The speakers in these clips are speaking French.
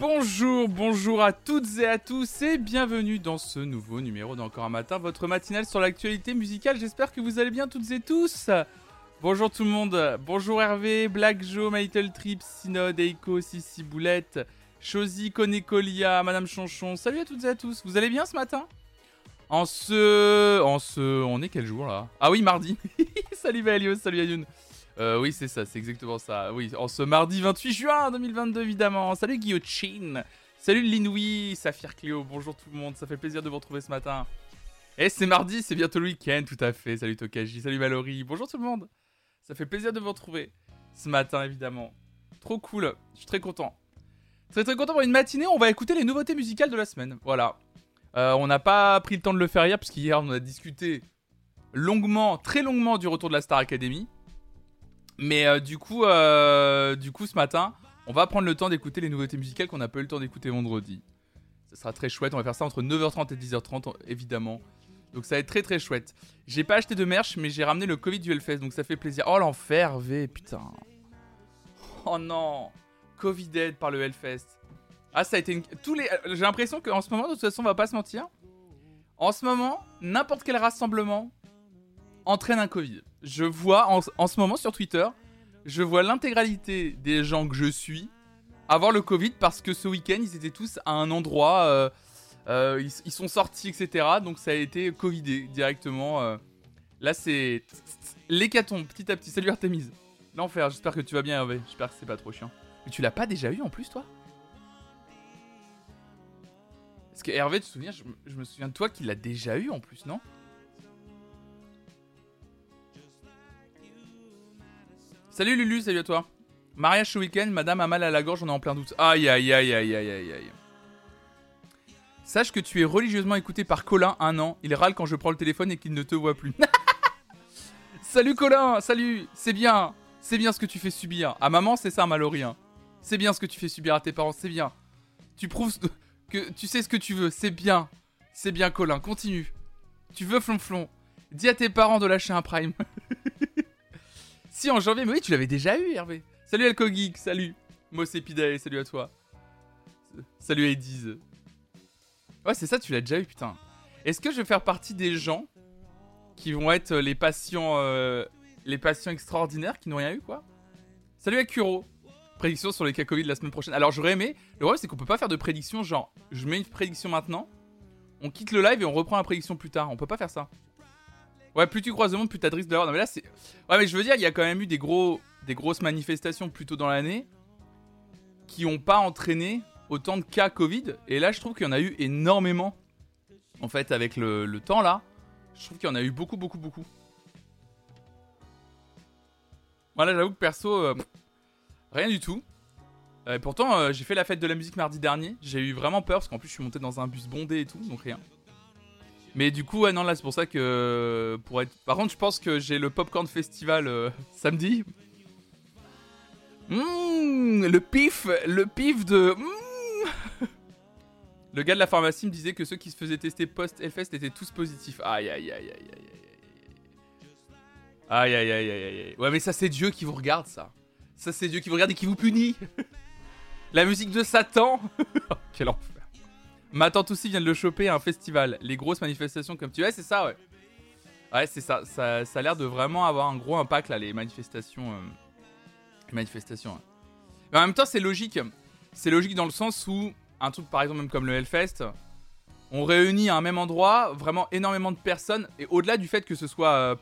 Bonjour, bonjour à toutes et à tous et bienvenue dans ce nouveau numéro d'Encore un matin, votre matinale sur l'actualité musicale. J'espère que vous allez bien toutes et tous. Bonjour tout le monde, bonjour Hervé, Black Joe, Little Trip, Synode, Eiko, Sissi Boulette, Chosy, Conécolia, Madame Chanchon. Salut à toutes et à tous, vous allez bien ce matin? En ce... En ce... On est quel jour là? Ah oui, mardi. salut Valios, salut Ayoun. Euh, oui, c'est ça, c'est exactement ça. Oui, en ce mardi 28 juin 2022, évidemment. Salut Guillotine. Salut Linoui, Saphir Cléo. Bonjour tout le monde, ça fait plaisir de vous retrouver ce matin. Et c'est mardi, c'est bientôt le week-end, tout à fait. Salut Tokaji, salut Valorie. Bonjour tout le monde. Ça fait plaisir de vous retrouver ce matin, évidemment. Trop cool, je suis très content. Très très content pour une matinée, on va écouter les nouveautés musicales de la semaine. Voilà. Euh, on n'a pas pris le temps de le faire hier, parce qu'hier on a discuté longuement, très longuement du retour de la Star Academy. Mais euh, du coup, euh, du coup, ce matin, on va prendre le temps d'écouter les nouveautés musicales qu'on n'a pas eu le temps d'écouter vendredi. Ça sera très chouette. On va faire ça entre 9h30 et 10h30, évidemment. Donc ça va être très très chouette. J'ai pas acheté de merch, mais j'ai ramené le Covid du Hellfest, donc ça fait plaisir. Oh l'enfer, V, putain. Oh non. Covid aide par le Hellfest. Ah, ça a été une... Tous les... J'ai l'impression qu'en ce moment, de toute façon, on va pas se mentir. En ce moment, n'importe quel rassemblement entraîne un Covid. Je vois en, ce moment sur Twitter, je vois l'intégralité des gens que je suis avoir le Covid parce que ce week-end, ils étaient tous à un endroit, euh, euh, ils, sont sortis, etc. Donc ça a été Covidé directement. Euh. Là, c'est l'hécatombe, petit à petit. Salut Artemis. L'enfer, j'espère que tu vas bien, Hervé. J'espère que c'est pas trop chiant. Mais tu l'as pas déjà eu en plus, toi? Parce que Hervé, tu te souviens, je, je me souviens de toi qu'il l'a déjà eu en plus, non? Salut Lulu, salut à toi. Mariage ce week-end, madame a mal à la gorge, on est en plein doute. Aïe aïe aïe aïe aïe aïe aïe. Sache que tu es religieusement écouté par Colin un an. Il râle quand je prends le téléphone et qu'il ne te voit plus. salut Colin, salut, c'est bien. C'est bien ce que tu fais subir. À maman, c'est ça, Mallory. Hein. C'est bien ce que tu fais subir à tes parents, c'est bien. Tu prouves que tu sais ce que tu veux, c'est bien. C'est bien Colin, continue. Tu veux flonflon. Dis à tes parents de lâcher un prime. Si, en janvier, mais oui, tu l'avais déjà eu, Hervé. Salut Alco Geek, salut. Mosepidae, salut à toi. Salut Ediz. Ouais, c'est ça, tu l'as déjà eu, putain. Est-ce que je vais faire partie des gens qui vont être les patients, euh, les patients extraordinaires qui n'ont rien eu, quoi? Salut Akuro. Prédiction sur les cas Covid la semaine prochaine. Alors j'aurais aimé. Le problème, c'est qu'on peut pas faire de prédiction, genre, je mets une prédiction maintenant, on quitte le live et on reprend la prédiction plus tard. On peut pas faire ça. Ouais, plus tu croises le monde, plus t'as de risque d'avoir. Non, mais là, c'est. Ouais, mais je veux dire, il y a quand même eu des, gros, des grosses manifestations plus tôt dans l'année qui ont pas entraîné autant de cas Covid. Et là, je trouve qu'il y en a eu énormément. En fait, avec le, temps là, je trouve qu'il y en a eu beaucoup, beaucoup, beaucoup. Voilà, j'avoue que perso, euh, rien du tout. Euh, et pourtant, euh, j'ai fait la fête de la musique mardi dernier. J'ai eu vraiment peur parce qu'en plus, je suis monté dans un bus bondé et tout, donc rien. Mais du coup, ouais, non, là, c'est pour ça que. Pour être... Par contre, je pense que j'ai le Popcorn Festival euh, samedi. Mmh, le pif, le pif de. Mmh. Le gars de la pharmacie me disait que ceux qui se faisaient tester post-Hellfest étaient tous positifs. Aïe, aïe, aïe, aïe, aïe, aïe. Aïe, aïe, aïe, aïe. Ouais, mais ça, c'est Dieu qui vous regarde, ça. Ça, c'est Dieu qui vous regarde et qui vous punit. la musique de Satan. Oh, quel enfer. Ma tante aussi vient de le choper à un festival. Les grosses manifestations comme tu... Ouais, c'est ça, ouais. Ouais, c'est ça. ça. a l'air de vraiment avoir un gros impact, là, les manifestations. Euh, les manifestations, Mais en même temps, c'est logique. C'est logique dans le sens où, un truc par exemple, même comme le Hellfest, on réunit à un même endroit vraiment énormément de personnes. Et au-delà du fait que ce soit euh,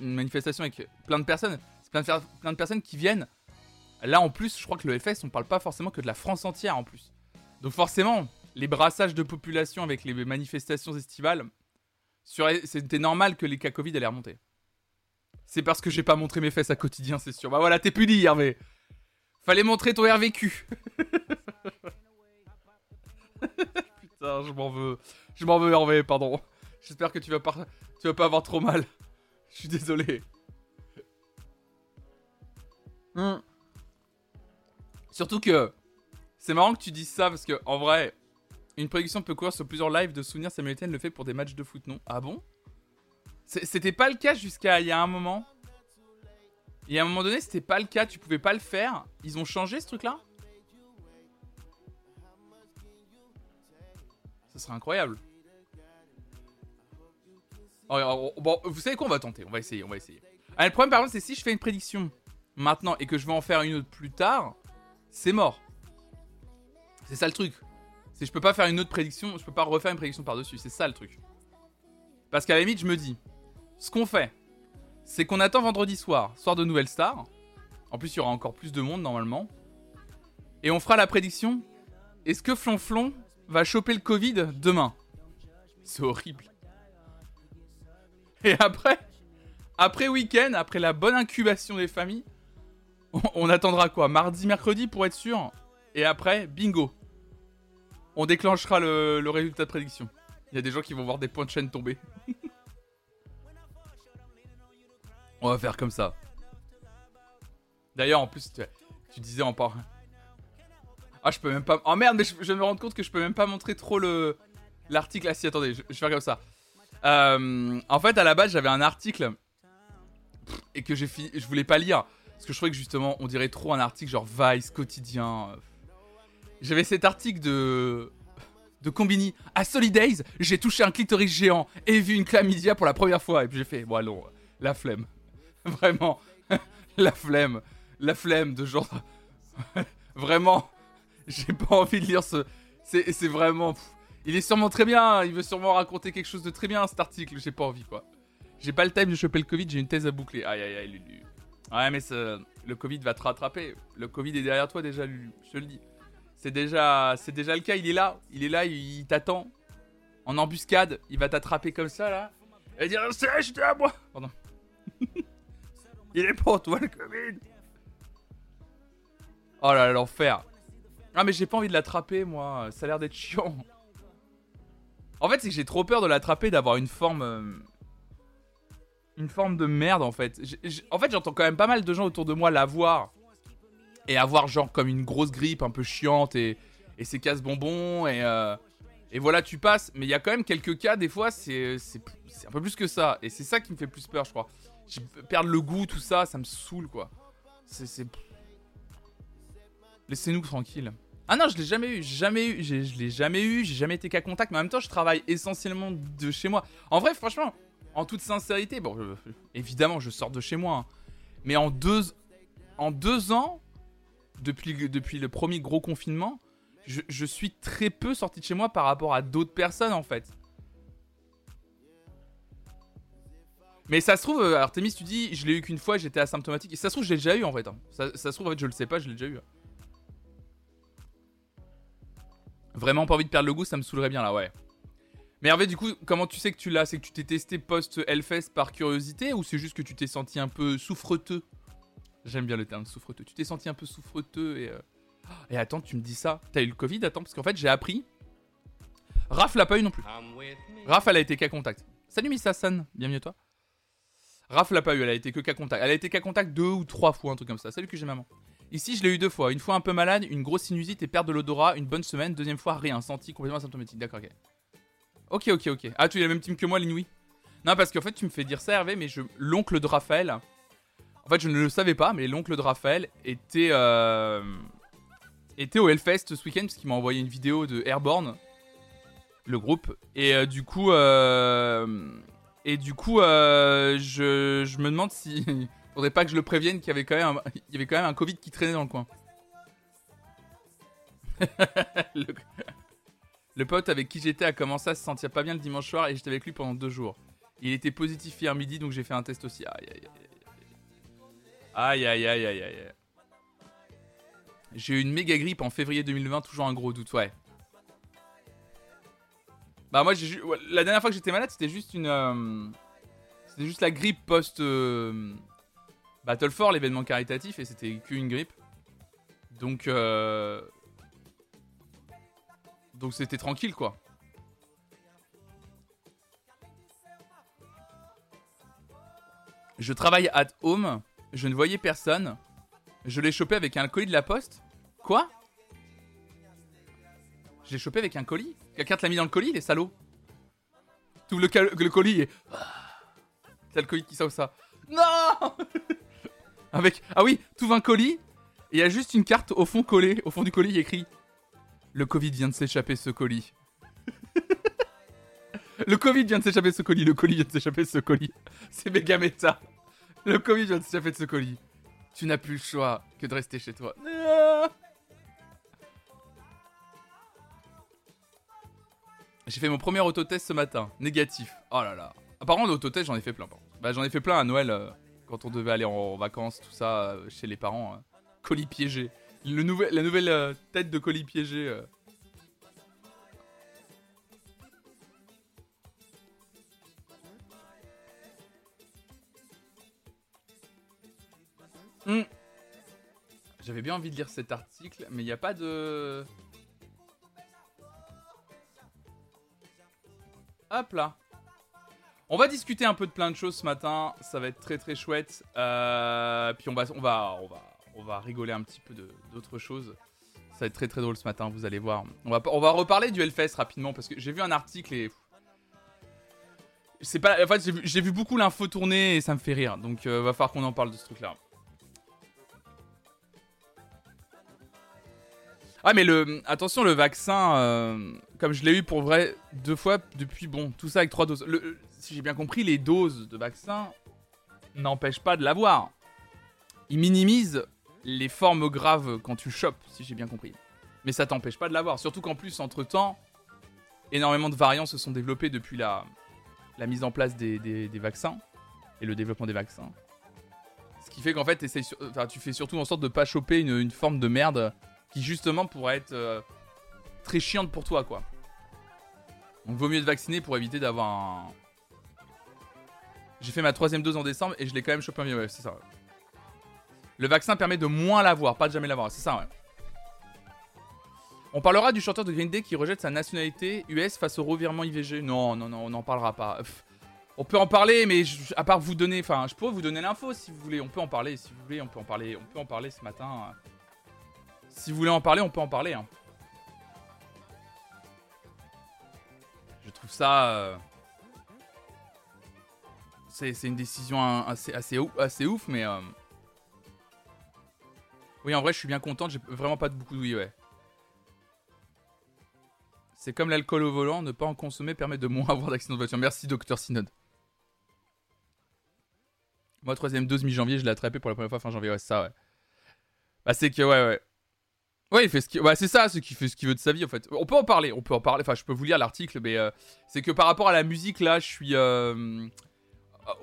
une manifestation avec plein de personnes, c'est plein de, plein de personnes qui viennent. Là, en plus, je crois que le Hellfest, on parle pas forcément que de la France entière en plus. Donc forcément, les brassages de population avec les manifestations estivales, c'était normal que les cas Covid allaient remonter. C'est parce que j'ai pas montré mes fesses à quotidien, c'est sûr. Bah voilà, t'es puni, Hervé. Fallait montrer ton RVQ. Putain, je m'en veux. Je m'en veux, Hervé, pardon. J'espère que tu vas pas, tu vas pas avoir trop mal. Je suis désolé. Hmm. Surtout que c'est marrant que tu dises ça parce que en vrai, une prédiction peut courir sur plusieurs lives de souvenirs. Samuel Etienne le fait pour des matchs de foot, non Ah bon? C'était pas le cas jusqu'à il y a un moment. Et à un moment donné, c'était pas le cas. Tu pouvais pas le faire. Ils ont changé ce truc-là? Ce serait incroyable. Oh, bon, vous savez quoi On va tenter. On va essayer. On va essayer. Ah, le problème, par contre, c'est si je fais une prédiction maintenant et que je vais en faire une autre plus tard, c'est mort. C'est ça le truc. Je peux pas faire une autre prédiction, je peux pas refaire une prédiction par-dessus. C'est ça le truc. Parce qu'à la limite, je me dis, ce qu'on fait, c'est qu'on attend vendredi soir, soir de Nouvelle Star. En plus, il y aura encore plus de monde normalement. Et on fera la prédiction. Est-ce que Flonflon va choper le Covid demain? C'est horrible. Et après, après week-end, après la bonne incubation des familles, on, attendra quoi? Mardi, mercredi pour être sûr? Et après, bingo. On déclenchera le, résultat de prédiction. Il y a des gens qui vont voir des points de chaîne tomber. On va faire comme ça. D'ailleurs, en plus, tu, disais en part. Ah, je peux même pas. Oh merde, mais je, me rends compte que je peux même pas montrer trop le l'article. Ah si, attendez, je, vais faire comme ça. Euh, en fait, à la base, j'avais un article et que j'ai fini. Je voulais pas lire parce que je trouvais que justement, on dirait trop un article genre Vice quotidien. J'avais cet article de de Combini. À Solidays, j'ai touché un clitoris géant et vu une chlamydia pour la première fois. Et puis j'ai fait, bon, allons, la flemme. Vraiment, la flemme. La flemme de genre. vraiment, j'ai pas envie de lire ce. C'est vraiment. Il est sûrement très bien, il veut sûrement raconter quelque chose de très bien cet article, j'ai pas envie quoi. J'ai pas le time de choper le Covid, j'ai une thèse à boucler. Aïe aïe aïe, Lulu. Ouais, mais le Covid va te rattraper. Le Covid est derrière toi déjà, Lulu, je te le dis. C'est déjà, le cas, il est là, il est là, il, t'attend. En embuscade, il va t'attraper comme ça là. Et dire C'est j'étais à moi Pardon. il est pour toi le Covid Oh là là, l'enfer. Ah, mais j'ai pas envie de l'attraper moi, ça a l'air d'être chiant. En fait, c'est que j'ai trop peur de l'attraper, d'avoir une forme. Euh, une forme de merde en fait. en fait, j'entends quand même pas mal de gens autour de moi l'avoir. Et avoir genre comme une grosse grippe un peu chiante et, et c'est casse-bonbons et, euh, et voilà, tu passes. Mais il y a quand même quelques cas, des fois, c'est un peu plus que ça. Et c'est ça qui me fait plus peur, je crois. Perdre le goût, tout ça, ça me saoule quoi. C'est. Laissez-nous tranquilles. Ah non, je l'ai jamais eu, jamais eu, je l'ai jamais eu, j'ai jamais été qu'à contact, mais en même temps, je travaille essentiellement de chez moi. En vrai, franchement, en toute sincérité, bon, évidemment, je sors de chez moi, hein. mais en deux, en deux ans, depuis, depuis le premier gros confinement, je, suis très peu sorti de chez moi par rapport à d'autres personnes, en fait. Mais ça se trouve, euh, Artemis, tu dis, je l'ai eu qu'une fois, j'étais asymptomatique. Et ça se trouve, je l'ai déjà eu en fait. Hein. Ça, ça, se trouve, en fait, je le sais pas, je l'ai déjà eu. Vraiment pas envie de perdre le goût, ça me saoulerait bien là, ouais. Mais Hervé, du coup, comment tu sais que tu l'as? C'est que tu t'es testé post-Hellfest par curiosité ou c'est juste que tu t'es senti un peu souffreteux? J'aime bien le terme souffreteux. Tu t'es senti un peu souffreteux et. Euh, et attends, tu me dis ça T'as eu le Covid Attends, parce qu'en fait, j'ai appris. Raph l'a pas eu non plus. Raph, elle a été cas contact. Salut Miss Hassan, bienvenue à toi. Raph l'a pas eu, elle a été que cas contact. Elle a été cas contact deux ou trois fois, un truc comme ça. Salut que j'ai maman. Ici, je l'ai eu deux fois. Une fois un peu malade, une grosse sinusite et perte de l'odorat, une bonne semaine. Deuxième fois, rien, senti complètement asymptomatique. D'accord, ok. Ok, ok, ok. Ah, tu es la même team que moi, l'inouï Non, parce qu'en fait, tu me fais dire ça, Hervé, mais je... l'oncle de Raphaël. En fait, je ne le savais pas, mais l'oncle de Raphaël était. Euh... était au Hellfest ce week-end, parce qu'il m'a envoyé une vidéo de Airborne, le groupe. Et euh, du coup. Euh... Et du coup, je... je me demande si. Faudrait pas que je le prévienne qu'il y avait quand même un, quand même un Covid qui traînait dans le coin. le... pote avec qui j'étais a commencé à se sentir pas bien le dimanche soir et j'étais avec lui pendant deux jours. Il était positif hier midi donc j'ai fait un test aussi. Aïe aïe aïe aïe aïe aïe aïe aïe. J'ai eu une méga grippe en février 2020, toujours un gros doute, ouais. Bah moi j'ai la dernière fois que j'étais malade c'était juste une euh, c'était juste la grippe post euh, Battle for l'événement caritatif, et c'était qu'une grippe. Donc, euh... donc c'était tranquille, quoi. Je travaille at home, je ne voyais personne. Je l'ai chopé avec un colis de la poste. Quoi? Je l'ai chopé avec un colis? Quelqu'un te l'a mis dans le colis, les salauds? Tout le, le colis et... C'est le colis qui sort ça. Non Avec ah oui, tout un colis. Et il y a juste une carte au fond collée, au fond du colis, il écrit Le Covid vient de s'échapper ce colis. Le Covid vient de s'échapper ce colis. Le colis vient de s'échapper ce colis. C'est méga méta. Le Covid vient de s'échapper de ce colis. Tu n'as plus le choix que de rester chez toi. J'ai fait mon premier autotest ce matin. Négatif. Oh là là. Apparemment, l'autotest, j'en ai fait plein. Bah, j'en ai fait plein à Noël euh, quand on devait aller en vacances, tout ça, euh, chez les parents. Hein. colis piégé. La nouvelle euh, tête de colis piégé. Hmm. J'avais bien envie de lire cet article, mais il n'y a pas de... Hop là. On va discuter un peu de plein de choses ce matin. Ça va être très très chouette. Euh, puis on va, on va, on va, on va rigoler un petit peu d'autres choses. Ça va être très très drôle ce matin. Vous allez voir. On va, on va reparler du Hellfest rapidement parce que j'ai vu un article et c'est pas. En fait, j'ai vu, beaucoup l'info tourner et ça me fait rire. Donc, euh, va falloir qu'on en parle de ce truc-là. Ah mais le attention le vaccin euh, comme je l'ai eu pour vrai deux fois depuis bon tout ça avec trois doses. Si j'ai bien compris les doses de vaccin n'empêchent pas de l'avoir. Ils minimisent les formes graves quand tu chopes si j'ai bien compris. Mais ça t'empêche pas de l'avoir surtout qu'en plus entre temps énormément de variants se sont développés depuis la, mise en place des, des, vaccins et le développement des vaccins. Ce qui fait qu'en fait tu fais surtout en sorte de pas choper une, une forme de merde qui justement pourrait être euh, très chiante pour toi, quoi. Donc vaut mieux te vacciner pour éviter d'avoir un... J'ai fait ma troisième dose en décembre et je l'ai quand même chopé un ouais, c'est ça. Le vaccin permet de moins l'avoir, pas de jamais l'avoir, c'est ça, ouais. On parlera du chanteur de Green Day qui rejette sa nationalité US face au revirement IVG. Non, non, non, on n'en parlera pas. on peut en parler, mais à part vous donner, enfin, je pourrais vous donner l'info si vous voulez. On peut en parler, si vous voulez, on peut en parler, on peut en parler ce matin. Si vous voulez en parler, on peut en parler. Hein. Je trouve ça... Euh, c'est une décision assez, assez, ouf, mais... Euh, oui, en vrai, je suis bien content. J'ai vraiment pas de beaucoup de ouais. C'est comme l'alcool au volant, ne pas en consommer permet de moins avoir d'accidents de voiture. Merci, docteur Synode. Moi, troisième dose mi-janvier, je l'ai attrapé pour la première fois fin janvier. Ouais, ça, ouais. Bah, c'est que, ouais, ouais. Ouais, qui... c'est ça, ce qui fait ce qu'il veut de sa vie en fait. On peut en parler, on peut en parler. Enfin, je peux vous lire l'article, mais euh, c'est que par rapport à la musique, là, je suis. Euh,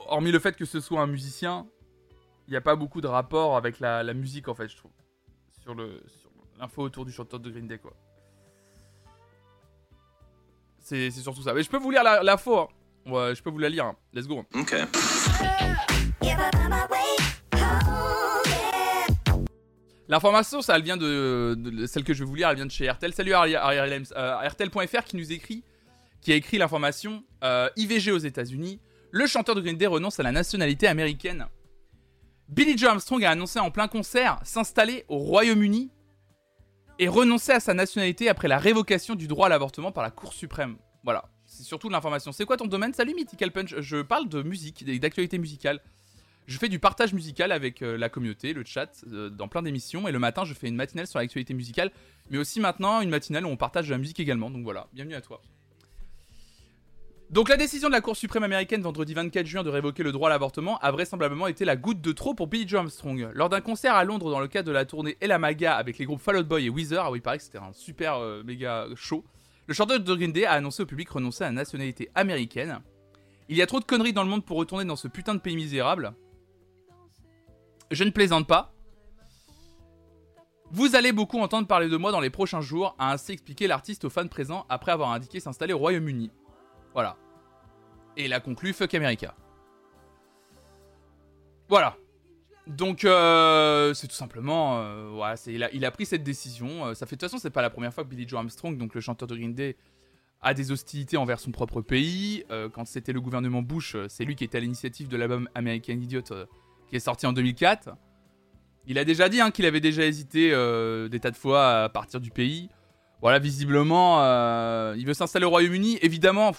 hormis le fait que ce soit un musicien, il n'y a pas beaucoup de rapport avec la, musique en fait, je trouve. Sur le l'info autour du chanteur de Green Day, quoi. C'est surtout ça. Mais je peux vous lire l'info. Hein. Ouais, je peux vous la lire. Hein. Let's go. Ok. L'information, ça, elle vient de, celle que je vais vous lire, elle vient de chez RTL. Salut RTL.fr euh, qui nous écrit, qui a écrit l'information euh, IVG aux États-Unis. Le chanteur de Green Day renonce à la nationalité américaine. Billy Joe Armstrong a annoncé en plein concert s'installer au Royaume-Uni et renoncer à sa nationalité après la révocation du droit à l'avortement par la Cour suprême. Voilà, c'est surtout l'information. C'est quoi ton domaine? Salut Mythical Punch, je parle de musique, d'actualité musicale. Je fais du partage musical avec euh, la communauté, le chat, euh, dans plein d'émissions. Et le matin, je fais une matinale sur l'actualité musicale. Mais aussi maintenant, une matinale où on partage de la musique également. Donc voilà, bienvenue à toi. Donc la décision de la Cour suprême américaine vendredi 24 juin de révoquer le droit à l'avortement a vraisemblablement été la goutte de trop pour Billy Joe Armstrong. Lors d'un concert à Londres dans le cadre de la tournée Ella Maga avec les groupes Fall Out Boy et Weezer, ah oui, il paraît que c'était un super euh, méga show, le chanteur de Green Day a annoncé au public renoncer à la nationalité américaine. Il y a trop de conneries dans le monde pour retourner dans ce putain de pays misérable. Je ne plaisante pas. Vous allez beaucoup entendre parler de moi dans les prochains jours, a ainsi expliqué l'artiste aux fans présents après avoir indiqué s'installer au Royaume-Uni. Voilà. Et il a conclu Fuck America. Voilà. Donc, euh, c'est tout simplement. Euh, il, a, pris cette décision. Euh, ça fait de toute façon, c'est pas la première fois que Billy Joe Armstrong, donc le chanteur de Green Day, a des hostilités envers son propre pays. quand c'était le gouvernement Bush, c'est lui qui était à l'initiative de l'album American Idiot qui est sorti en 2004. Il a déjà dit hein, qu'il avait déjà hésité euh, des tas de fois à partir du pays. Voilà, visiblement, euh, il veut s'installer au Royaume-Uni. Évidemment,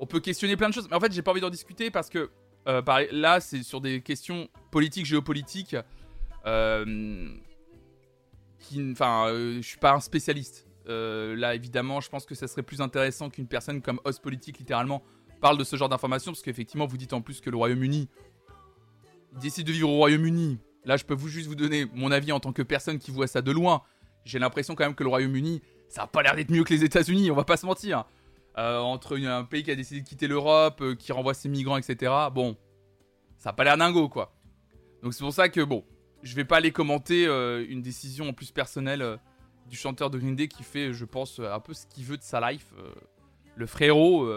on peut questionner plein de choses, mais en fait, j'ai pas envie d'en discuter parce que euh, là, c'est sur des questions politiques, géopolitiques. Enfin, je suis pas un spécialiste. là, évidemment, je pense que ça serait plus intéressant qu'une personne comme host politique, littéralement, parle de ce genre d'informations parce qu'effectivement, vous dites en plus que le Royaume-Uni décide de vivre au Royaume-Uni. Là, je peux vous juste vous donner mon avis en tant que personne qui voit ça de loin. J'ai l'impression quand même que le Royaume-Uni, ça a pas l'air d'être mieux que les États-Unis, on va pas se mentir. Euh, entre un pays qui a décidé de quitter l'Europe, euh, qui renvoie ses migrants, etc. Bon, ça a pas l'air dingo, quoi. Donc c'est pour ça que, bon, je vais pas aller commenter euh, une décision en plus personnelle du chanteur de Green Day qui fait, je pense, un peu ce qu'il veut de sa life. le frérot,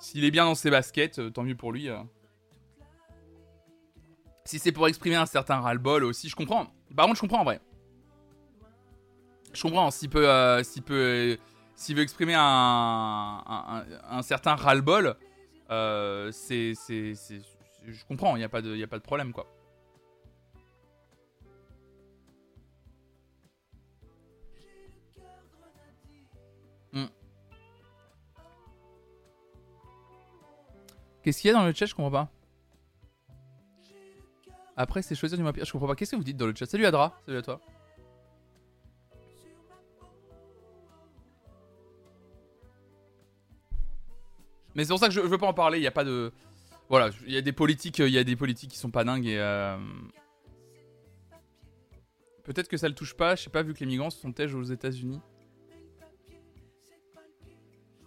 s'il est bien dans ses baskets, tant mieux pour lui. Si c'est pour exprimer un certain ras-le-bol aussi, je comprends. Par contre, je comprends en vrai. Je comprends s'il peut, s'il peut s'il veut exprimer un, un, certain ras-le-bol, euh, c'est, je comprends, il n'y a, pas de, a pas de problème, quoi. Hmm. Qu'est-ce qu'il y a dans le chat Je comprends pas. Après, c'est choisir du mappier. Je comprends pas. Qu'est-ce que vous dites dans le chat? Salut Adra, salut à toi. Mais c'est pour ça que je, veux pas en parler. Il y a pas de. Voilà, il y a des politiques, il y a des politiques qui sont pas dingues et. Euh, peut-être que ça le touche pas, je sais pas, vu que les migrants sont têches aux États-Unis.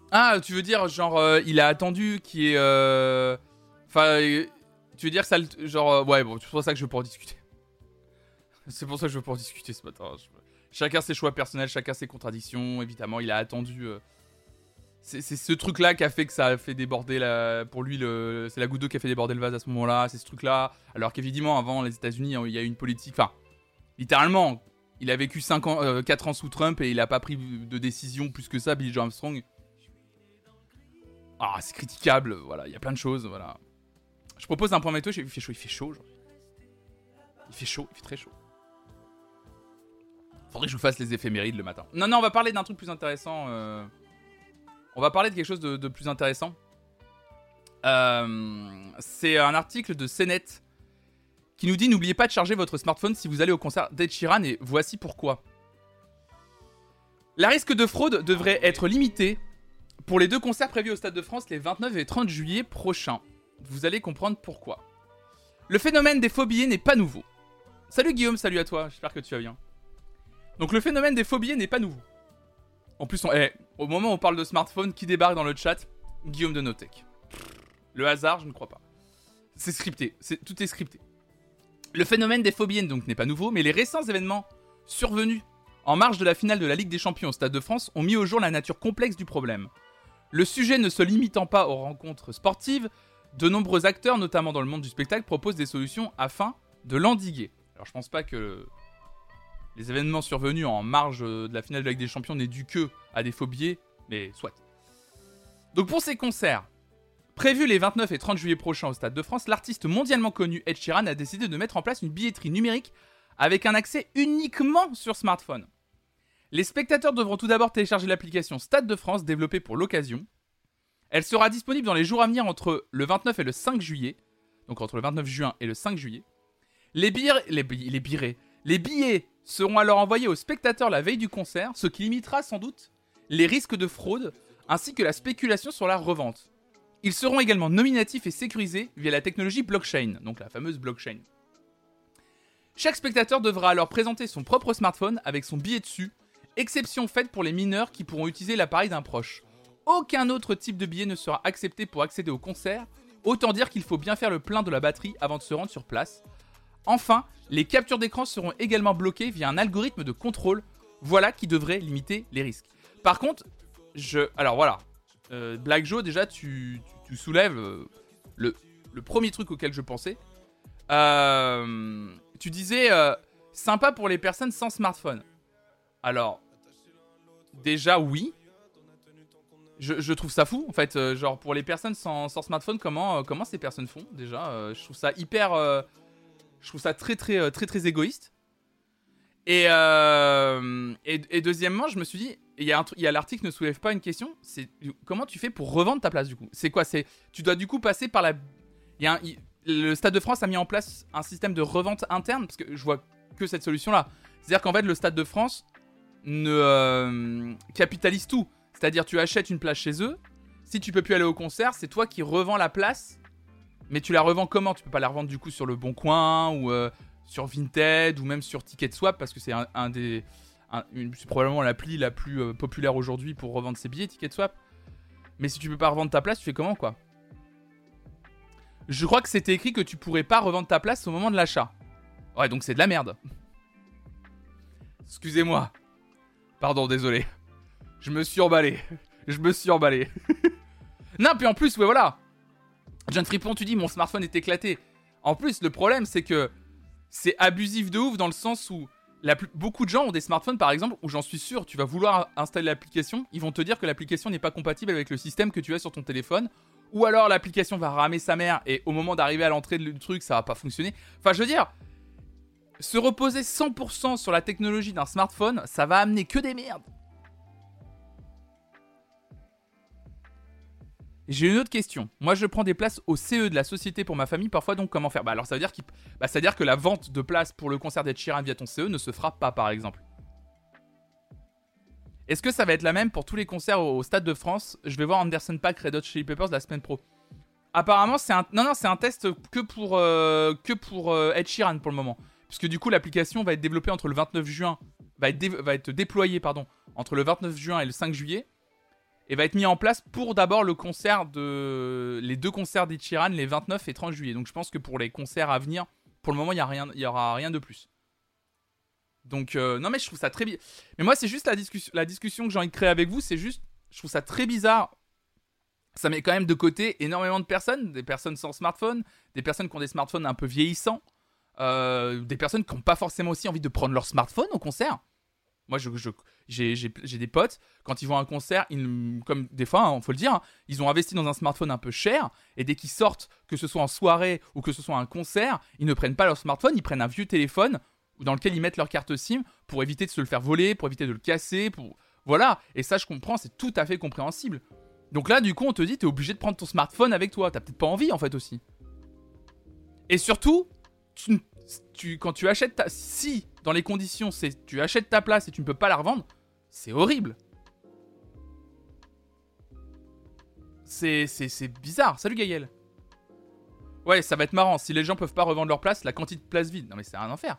Ah, tu veux dire, genre, euh, il a attendu qui est. Euh, enfin, tu veux dire que ça. Genre, ouais, bon, c'est pour ça que je veux pas en discuter. c'est pour ça que je veux pas en discuter ce matin. Chacun ses choix personnels, chacun ses contradictions. Évidemment, il a attendu c'est ce truc-là qui a fait que ça a fait déborder la, pour lui le, c'est la goutte d'eau qui a fait déborder le vase à ce moment-là. C'est ce truc-là. Alors qu'évidemment avant les États-Unis, il y a eu une politique, enfin littéralement, il a vécu 5 ans, 4 euh, ans sous Trump et il a pas pris de décision plus que ça, Billy Joe Armstrong. Ah, c'est critiquable, voilà, il y a plein de choses, voilà. Je propose un point météo, il fait chaud, il fait chaud. Il fait chaud, il fait très chaud. Faudrait que je vous fasse les éphémérides le matin. Non, non, on va parler d'un truc plus intéressant. Euh... On va parler de quelque chose de, plus intéressant. Euh, c'est un article de CNET qui nous dit N'oubliez pas de charger votre smartphone si vous allez au concert d'Ed Sheeran et voici pourquoi. La risque de fraude devrait être limité pour les deux concerts prévus au Stade de France les 29 et 30 juillet prochains. Vous allez comprendre pourquoi. Le phénomène des billets n'est pas nouveau. Salut Guillaume, salut à toi, j'espère que tu vas bien. Donc le phénomène des billets n'est pas nouveau. En plus, on, eh, au moment où on parle de smartphone, qui débarque dans le chat? Guillaume de Notech. Le hasard, je ne crois pas. C'est scripté, tout est scripté. Le phénomène des phobiennes donc n'est pas nouveau, mais les récents événements survenus en marge de la finale de la Ligue des Champions au Stade de France ont mis au jour la nature complexe du problème. Le sujet ne se limitant pas aux rencontres sportives, de nombreux acteurs, notamment dans le monde du spectacle, proposent des solutions afin de l'endiguer. Alors je pense pas que les événements survenus en marge de la finale de la Ligue des Champions n'est dû que à des faux billets, mais soit. Donc pour ces concerts, prévus les 29 et 30 juillet prochains au Stade de France, l'artiste mondialement connu Ed Sheeran a décidé de mettre en place une billetterie numérique avec un accès uniquement sur smartphone. Les spectateurs devront tout d'abord télécharger l'application Stade de France développée pour l'occasion. Elle sera disponible dans les jours à venir entre le 29 et le 5 juillet, donc entre le 29 juin et le 5 juillet. Les les billets seront alors envoyés aux spectateurs la veille du concert, ce qui limitera sans doute les risques de fraude ainsi que la spéculation sur la revente. Ils seront également nominatifs et sécurisés via la technologie blockchain, donc la fameuse blockchain. Chaque spectateur devra alors présenter son propre smartphone avec son billet dessus, exception faite pour les mineurs qui pourront utiliser l'appareil d'un proche. Aucun autre type de billet ne sera accepté pour accéder au concert, autant dire qu'il faut bien faire le plein de la batterie avant de se rendre sur place, Enfin, les captures d'écran seront également bloquées via un algorithme de contrôle, voilà qui devrait limiter les risques. Par contre, je... Alors voilà, euh, Black Joe, déjà, tu, soulèves euh, le, premier truc auquel je pensais. Euh, tu disais, sympa pour les personnes sans smartphone. Alors, déjà, oui. Je, trouve ça fou, en fait. genre, pour les personnes sans, smartphone, comment, comment ces personnes font, déjà Je trouve ça hyper je trouve ça très très euh, très très, égoïste. Euh, et, et, deuxièmement, je me suis dit, il y a, a l'article ne soulève pas une question, c'est comment tu fais pour revendre ta place du coup? C'est quoi? C'est tu dois du coup passer par la. Le Stade de France a mis en place un système de revente interne parce que je vois que cette solution-là. C'est-à-dire qu'en fait, le Stade de France ne euh, capitalise tout. C'est-à-dire, tu achètes une place chez eux, si tu peux plus aller au concert, c'est toi qui revends la place. Mais tu la revends comment? Tu peux pas la revendre du coup sur le Bon Coin ou euh, sur Vinted ou même sur Ticketswap parce que c'est un, des. C'est probablement l'appli la plus euh, populaire aujourd'hui pour revendre ses billets, Ticketswap. Mais si tu peux pas revendre ta place, tu fais comment quoi? Je crois que c'était écrit que tu pourrais pas revendre ta place au moment de l'achat. Ouais, donc c'est de la merde. Excusez-moi. Pardon, désolé. Je me suis emballé. Je me suis emballé. non, puis en plus, ouais, voilà. John Fripon, tu dis mon smartphone est éclaté. En plus, le problème, c'est que c'est abusif de ouf dans le sens où beaucoup de gens ont des smartphones, par exemple, où j'en suis sûr, tu vas vouloir installer l'application, ils vont te dire que l'application n'est pas compatible avec le système que tu as sur ton téléphone, ou alors l'application va ramer sa mère et au moment d'arriver à l'entrée du truc, ça va pas fonctionner. Enfin, je veux dire, se reposer 100% sur la technologie d'un smartphone, ça va amener que des merdes. J'ai une autre question. Moi, je prends des places au CE de la société pour ma famille, parfois donc comment faire? Bah alors ça veut dire, bah, ça veut dire que la vente de places pour le concert d'Ed Sheeran via ton CE ne se fera pas, par exemple. Est-ce que ça va être la même pour tous les concerts au, Stade de France? Je vais voir Anderson Pack Red Hot Chili Peppers la semaine pro. Apparemment, c'est un non non, c'est un test que pour euh, que pour euh, Ed Sheeran pour le moment, puisque du coup l'application va être développée entre le 29 juin, va être, va être déployée pardon entre le 29 juin et le 5 juillet et va être mis en place pour d'abord le concert de les deux concerts d'Ichiran les 29 et 30 juillet. Donc je pense que pour les concerts à venir, pour le moment il y aura rien de plus. Donc euh, non mais je trouve ça très bien. Mais moi c'est juste la discussion, la discussion que j'ai envie de créer avec vous, c'est juste, je trouve ça très bizarre. Ça met quand même de côté énormément de personnes, des personnes sans smartphone, des personnes qui ont des smartphones un peu vieillissants, euh, des personnes qui n'ont pas forcément aussi envie de prendre leur smartphone au concert. Moi, j'ai, des potes, quand ils vont à un concert, comme des fois, il hein, faut le dire, hein, ils ont investi dans un smartphone un peu cher, et dès qu'ils sortent, que ce soit en soirée ou que ce soit un concert, ils ne prennent pas leur smartphone, ils prennent un vieux téléphone dans lequel ils mettent leur carte SIM pour éviter de se le faire voler, pour éviter de le casser. Voilà, et ça je comprends, c'est tout à fait compréhensible. Donc là, du coup, on te dit, t'es obligé de prendre ton smartphone avec toi, t'as peut-être pas envie en fait aussi. Et surtout, quand tu achètes ta... Si dans les conditions, c'est tu achètes ta place et tu ne peux pas la revendre, c'est horrible. C'est, c'est, bizarre. Salut Gaël. Ouais, ça va être marrant. Si les gens peuvent pas revendre leur place, la quantité de place vide. Non mais c'est un enfer.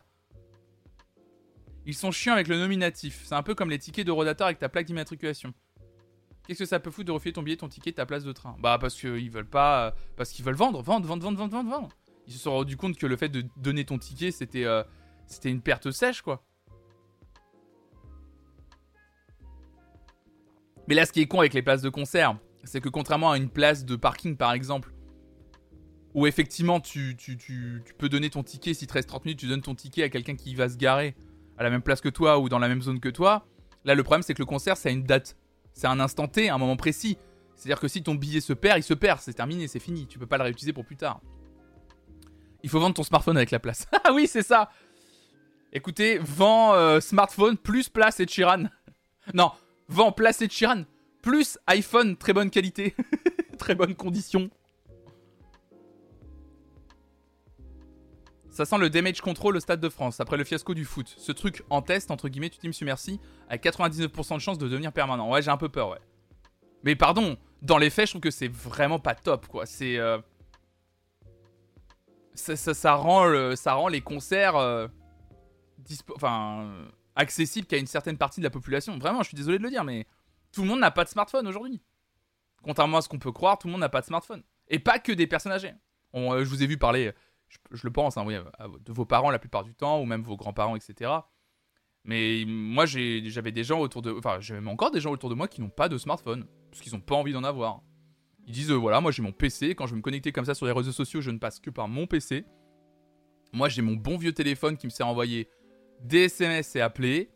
Ils sont chiants avec le nominatif. C'est un peu comme les tickets de rodateur avec ta plaque d'immatriculation. Qu'est-ce que ça peut foutre de refiler ton billet, ton ticket, ta place de train? Bah parce qu'ils veulent pas... Euh, parce qu'ils veulent vendre, vendre, vendre, vendre, vendre, vendre, Ils se sont rendus compte que le fait de donner ton ticket, c'était... Euh, c'était une perte sèche, quoi. Mais là, ce qui est con avec les places de concert, c'est que contrairement à une place de parking, par exemple, où effectivement tu, peux donner ton ticket, si te reste 30 minutes, tu donnes ton ticket à quelqu'un qui va se garer à la même place que toi ou dans la même zone que toi. Là, le problème, c'est que le concert, c'est une date. C'est un instant T, un moment précis. C'est-à-dire que si ton billet se perd, il se perd. C'est terminé, c'est fini. Tu peux pas le réutiliser pour plus tard. Il faut vendre ton smartphone avec la place. ah oui, c'est ça. Écoutez, vend euh, smartphone plus place et Chiran. non, vend place et Chiran plus iPhone très bonne qualité, très bonne condition. Ça sent le damage control au Stade de France après le fiasco du foot. Ce truc en test, entre guillemets, tu dis merci, avec 99% de chance de devenir permanent. Ouais, j'ai un peu peur, ouais. Mais pardon, dans les faits, je trouve que c'est vraiment pas top, quoi. C'est. Euh, ça, rend ça rend les concerts. Euh, enfin, accessible qu'à une certaine partie de la population. Vraiment, je suis désolé de le dire, mais tout le monde n'a pas de smartphone aujourd'hui. Contrairement à ce qu'on peut croire, tout le monde n'a pas de smartphone. Et pas que des personnes âgées. Euh, je vous ai vu parler, je, le pense, hein, de vos parents la plupart du temps, ou même vos grands-parents, etc. Mais moi, j'avais des gens autour de. Enfin, j'ai encore des gens autour de moi qui n'ont pas de smartphone. Parce qu'ils n'ont pas envie d'en avoir. Ils disent voilà, moi j'ai mon PC. Quand je vais me connecter comme ça sur les réseaux sociaux, je ne passe que par mon PC. Moi, j'ai mon bon vieux téléphone qui me sert à des SMS et appeler.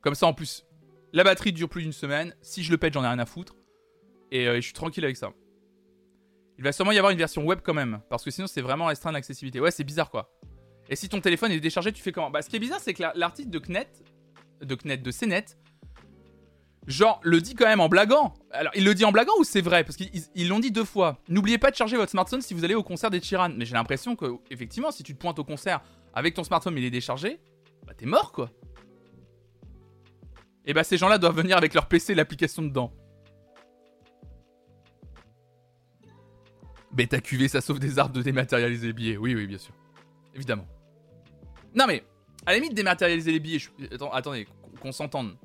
Comme ça, en plus, la batterie dure plus d'une semaine. Si je le pète, j'en ai rien à foutre. Et euh, je suis tranquille avec ça. Il va sûrement y avoir une version web quand même. Parce que sinon, c'est vraiment restreint l'accessibilité. Ouais, c'est bizarre quoi. Et si ton téléphone est déchargé, tu fais comment? Bah, ce qui est bizarre, c'est que l'article de CNET, de CNET, de CNET, genre, le dit quand même en blaguant. Alors, il le dit en blaguant ou c'est vrai? Parce qu'ils l'ont dit deux fois. N'oubliez pas de charger votre smartphone si vous allez au concert des Chiran. Mais j'ai l'impression que, effectivement, si tu te pointes au concert avec ton smartphone il est déchargé, bah t'es mort quoi. Et bah ces gens-là doivent venir avec leur PC et l'application dedans. Bêta QV, ça sauve des arbres de dématérialiser les billets. Oui, oui, bien sûr. Évidemment. Non, mais, à la limite, dématérialiser les billets. attendez, qu'on s'entende.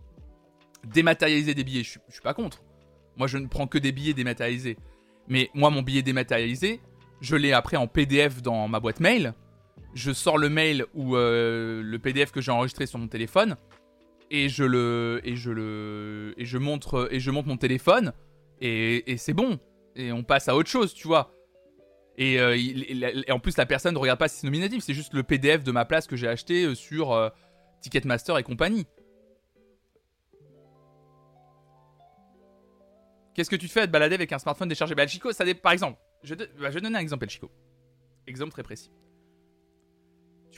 Dématérialiser des billets, je suis pas contre. Moi, je ne prends que des billets dématérialisés. Mais moi, mon billet dématérialisé, je l'ai après en PDF dans ma boîte mail. Je sors le mail ou euh, le PDF que j'ai enregistré sur mon téléphone et je le et je le et je montre et je montre mon téléphone et, c'est bon et on passe à autre chose, tu vois. Et, euh, en plus, la personne ne regarde pas si c'est nominatif, c'est juste le PDF de ma place que j'ai acheté euh, sur Ticketmaster et compagnie. Qu'est-ce que tu fais à te balader avec un smartphone déchargé? Bah, Chico, ça dépend. Par exemple, je, bah, je vais donner un exemple, Chico. Exemple très précis.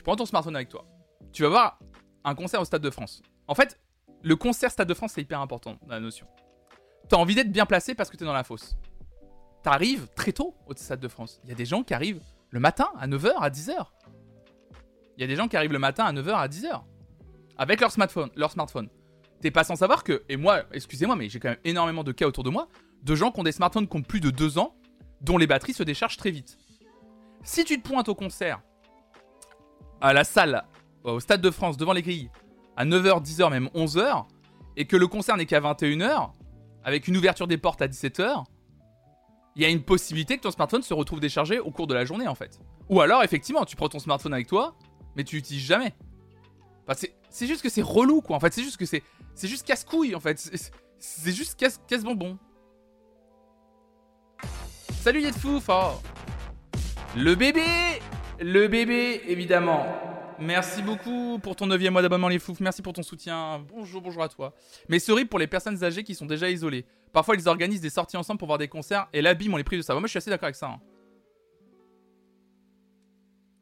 Prends ton smartphone avec toi. Tu vas voir un concert au Stade de France. En fait, le concert Stade de France, c'est hyper important la notion. T'as envie d'être bien placé parce que t'es dans la fosse. T'arrives très tôt au Stade de France. Il y a des gens qui arrivent le matin à 9h, à 10h. Il y a des gens qui arrivent le matin à 9h, à 10h. Avec leur smartphone. Leur smartphone. T'es pas sans savoir que, et moi, excusez-moi, mais j'ai quand même énormément de cas autour de moi, de gens qui ont des smartphones qui ont plus de 2 ans, dont les batteries se déchargent très vite. Si tu te pointes au concert, à la salle, au Stade de France, devant les grilles, à 9h, 10h, même 11h, et que le concert n'est qu'à 21h, avec une ouverture des portes à 17h, il y a une possibilité que ton smartphone se retrouve déchargé au cours de la journée en fait. Ou alors, effectivement, tu prends ton smartphone avec toi, mais tu l'utilises jamais. c'est juste que c'est relou quoi. En fait, c'est juste que c'est c'est juste casse-couille en fait. C'est juste casse-bonbon. Salut Yetfouf oh. Le bébé Le bébé, évidemment. Merci beaucoup pour ton 9 mois d'abonnement les fouf. Merci pour ton soutien. Bonjour, bonjour à toi. Mais horrible pour les personnes âgées qui sont déjà isolées. Parfois, ils organisent des sorties ensemble pour voir des concerts et l'abîme on les prive de ça. Moi, je suis assez d'accord avec ça. Hein.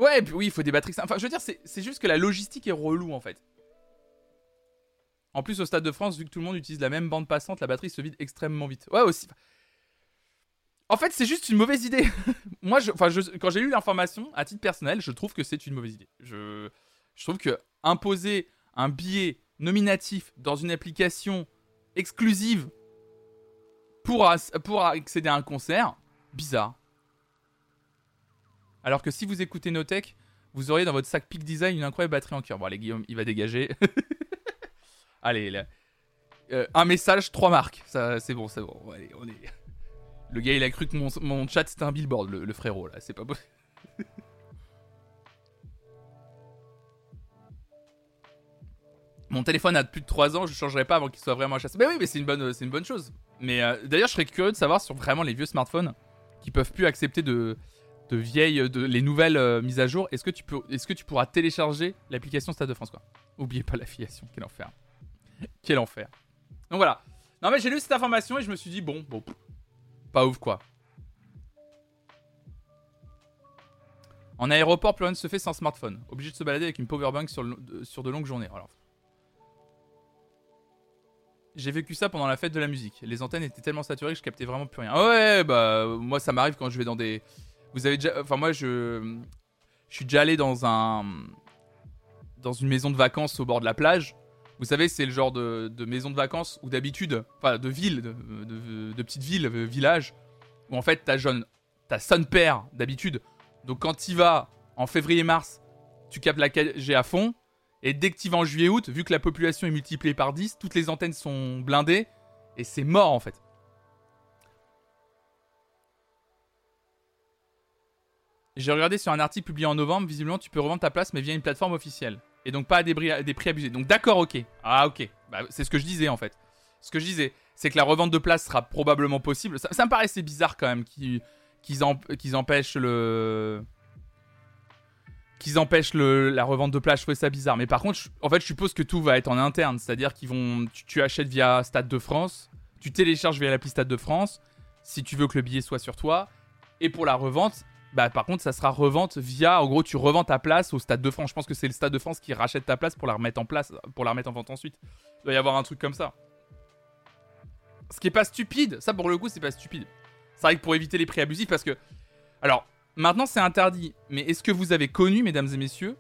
Ouais, puis oui, il faut des batteries. Enfin, je veux dire, c'est juste que la logistique est relou en fait. En plus, au Stade de France, vu que tout le monde utilise la même bande passante, la batterie se vide extrêmement vite. Ouais, aussi. En fait, c'est juste une mauvaise idée. Moi, quand j'ai lu l'information, à titre personnel, je trouve que c'est une mauvaise idée. Je, trouve que imposer un billet nominatif dans une application exclusive pour, accéder à un concert, bizarre. Alors que si vous écoutez Notech, vous auriez dans votre sac Peak Design une incroyable batterie en cœur. Bon, allez, Guillaume, il va dégager. Allez, là. Euh, un message, trois marques. C'est bon, c'est bon. Allez, on est... Le gars, il a cru que mon, chat c'était un billboard, le, frérot là. C'est pas possible. Mon téléphone a plus de 3 ans, je changerai pas avant qu'il soit vraiment chassé. Mais oui, mais c'est une bonne, c'est une bonne chose. Mais euh, d'ailleurs, je serais curieux de savoir sur vraiment les vieux smartphones qui peuvent plus accepter de, de vieilles, de, les nouvelles euh, mises à jour. Est-ce que tu peux, est-ce que tu pourras télécharger l'application Stade de France quoi? Oubliez pas l'affiliation, quel enfer. Quel enfer. Donc voilà. Non mais j'ai lu cette information et je me suis dit bon, bon, pas ouf quoi. En aéroport, plus rien ne se fait sans smartphone. Obligé de se balader avec une powerbank sur, sur de longues journées. J'ai vécu ça pendant la fête de la musique. Les antennes étaient tellement saturées que je captais vraiment plus rien. ouais, bah moi ça m'arrive quand je vais dans des. Vous avez déjà. Enfin moi je. Je suis déjà allé dans un. Dans une maison de vacances au bord de la plage. Vous savez, c'est le genre de, maison de vacances où d'habitude, enfin de ville, de, petite ville, euh, village, où en fait t'as jeune, t'as son père d'habitude. Donc quand tu vas en février-mars, tu captes la 4G à fond. Et dès que tu vas en juillet-août, vu que la population est multipliée par 10, toutes les antennes sont blindées. Et c'est mort en fait. J'ai regardé sur un article publié en novembre, visiblement tu peux revendre ta place mais via une plateforme officielle et donc pas à des, prix abusés. Donc d'accord, ok. Ah ok, bah, c'est ce que je disais en fait. Ce que je disais, c'est que la revente de place sera probablement possible. Ça, me paraissait bizarre quand même qu'ils empêchent la revente de place. Je trouvais ça bizarre. Mais par contre, en fait, je suppose que tout va être en interne, c'est-à-dire qu'ils vont, tu, achètes via Stade de France, tu télécharges via l'appli Stade de France, si tu veux que le billet soit sur toi, et pour la revente, bah, par contre, ça sera revente via. En gros, tu revends ta place au Stade de France. Je pense que c'est le Stade de France qui rachète ta place pour la remettre en place, pour la remettre en vente ensuite. Il doit y avoir un truc comme ça. Ce qui est pas stupide, ça pour le coup, c'est pas stupide. C'est vrai que pour éviter les prix abusifs, parce que. Alors, maintenant c'est interdit, mais est-ce que vous avez connu, mesdames et messieurs,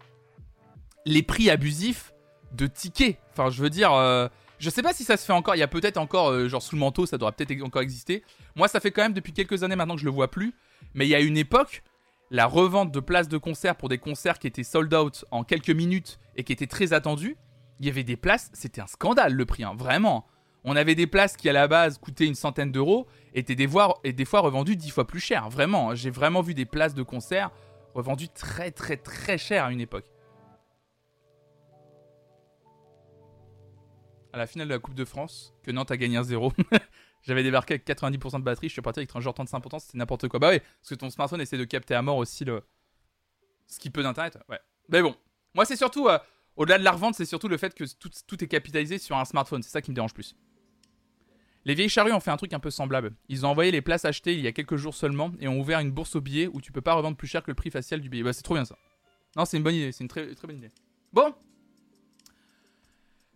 les prix abusifs de tickets? Enfin, je veux dire, euh, Je sais pas si ça se fait encore. Il y a peut-être encore, euh, genre sous le manteau, ça doit peut-être encore exister. Moi, ça fait quand même depuis quelques années maintenant que je le vois plus. Mais il y a une époque, la revente de places de concert pour des concerts qui étaient sold out en quelques minutes et qui étaient très attendus. Il y avait des places, c'était un scandale le prix, hein, vraiment. On avait des places qui à la base coûtaient une centaine d'euros et étaient des fois, et des fois revendues dix fois plus cher. Vraiment, hein. j'ai vraiment vu des places de concert revendues très très très cher à une époque. À la finale de la Coupe de France, que Nantes a gagné un 0. J'avais débarqué avec 90% de batterie, je suis parti avec un genre 35%, c'était n'importe quoi. Bah ouais, parce que ton smartphone essaie de capter à mort aussi le ce qui peut d'internet. Ouais. Mais bon, moi c'est surtout euh, au-delà de la revente, c'est surtout le fait que tout, tout est capitalisé sur un smartphone, c'est ça qui me dérange plus. Les vieilles charrues ont fait un truc un peu semblable. Ils ont envoyé les places achetées il y a quelques jours seulement et ont ouvert une bourse aux billets où tu peux pas revendre plus cher que le prix facial du billet. Bah c'est trop bien ça. Non, c'est une bonne idée, c'est une très, très bonne idée. Bon,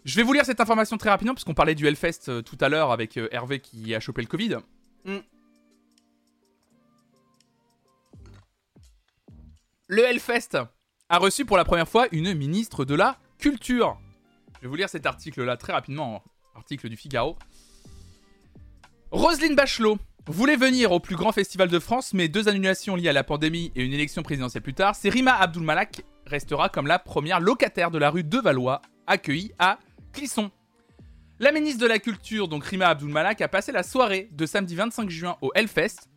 je vais vous lire cette information très rapidement, puisqu'on parlait du Hellfest euh, tout à l'heure avec euh, Hervé qui a chopé le Covid. Hmm. Le Hellfest a reçu pour la première fois une ministre de la Culture. Je vais vous lire cet article-là très rapidement, hein. article du Figaro. Roselyne Bachelot voulait venir au plus grand festival de France, mais deux annulations liées à la pandémie et une élection présidentielle plus tard, c'est Rima Abdulmalak restera comme la première locataire de la rue de Valois, accueillie à Clisson. La ministre de la Culture, donc Rima Abdulmalak, a passé la soirée de samedi 25 juin au Hellfest.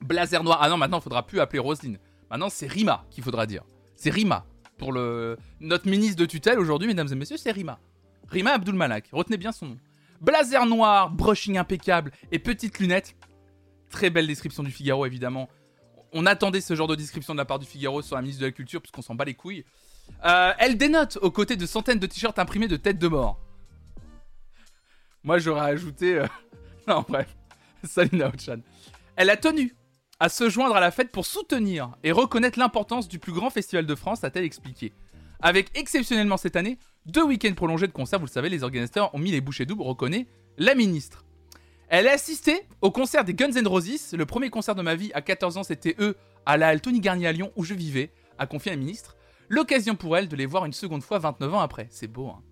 Blazer noir. Ah non, maintenant, il faudra plus appeler Roselyne. Maintenant, c'est Rima qu'il faudra dire. C'est Rima. Pour le... notre ministre de tutelle aujourd'hui, mesdames et messieurs, c'est Rima. Rima Abdulmalak. Retenez bien son nom. Blazer noir, brushing impeccable et petites lunettes. Très belle description du Figaro, évidemment. On attendait ce genre de description de la part du Figaro sur la ministre de la Culture, puisqu'on s'en bat les couilles. Euh, elle dénote aux côtés de centaines de t-shirts imprimés de têtes de mort. Moi, j'aurais ajouté. Euh, non, bref. Salut Naochan. Elle a tenu à se joindre à la fête pour soutenir et reconnaître l'importance du plus grand festival de France, a-t-elle expliqué. Avec exceptionnellement cette année, deux week-ends prolongés de concerts, vous le savez, les organisateurs ont mis les bouchées doubles, reconnaît la ministre. Elle a assisté au concert des Guns N' Roses. Le premier concert de ma vie à 14 ans, c'était eux à la Halle Tony Garnier à Lyon où je vivais, a confié la ministre. L'occasion pour elle de les voir une seconde fois 29 ans après. C'est beau, hein.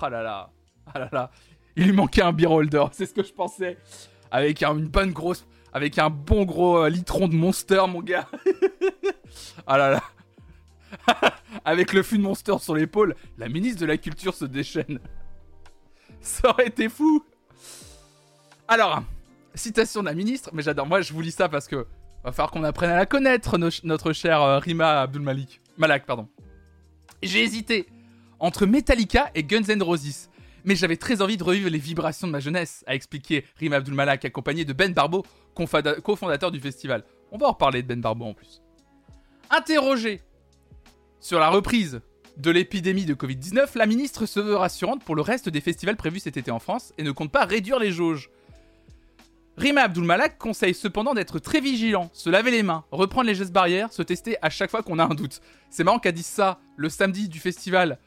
Ah là là. Ah là là. Il lui manquait un beer holder, c'est ce que je pensais. Avec une bonne grosse. Avec un bon gros euh, litron de monster, mon gars. ah là là. avec le fût de monster sur l'épaule, la ministre de la Culture se déchaîne. Ça aurait été fou. Alors, citation de la ministre, mais j'adore. Moi, je vous lis ça parce que va falloir qu'on apprenne à la connaître, notre chère euh, Rima Abdul Malik. Malak, pardon. J'ai hésité entre Metallica et Guns N' Roses. Mais j'avais très envie de revivre les vibrations de ma jeunesse, a expliqué Rima Abdul Malak, accompagné de Ben Barbo, cofondateur du festival. On va en reparler de Ben Barbo en plus. Interrogé sur la reprise de l'épidémie de Covid-19, la ministre se veut rassurante pour le reste des festivals prévus cet été en France et ne compte pas réduire les jauges. Rima Abdulmalak conseille cependant d'être très vigilant, se laver les mains, reprendre les gestes barrières, se tester à chaque fois qu'on a un doute. C'est marrant qu'elle dise ça le samedi du festival,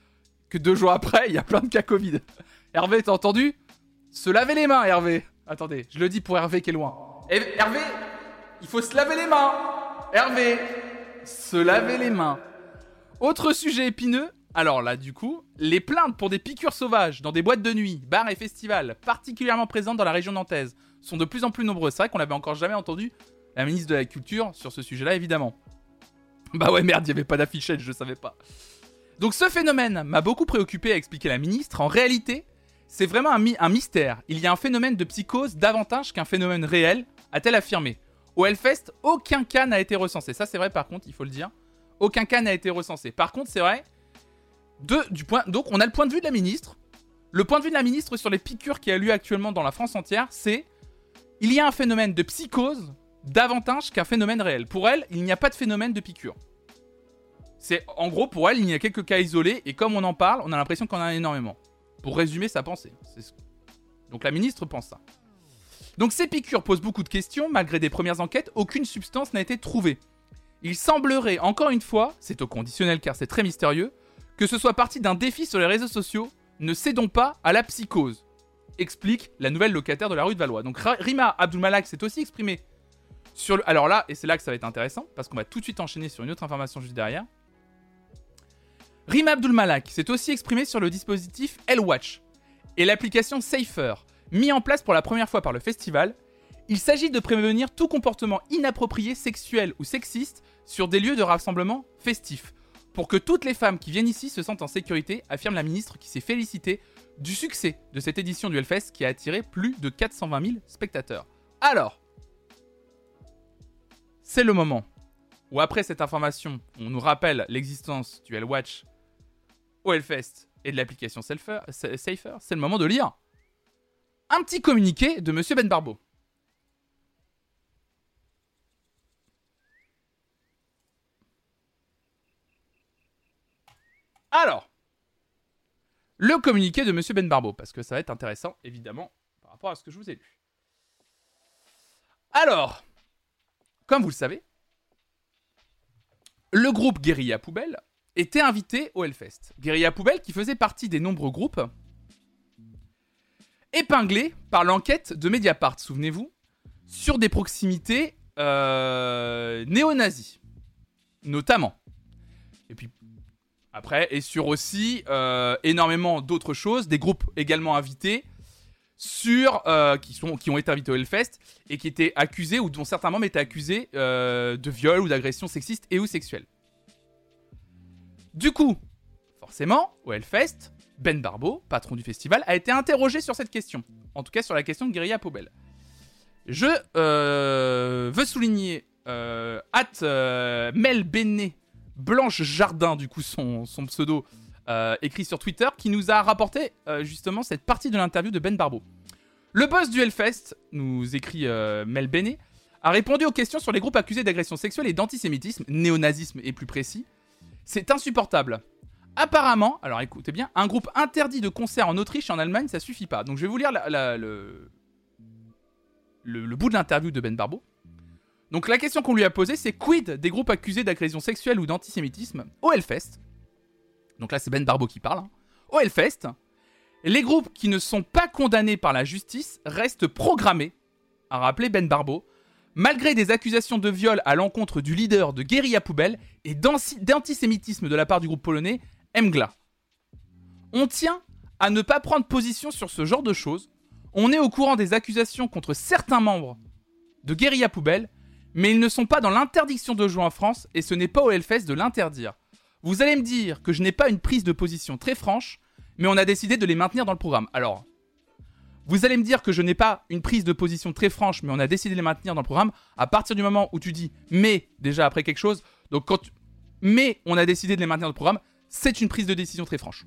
que deux jours après, il y a plein de cas Covid. Hervé, t'as entendu? Se laver les mains, Hervé. Attendez, je le dis pour Hervé qui est loin. Eh, Hervé, il faut se laver les mains. Hervé, se laver les mains. Autre sujet épineux, alors là, du coup, les plaintes pour des piqûres sauvages dans des boîtes de nuit, bars et festivals, particulièrement présentes dans la région nantaise, sont de plus en plus nombreux. C'est vrai qu'on n'avait encore jamais entendu la ministre de la Culture sur ce sujet-là, évidemment. Bah ouais, merde, il n'y avait pas d'affichette, je savais pas. Donc ce phénomène m'a beaucoup préoccupé, a expliqué la ministre. En réalité, c'est vraiment un, un, mystère. Il y a un phénomène de psychose davantage qu'un phénomène réel, a-t-elle affirmé. Au Hellfest, aucun cas n'a été recensé. Ça, c'est vrai, par contre, il faut le dire. Aucun cas n'a été recensé. Par contre, c'est vrai. De, du point, donc, on a le point de vue de la ministre. Le point de vue de la ministre sur les piqûres qui a lieu actuellement dans la France entière, c'est il y a un phénomène de psychose davantage qu'un phénomène réel. Pour elle, il n'y a pas de phénomène de piqûre. C'est en gros pour elle, il y a quelques cas isolés et comme on en parle, on a l'impression qu'on en a énormément. Pour résumer sa pensée. Donc la ministre pense ça. Donc ces piqûres posent beaucoup de questions, malgré des premières enquêtes, aucune substance n'a été trouvée. Il semblerait, encore une fois, c'est au conditionnel car c'est très mystérieux, que ce soit parti d'un défi sur les réseaux sociaux, ne cédons pas à la psychose explique la nouvelle locataire de la rue de Valois. Donc Rima Abdulmalak s'est aussi exprimée sur le... Alors là, et c'est là que ça va être intéressant, parce qu'on va tout de suite enchaîner sur une autre information juste derrière. Rima Abdulmalak s'est aussi exprimée sur le dispositif L-Watch et l'application Safer, mis en place pour la première fois par le festival. Il s'agit de prévenir tout comportement inapproprié, sexuel ou sexiste sur des lieux de rassemblement festifs. Pour que toutes les femmes qui viennent ici se sentent en sécurité, affirme la ministre qui s'est félicitée du succès de cette édition du Hellfest qui a attiré plus de 420 000 spectateurs. Alors, c'est le moment où après cette information, on nous rappelle l'existence du Hellwatch au Hellfest et de l'application Safer, c'est le moment de lire un petit communiqué de Monsieur Ben Barbeau. Alors, le communiqué de Monsieur Ben Barbeau, parce que ça va être intéressant, évidemment, par rapport à ce que je vous ai lu. Alors, comme vous le savez, le groupe Guérilla Poubelle était invité au Hellfest. Guérilla Poubelle qui faisait partie des nombreux groupes épinglés par l'enquête de Mediapart, souvenez-vous, sur des proximités euh, néo-nazis, notamment. Et puis après, et sur aussi euh, énormément d'autres choses, des groupes également invités sur euh, qui sont qui ont été invités au Hellfest et qui étaient accusés ou dont certains membres étaient accusés euh, de viol ou d'agression sexiste et ou sexuelle. Du coup, forcément, au Hellfest, Ben Barbeau, patron du festival, a été interrogé sur cette question. En tout cas, sur la question de Guérilla Pobel. Je veux souligner at Mel Benet Blanche Jardin, du coup, son, pseudo, euh, écrit sur Twitter, qui nous a rapporté euh, justement cette partie de l'interview de Ben Barbeau. Le boss du Hellfest, nous écrit euh, Mel Benet, a répondu aux questions sur les groupes accusés d'agression sexuelle et d'antisémitisme, néonazisme et plus précis. C'est insupportable. Apparemment, alors écoutez bien, un groupe interdit de concert en Autriche et en Allemagne, ça suffit pas. Donc je vais vous lire le, le, bout de l'interview de Ben Barbeau. Donc la question qu'on lui a posée, c'est quid des groupes accusés d'agression sexuelle ou d'antisémitisme au Hellfest? Donc là, c'est Ben Barbeau qui parle. Hein. Au Hellfest, les groupes qui ne sont pas condamnés par la justice restent programmés, a rappelé Ben Barbeau, malgré des accusations de viol à l'encontre du leader de Guérilla Poubelle et d'antisémitisme de la part du groupe polonais Mgla. On tient à ne pas prendre position sur ce genre de choses. On est au courant des accusations contre certains membres de Guérilla Poubelle mais ils ne sont pas dans l'interdiction de jouer en France et ce n'est pas au Hellfest de l'interdire. Vous allez me dire que je n'ai pas une prise de position très franche, mais on a décidé de les maintenir dans le programme. Alors, vous allez me dire que je n'ai pas une prise de position très franche, mais on a décidé de les maintenir dans le programme. À partir du moment où tu dis mais déjà après quelque chose, donc quand mais on a décidé de les maintenir dans le programme, c'est une prise de décision très franche.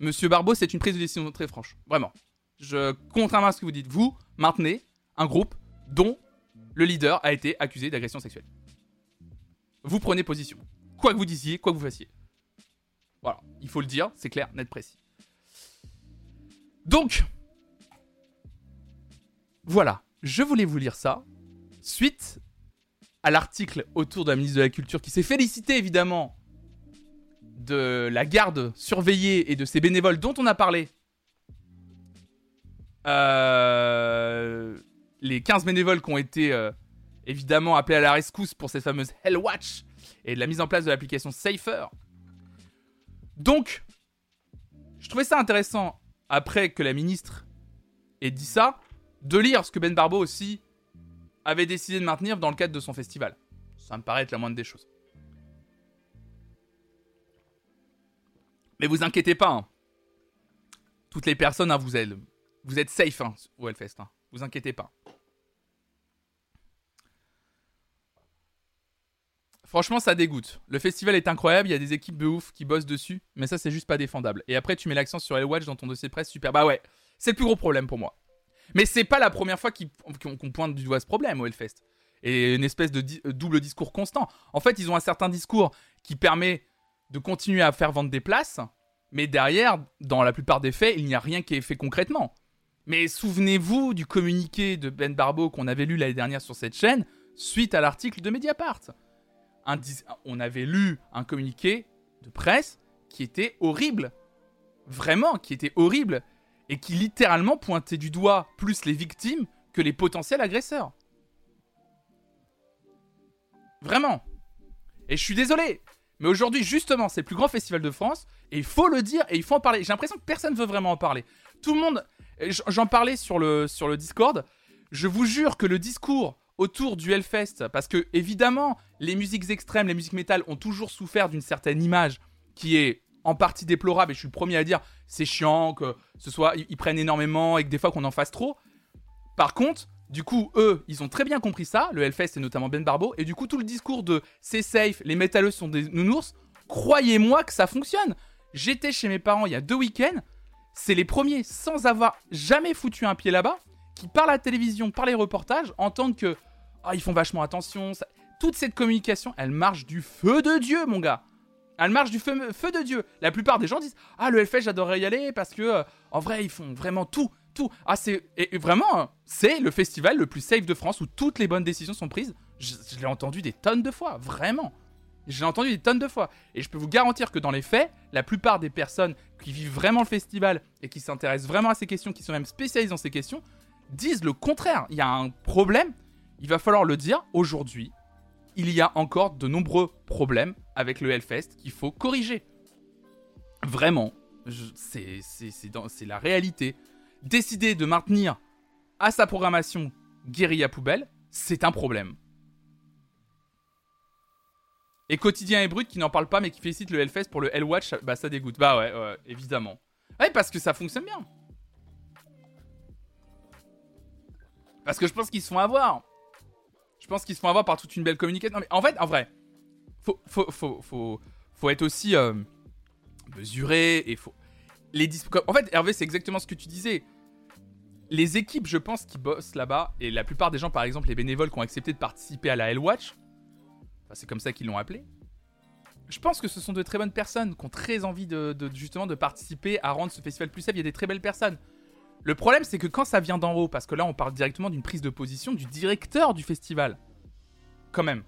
Monsieur Barbeau, c'est une prise de décision très franche. Vraiment. Je, contrairement à ce que vous dites, vous maintenez un groupe dont le leader a été accusé d'agression sexuelle. Vous prenez position. Quoi que vous disiez, quoi que vous fassiez. Voilà, il faut le dire, c'est clair, net, précis. Donc, voilà, je voulais vous lire ça. Suite à l'article autour la ministre de la Culture qui s'est félicité évidemment de la garde surveillée et de ses bénévoles dont on a parlé. Euh, les 15 bénévoles qui ont été euh, évidemment appelés à la rescousse pour cette fameuse Hell Watch et la mise en place de l'application Safer. Donc, je trouvais ça intéressant, après que la ministre ait dit ça, de lire ce que Ben Barbeau aussi avait décidé de maintenir dans le cadre de son festival. Ça me paraît être la moindre des choses. Mais vous inquiétez pas, hein. toutes les personnes, hein, vous, êtes, vous êtes safe hein, au Hellfest. Vous inquiétez pas. Franchement, ça dégoûte. Le festival est incroyable, il y a des équipes de ouf qui bossent dessus, mais ça, c'est juste pas défendable. Et après, tu mets l'accent sur Watch dans ton dossier presse, super. Bah ouais, c'est le plus gros problème pour moi. Mais c'est pas la première fois qu'on pointe du doigt ce problème au Hellfest. Et une espèce de double discours constant. En fait, ils ont un certain discours qui permet de continuer à faire vendre des places, mais derrière, dans la plupart des faits, il n'y a rien qui est fait concrètement. Mais souvenez-vous du communiqué de Ben Barbeau qu'on avait lu l'année dernière sur cette chaîne, suite à l'article de Mediapart on avait lu un communiqué de presse qui était horrible. Vraiment, qui était horrible. Et qui littéralement pointait du doigt plus les victimes que les potentiels agresseurs. Vraiment. Et je suis désolé. Mais aujourd'hui, justement, c'est le plus grand festival de France, et il faut le dire, et il faut en parler. J'ai l'impression que personne ne veut vraiment en parler. Tout le monde... J'en parlais sur le, sur le Discord. Je vous jure que le discours autour du Hellfest, parce que évidemment, les musiques extrêmes, les musiques métal ont toujours souffert d'une certaine image qui est en partie déplorable, et je suis le premier à dire c'est chiant que ce soit ils prennent énormément et que des fois qu'on en fasse trop. Par contre, du coup, eux, ils ont très bien compris ça, le Hellfest et notamment Ben Barbo, et du coup, tout le discours de c'est safe, les métalleux sont des nounours, croyez-moi que ça fonctionne. J'étais chez mes parents il y a deux week-ends, c'est les premiers, sans avoir jamais foutu un pied là-bas, qui par la télévision, par les reportages, entendent que ah, ils font vachement attention. Toute cette communication, elle marche du feu de Dieu, mon gars. Elle marche du feu, de Dieu. La plupart des gens disent Ah, le Hellfest, j'adorerais y aller parce que, euh, en vrai, ils font vraiment tout. Tout. Ah, c'est. Et, vraiment, hein, c'est le festival le plus safe de France où toutes les bonnes décisions sont prises. Je, je l'ai entendu des tonnes de fois, vraiment. Je l'ai entendu des tonnes de fois. Et je peux vous garantir que dans les faits, la plupart des personnes qui vivent vraiment le festival et qui s'intéressent vraiment à ces questions, qui sont même spécialisées dans ces questions, disent le contraire. Il y a un problème, il va falloir le dire aujourd'hui. Il y a encore de nombreux problèmes avec le Hellfest qu'il faut corriger. Vraiment, c'est la réalité. Décider de maintenir à sa programmation Guérilla Poubelle, c'est un problème. Et Quotidien et Brut qui n'en parle pas mais qui félicite le Hellfest pour le Hellwatch, bah ça dégoûte. Bah ouais, ouais évidemment. Ouais, parce que ça fonctionne bien. Parce que je pense qu'ils se font avoir. Je pense qu'ils se font avoir par toute une belle communication. Non, mais en fait, en vrai, faut, faut, faut, faut, faut être aussi euh, mesuré et faut. Les en fait, Hervé, c'est exactement ce que tu disais. Les équipes, je pense, qui bossent là-bas, et la plupart des gens, par exemple, les bénévoles qui ont accepté de participer à la Hellwatch, enfin, c'est comme ça qu'ils l'ont appelé, je pense que ce sont de très bonnes personnes qui ont très envie de, de, justement de participer à rendre ce festival plus safe. Il y a des très belles personnes. Le problème, c'est que quand ça vient d'en haut, parce que là, on parle directement d'une prise de position du directeur du festival. Quand même.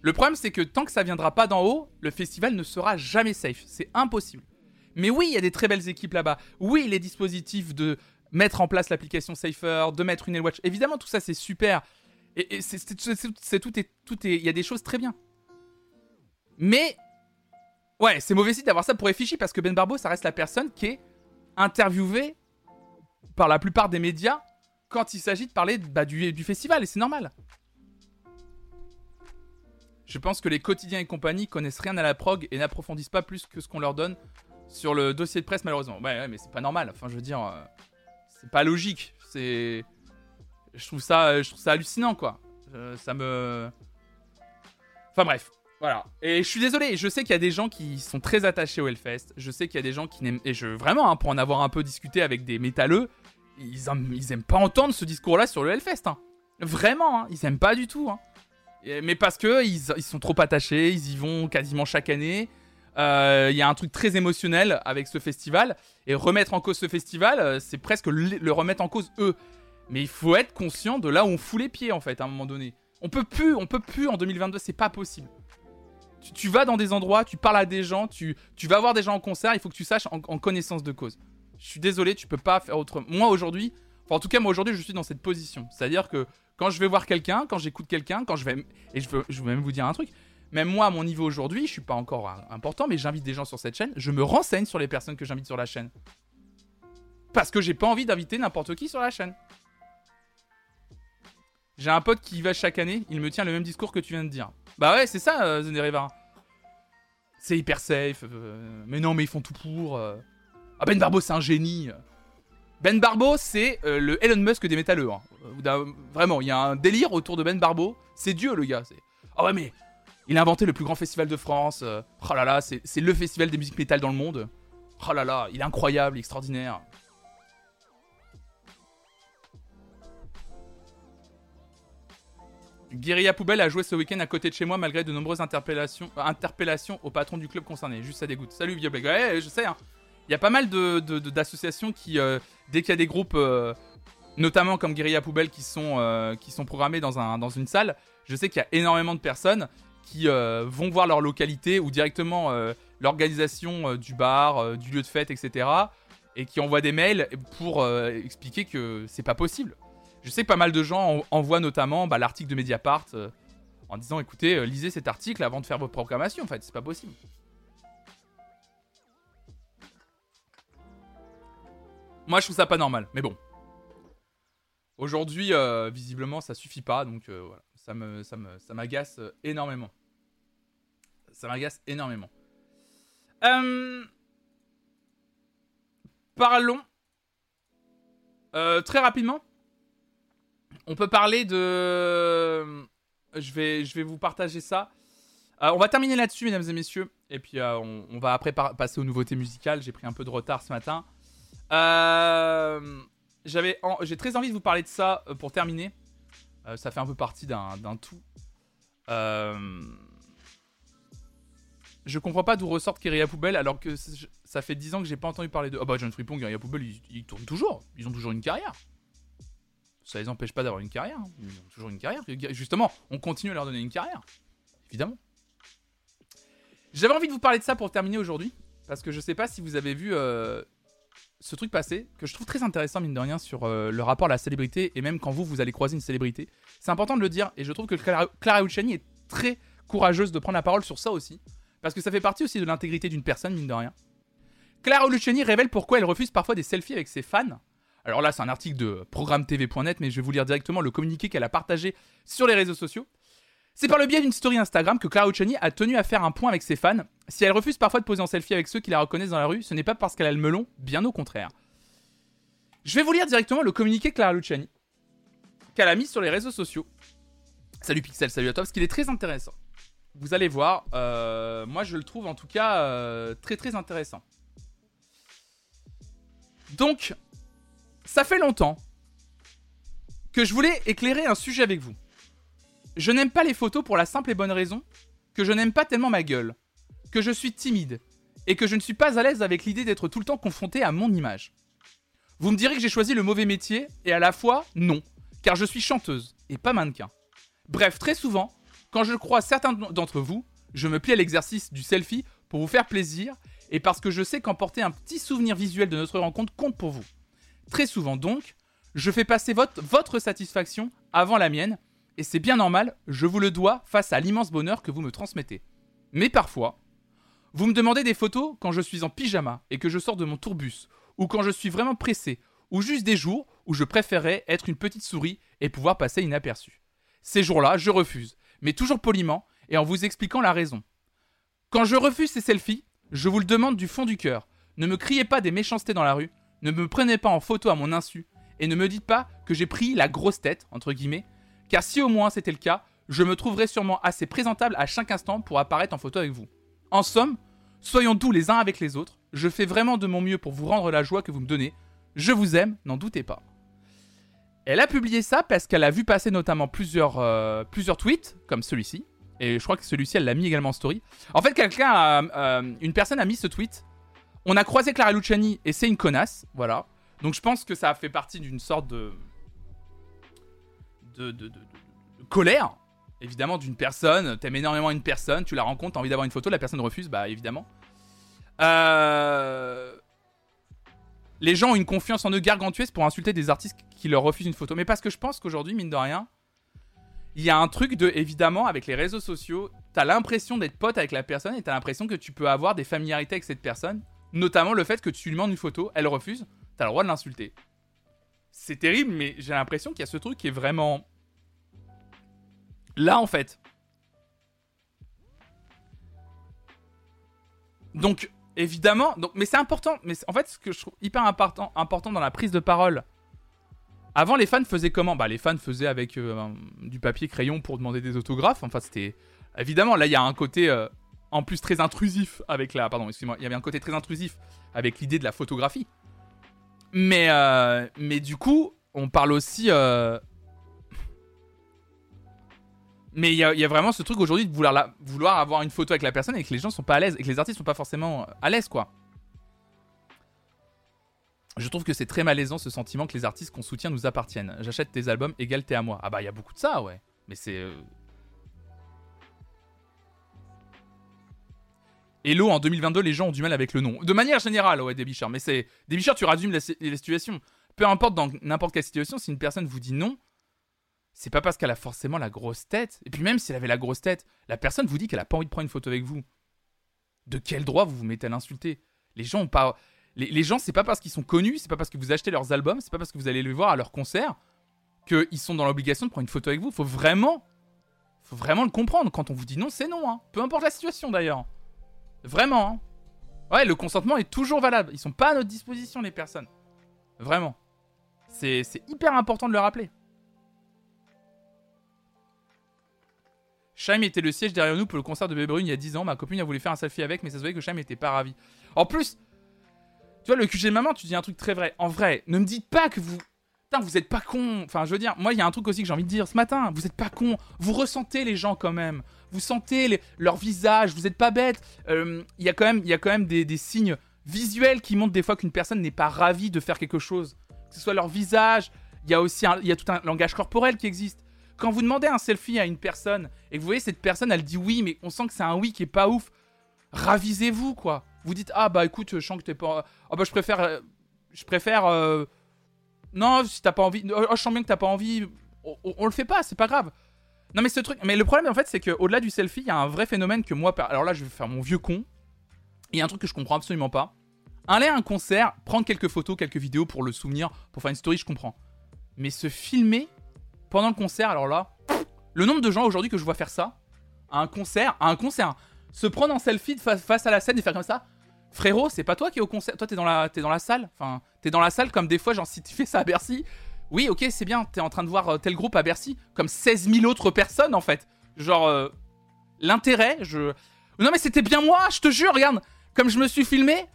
Le problème, c'est que tant que ça viendra pas d'en haut, le festival ne sera jamais safe. C'est impossible. Mais oui, il y a des très belles équipes là-bas. Oui, les dispositifs de mettre en place l'application Safer, de mettre une Watch. Évidemment, tout ça, c'est super. Et, c'est tout est tout est. Il y a des choses très bien. Mais ouais, c'est mauvais signe d'avoir ça pour Effichi parce que Ben Barbo, ça reste la personne qui est interviewé par la plupart des médias quand il s'agit de parler bah, du, festival, et c'est normal. Je pense que les quotidiens et compagnie connaissent rien à la prog et n'approfondissent pas plus que ce qu'on leur donne sur le dossier de presse, malheureusement. Ouais, mais c'est pas normal. Enfin, je veux dire, euh, c'est pas logique. C'est. Je trouve ça, je trouve ça hallucinant, quoi. ça me. Enfin, bref. Voilà. Et je suis désolé, je sais qu'il y a des gens qui sont très attachés au Hellfest. Je sais qu'il y a des gens qui n'aiment. Et je, vraiment, hein, pour en avoir un peu discuté avec des métalleux, ils, aiment, pas entendre ce discours-là sur le Hellfest. Hein. Vraiment, hein, ils aiment pas du tout. mais parce que ils, sont trop attachés, ils y vont quasiment chaque année. Euh, il y a un truc très émotionnel avec ce festival. Et remettre en cause ce festival, euh, c'est presque le, le, remettre en cause eux. Mais il faut être conscient de là où on fout les pieds, en fait, à un moment donné. On peut plus, on peut plus en 2022, c'est pas possible tu, vas dans des endroits, tu parles à des gens, tu, vas voir des gens en concert, il faut que tu saches en, connaissance de cause. Je suis désolé, tu peux pas faire autrement. Moi aujourd'hui, en tout cas moi aujourd'hui je suis dans cette position. C'est-à-dire que quand je vais voir quelqu'un, quand j'écoute quelqu'un, quand je vais... Et je veux, même vous dire un truc, même moi à mon niveau aujourd'hui, je suis pas encore important, mais j'invite des gens sur cette chaîne, je me renseigne sur les personnes que j'invite sur la chaîne. Parce que j'ai pas envie d'inviter n'importe qui sur la chaîne. J'ai un pote qui y va chaque année, il me tient le même discours que tu viens de dire. Bah ouais, c'est ça, euh, C'est hyper safe. Euh, mais non, mais ils font tout pour. Euh. Ah, Ben Barbo, c'est un génie. Ben Barbo, c'est euh, le Elon Musk des métalleux. Hein. Vraiment, il y a un délire autour de Ben Barbo. C'est Dieu, le gars. Ah ouais, mais il a inventé le plus grand festival de France. Oh là là, c'est le festival des musiques métal dans le monde. Oh là là, il est incroyable, extraordinaire. Guérilla Poubelle a joué ce week-end à côté de chez moi malgré de nombreuses interpellations, interpellations au patron du club concerné. Juste ça dégoûte. Salut Vieux Ouais, je sais. Hein. Il y a pas mal d'associations de, qui, euh, dès qu'il y a des groupes, euh, notamment comme Guérilla Poubelle, qui sont, euh, programmés dans, dans une salle, je sais qu'il y a énormément de personnes qui vont voir leur localité ou directement l'organisation du bar, du lieu de fête, etc. Et qui envoient des mails pour expliquer que c'est pas possible. Je sais que pas mal de gens envoient notamment bah, l'article de Mediapart euh, en disant écoutez, euh, lisez cet article avant de faire vos proclamations. En fait, c'est pas possible. Moi, je trouve ça pas normal, mais bon. Aujourd'hui, euh, visiblement, ça suffit pas, donc voilà. Ça me, ça me, ça m'agace énormément. Ça m'agace énormément. Parlons très rapidement. On peut parler de je vais, je vais vous partager ça. Euh, on va terminer là-dessus, mesdames et messieurs. Et puis, euh, on, va après passer aux nouveautés musicales. J'ai pris un peu de retard ce matin. Euh, j'avais, j'ai très envie de vous parler de ça pour terminer. ça fait un peu partie d'un, tout. je comprends pas d'où ressort Keria Poubelle alors que ça fait 10 ans que j'ai pas entendu parler de. Oh bah, John Fripon, Keria Poubelle, ils, ils tournent toujours. Ils ont toujours une carrière ça les empêche pas d'avoir une carrière. Hein. Ils ont toujours une carrière. Justement, on continue à leur donner une carrière. Évidemment. J'avais envie de vous parler de ça pour terminer aujourd'hui. Parce que je sais pas si vous avez vu euh, ce truc passer, que je trouve très intéressant, mine de rien, sur euh, le rapport à la célébrité. Et même quand vous, vous allez croiser une célébrité. C'est important de le dire. Et je trouve que Clara, Clara est très courageuse de prendre la parole sur ça aussi. Parce que ça fait partie aussi de l'intégrité d'une personne, mine de rien. Clara Luciani révèle pourquoi elle refuse parfois des selfies avec ses fans alors là, c'est un article de programme-tv.net, mais je vais vous lire directement le communiqué qu'elle a partagé sur les réseaux sociaux. C'est par le biais d'une story Instagram que Clara Luciani a tenu à faire un point avec ses fans. Si elle refuse parfois de poser en selfie avec ceux qui la reconnaissent dans la rue, ce n'est pas parce qu'elle a le melon, bien au contraire. Je vais vous lire directement le communiqué de Clara Luciani qu'elle a mis sur les réseaux sociaux. Salut Pixel, salut à toi, parce qu'il est très intéressant. Vous allez voir, euh, moi je le trouve en tout cas euh, très très intéressant. Donc, ça fait longtemps que je voulais éclairer un sujet avec vous. Je n'aime pas les photos pour la simple et bonne raison que je n'aime pas tellement ma gueule, que je suis timide et que je ne suis pas à l'aise avec l'idée d'être tout le temps confronté à mon image. Vous me direz que j'ai choisi le mauvais métier et à la fois non, car je suis chanteuse et pas mannequin. Bref, très souvent, quand je crois certains d'entre vous, je me plie à l'exercice du selfie pour vous faire plaisir et parce que je sais qu'emporter un petit souvenir visuel de notre rencontre compte pour vous. Très souvent donc, je fais passer votre, satisfaction avant la mienne, et c'est bien normal, je vous le dois face à l'immense bonheur que vous me transmettez. Mais parfois, vous me demandez des photos quand je suis en pyjama et que je sors de mon tourbus, ou quand je suis vraiment pressé, ou juste des jours où je préférerais être une petite souris et pouvoir passer inaperçu. Ces jours-là, je refuse, mais toujours poliment et en vous expliquant la raison. Quand je refuse ces selfies, je vous le demande du fond du cœur. Ne me criez pas des méchancetés dans la rue, ne me prenez pas en photo à mon insu et ne me dites pas que j'ai pris la grosse tête, entre guillemets, car si au moins c'était le cas, je me trouverais sûrement assez présentable à chaque instant pour apparaître en photo avec vous. En somme, soyons doux les uns avec les autres, je fais vraiment de mon mieux pour vous rendre la joie que vous me donnez, je vous aime, n'en doutez pas. Elle a publié ça parce qu'elle a vu passer notamment plusieurs, euh, tweets, comme celui-ci, et je crois que celui-ci, elle l'a mis également en story. En fait, quelqu'un, euh, une personne a mis ce tweet on a croisé Clara Luciani et c'est une connasse, voilà. Donc je pense que ça fait partie d'une sorte de... De, de, colère, évidemment, d'une personne. T'aimes énormément une personne, tu la rencontres, t'as envie d'avoir une photo, la personne refuse, bah évidemment. Euh, les gens ont une confiance en eux gargantuesque pour insulter des artistes qui leur refusent une photo. Mais parce que je pense qu'aujourd'hui, mine de rien, il y a un truc de, évidemment, avec les réseaux sociaux, t'as l'impression d'être pote avec la personne et t'as l'impression que tu peux avoir des familiarités avec cette personne. Notamment le fait que tu lui demandes une photo, elle refuse, t'as le droit de l'insulter. C'est terrible, mais j'ai l'impression qu'il y a ce truc qui est vraiment. Là, en fait. Donc, évidemment. Donc, mais c'est important. Mais en fait, ce que je trouve hyper important, important dans la prise de parole. Avant, les fans faisaient comment? Bah, les fans faisaient avec euh, du papier crayon pour demander des autographes. Enfin, c'était. Évidemment, là, il y a un côté. Euh, en plus très intrusif avec la. Pardon, excuse-moi, il y avait un côté très intrusif avec l'idée de la photographie. Mais, euh, mais du coup, on parle aussi. Euh, mais il y, a vraiment ce truc aujourd'hui de vouloir, vouloir avoir une photo avec la personne et que les gens sont pas à l'aise et que les artistes sont pas forcément à l'aise, quoi. Je trouve que c'est très malaisant ce sentiment que les artistes qu'on soutient nous appartiennent. J'achète tes albums, égal t'es à moi. Ah bah il y a beaucoup de ça, ouais. Mais c'est. Hello, en 2022, les gens ont du mal avec le nom. De manière générale, ouais, Débichard. Mais c'est. Débichard, tu résumes la, situation. Peu importe dans n'importe quelle situation, si une personne vous dit non, c'est pas parce qu'elle a forcément la grosse tête. Et puis même si elle avait la grosse tête, la personne vous dit qu'elle a pas envie de prendre une photo avec vous. De quel droit vous vous mettez à l'insulter? Les gens ont pas. Les, gens, c'est pas parce qu'ils sont connus, c'est pas parce que vous achetez leurs albums, c'est pas parce que vous allez les voir à leur concert qu'ils sont dans l'obligation de prendre une photo avec vous. Faut vraiment. Faut vraiment le comprendre. Quand on vous dit non, c'est non. Hein. Peu importe la situation d'ailleurs. Vraiment. Hein. Ouais, le consentement est toujours valable. Ils sont pas à notre disposition, les personnes. Vraiment. C'est hyper important de le rappeler. Shaim était le siège derrière nous pour le concert de Bébé il y a 10 ans. Ma copine a voulu faire un selfie avec, mais ça se voyait que Shaim était pas ravi. En plus, tu vois, le QG de maman, tu dis un truc très vrai. En vrai, ne me dites pas que vous. Vous êtes pas con. Enfin, je veux dire, moi, il y a un truc aussi que j'ai envie de dire ce matin. Vous êtes pas con. Vous ressentez les gens quand même. Vous sentez leur visage. Vous êtes pas bête. Euh, il y a quand même, y a quand même des, signes visuels qui montrent des fois qu'une personne n'est pas ravie de faire quelque chose. Que ce soit leur visage. Il y a aussi il y a tout un langage corporel qui existe. Quand vous demandez un selfie à une personne et que vous voyez cette personne, elle dit oui, mais on sent que c'est un oui qui est pas ouf, ravisez-vous quoi. Vous dites ah bah écoute, je sens que t'es pas. Ah bah je préfère. Euh, je préfère. Euh, non, si t'as pas envie. Oh, je sens bien que t'as pas envie. On, le fait pas, c'est pas grave. Non mais ce truc. Mais le problème en fait, c'est qu'au-delà du selfie, il y a un vrai phénomène que moi. Alors là, je vais faire mon vieux con. Il y a un truc que je comprends absolument pas. Aller à un concert, prendre quelques photos, quelques vidéos pour le souvenir, pour faire une story, je comprends. Mais se filmer pendant le concert, alors là, le nombre de gens aujourd'hui que je vois faire ça, à un concert, à un concert, se prendre en selfie face, à la scène et faire comme ça, frérot, c'est pas toi qui es au concert, toi t'es dans la, dans la salle, enfin, t'es dans la salle comme des fois, genre si tu fais ça à Bercy, oui, ok, c'est bien, t'es en train de voir euh, tel groupe à Bercy, comme 16 000 autres personnes en fait, genre euh, l'intérêt, je, non mais c'était bien moi, je te jure, regarde, comme je me suis filmé,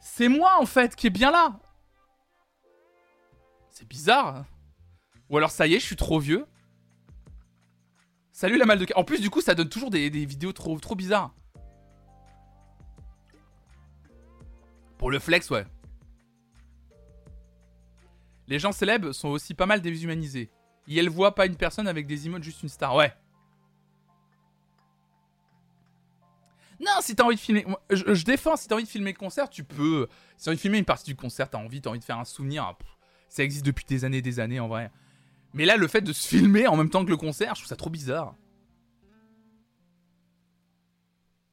c'est moi en fait qui est bien là. C'est bizarre. Ou alors ça y est, je suis trop vieux. Salut la mal de En plus, du coup, ça donne toujours des, vidéos trop bizarres. Pour le flex, ouais. Les gens célèbres sont aussi pas mal déshumanisés. Et elles voient pas une personne avec des emotes, juste une star. Ouais. Non, si t'as envie de filmer. Je, défends, si t'as envie de filmer le concert, tu peux. Si t'as envie de filmer une partie du concert, t'as envie, t'as envie de faire un souvenir. ça existe depuis des années des années en vrai. Mais là, le fait de se filmer en même temps que le concert, je trouve ça trop bizarre.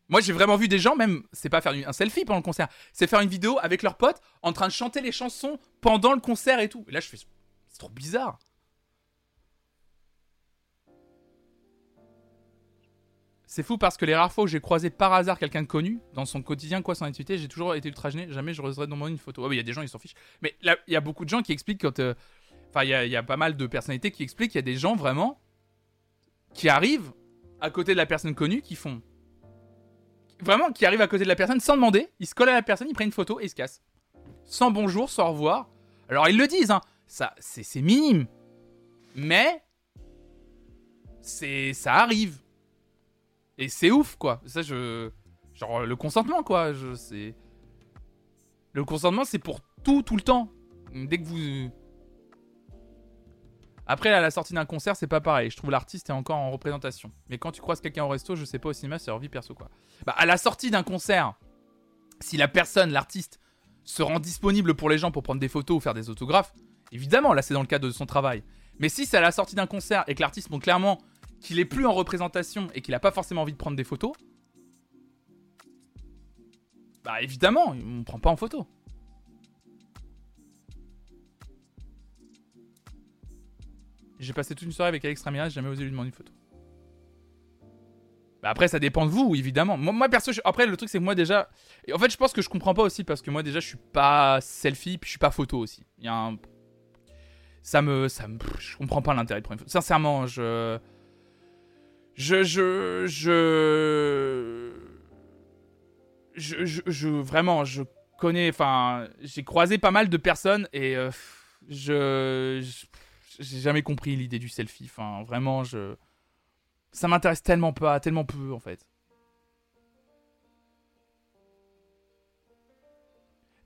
Moi, j'ai vraiment vu des gens, même, c'est pas faire un selfie pendant le concert, c'est faire une vidéo avec leurs potes en train de chanter les chansons pendant le concert et tout. Et là, je fais. C'est trop bizarre. C'est fou parce que les rares fois où j'ai croisé par hasard quelqu'un de connu, dans son quotidien, quoi, son activité, j'ai toujours été ultra gêné. Jamais je dans demander une photo. Ah il y a des gens, ils s'en fichent. Mais là, il y a beaucoup de gens qui expliquent quand. Euh, Enfin, il y, a pas mal de personnalités qui expliquent qu'il y a des gens vraiment qui arrivent à côté de la personne connue qui font. Vraiment, qui arrivent à côté de la personne sans demander. Ils se collent à la personne, ils prennent une photo et ils se cassent. Sans bonjour, sans au revoir. Alors, ils le disent, hein. Ça, c'est minime. Mais. C'est. Ça arrive. Et c'est ouf, quoi. Ça, je. Genre, le consentement, quoi. Je, c'est. Le consentement, c'est pour tout, tout le temps. Dès que vous après, à la sortie d'un concert, c'est pas pareil. Je trouve l'artiste est encore en représentation. Mais quand tu croises quelqu'un au resto, je sais pas au cinéma, c'est leur vie perso quoi. Bah, à la sortie d'un concert, si la personne, l'artiste, se rend disponible pour les gens pour prendre des photos ou faire des autographes, évidemment, là c'est dans le cadre de son travail. Mais si c'est à la sortie d'un concert et que l'artiste montre clairement qu'il est plus en représentation et qu'il a pas forcément envie de prendre des photos, bah évidemment, on prend pas en photo. J'ai passé toute une soirée avec Alex Ramirez, jamais osé lui demander une photo. Bah après, ça dépend de vous, évidemment. Moi, perso, après, le truc, c'est que moi déjà. En fait, je pense que je comprends pas aussi parce que moi, déjà, je suis pas selfie, puis je suis pas photo aussi. Il y a un. Ça me. Ça. Je comprends pas l'intérêt de prendre une photo. Sincèrement, je. Je. Je. Je. Je. je, je vraiment, je connais. Enfin, j'ai croisé pas mal de personnes et. Euh, je j'ai jamais compris l'idée du selfie. Enfin, vraiment, je. Ça m'intéresse tellement pas, tellement peu en fait.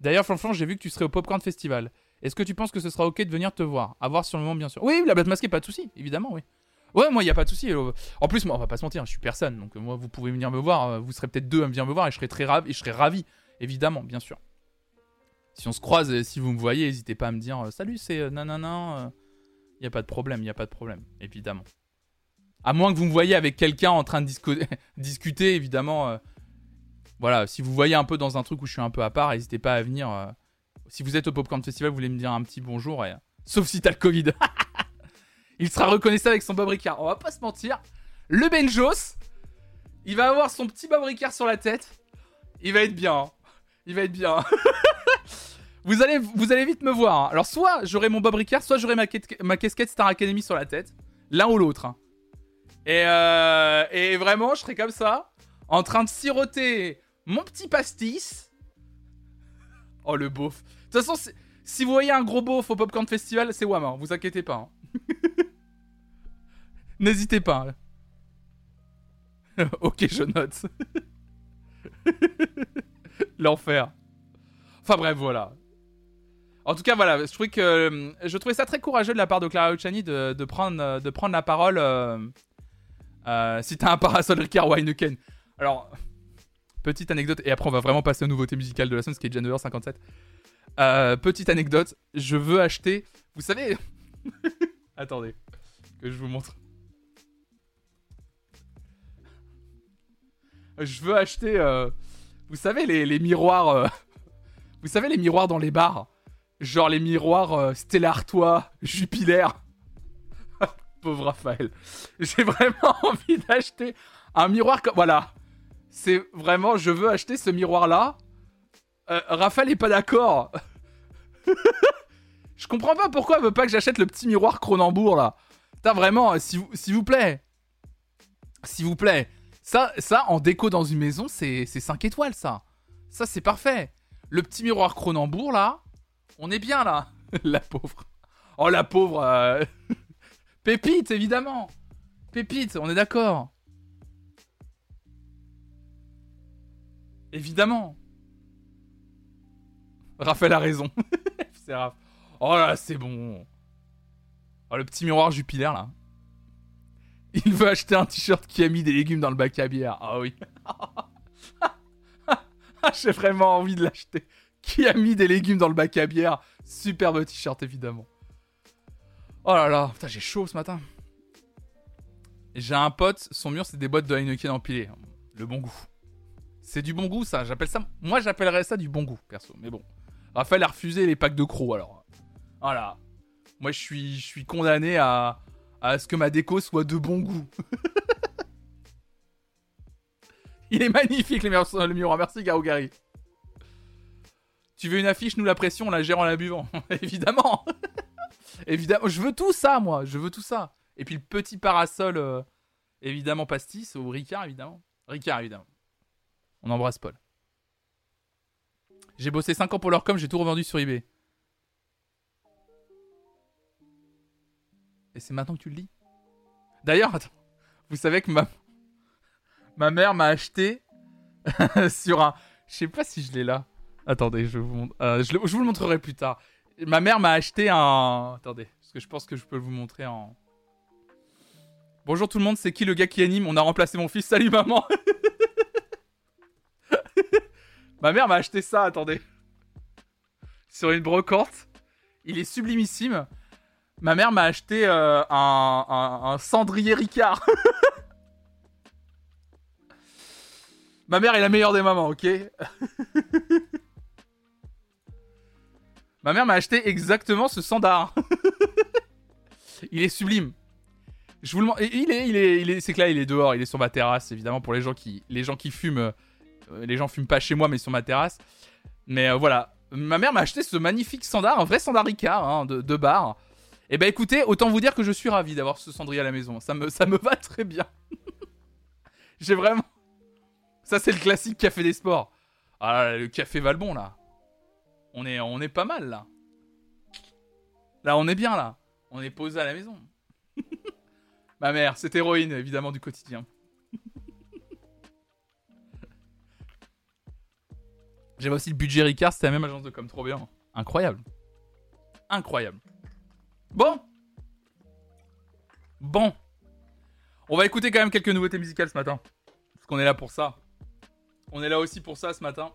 D'ailleurs, franchement, j'ai vu que tu serais au Popcorn Festival. Est-ce que tu penses que ce sera ok de venir te voir? À voir sur le moment, bien sûr. Oui, la blague masquée, pas de souci, évidemment, oui. Ouais, moi, il n'y a pas de souci. En plus, moi, on va pas se mentir, je suis personne. Donc, moi, vous pouvez venir me voir. Euh, vous serez peut-être deux à venir me voir et je serai très ravi. Je serai ravi, évidemment, bien sûr. Si on se croise, si vous me voyez, n'hésitez pas à me dire euh, Salut, c'est euh, nanana Il n'y a pas de problème, il n'y a pas de problème, évidemment. À moins que vous me voyez avec quelqu'un en train de discuter, évidemment. Euh, voilà, si vous voyez un peu dans un truc où je suis un peu à part, n'hésitez pas à venir. Euh, si vous êtes au Popcorn Festival, vous voulez me dire un petit bonjour. Et... Sauf si t'as le Covid. il sera reconnaissable avec son Bob Ricard. On va pas se mentir. Le Benjos, il va avoir son petit Bob Ricard sur la tête. Il va être bien. Hein. Il va être bien. vous, allez, vite me voir. Hein. Alors, soit j'aurai mon Bob soit j'aurai ma, casquette Star Academy sur la tête. L'un ou l'autre. Hein. Et, euh, et vraiment, je serai comme ça, en train de siroter mon petit pastis. Oh, le beauf. De toute façon, si vous voyez un gros beauf au Popcorn Festival, c'est Wam, vous inquiétez pas. N'hésitez pas. ok, je note. L'enfer. Enfin bref, voilà. En tout cas, voilà, je trouvais que je trouvais ça très courageux de la part de Clara Luciani de, prendre, de prendre la parole. Euh, euh, si t'as un parasol Ricard ou. Alors, petite anecdote, et après on va vraiment passer aux nouveautés musicales de la semaine, ce qui est déjà 9h57. Euh, petite anecdote, je veux acheter. Vous savez. Attendez, que je vous montre. Je veux acheter. Vous savez, les, miroirs. Euh, vous savez, les miroirs dans les bars Genre les miroirs euh, Jupiler. Pauvre Raphaël. J'ai vraiment envie d'acheter un miroir comme. Voilà. C'est vraiment. Je veux acheter ce miroir-là. Euh, Raphaël est pas d'accord. je comprends pas pourquoi il veut pas que j'achète le petit miroir Cronenbourg là. T'as vraiment, s'il vous plaît. S'il vous plaît. Ça, ça, en déco dans une maison, c'est 5 étoiles, ça. Ça, c'est parfait. Le petit miroir Cronenbourg, là, on est bien, là. la pauvre. Oh, la pauvre. Euh, Pépite, évidemment. Pépite, on est d'accord. Évidemment. Raphaël a raison. c'est Oh là, c'est bon. Oh, le petit miroir Jupiler, là. Il veut acheter un t-shirt qui a mis des légumes dans le bac à bière. Ah oui. J'ai vraiment envie de l'acheter. Qui a mis des légumes dans le bac à bière Superbe t-shirt, évidemment. Oh là là, putain, j'ai chaud ce matin. J'ai un pote, son mur, c'est des boîtes de Heineken empilées. Le bon goût. C'est du bon goût, ça. J'appelle ça. Moi, j'appellerais ça du bon goût, perso. Mais bon. Raphaël a refusé les packs de crocs, alors. Voilà. Moi, je suis, je suis condamné à, à ce que ma déco soit de bon goût. Il est magnifique, le miroir. Merci, Gary. Tu veux une affiche, nous la pression, on la gère en la buvant. Évidemment. évidemment. Je veux tout ça, moi. Je veux tout ça. Et puis le petit parasol, euh, évidemment, pastis, au Ricard, évidemment. Ricard, évidemment. On embrasse Paul. J'ai bossé 5 ans pour leur com, j'ai tout revendu sur eBay. Et c'est maintenant que tu le lis. D'ailleurs, vous savez que ma, ma mère m'a acheté sur un. Je sais pas si je l'ai là. Attendez, je vous, euh, je, vous le montrerai plus tard. Ma mère m'a acheté un. Attendez, parce que je pense que je peux vous montrer en. Bonjour tout le monde, c'est qui le gars qui anime? On a remplacé mon fils. Salut maman Ma mère m'a acheté ça, attendez. Sur une brocante. Il est sublimissime. Ma mère m'a acheté euh, un, cendrier Ricard. Ma mère est la meilleure des mamans, ok? Ma mère m'a acheté exactement ce sandar. il est sublime. Je vous le il est, il est, il est, c'est que là, il est dehors, il est sur ma terrasse, évidemment pour les gens qui, les gens qui fument. Euh, les gens fument pas chez moi, mais sur ma terrasse. Mais euh, voilà, ma mère m'a acheté ce magnifique sandar, un vrai sandar hein, de, bar. Eh ben écoutez, autant vous dire que je suis ravi d'avoir ce cendrier à la maison. Ça me, ça me va très bien. J'ai vraiment... Ça c'est le classique café des sports. Ah le café Valbon là. On est, pas mal là. Là on est bien là. On est posé à la maison. Ma mère, cette héroïne évidemment du quotidien. J'avais aussi le budget Ricard, c'était la même agence de com, trop bien. Incroyable. Incroyable. Bon. Bon. On va écouter quand même quelques nouveautés musicales ce matin. Parce qu'on est là pour ça. On est là aussi pour ça ce matin.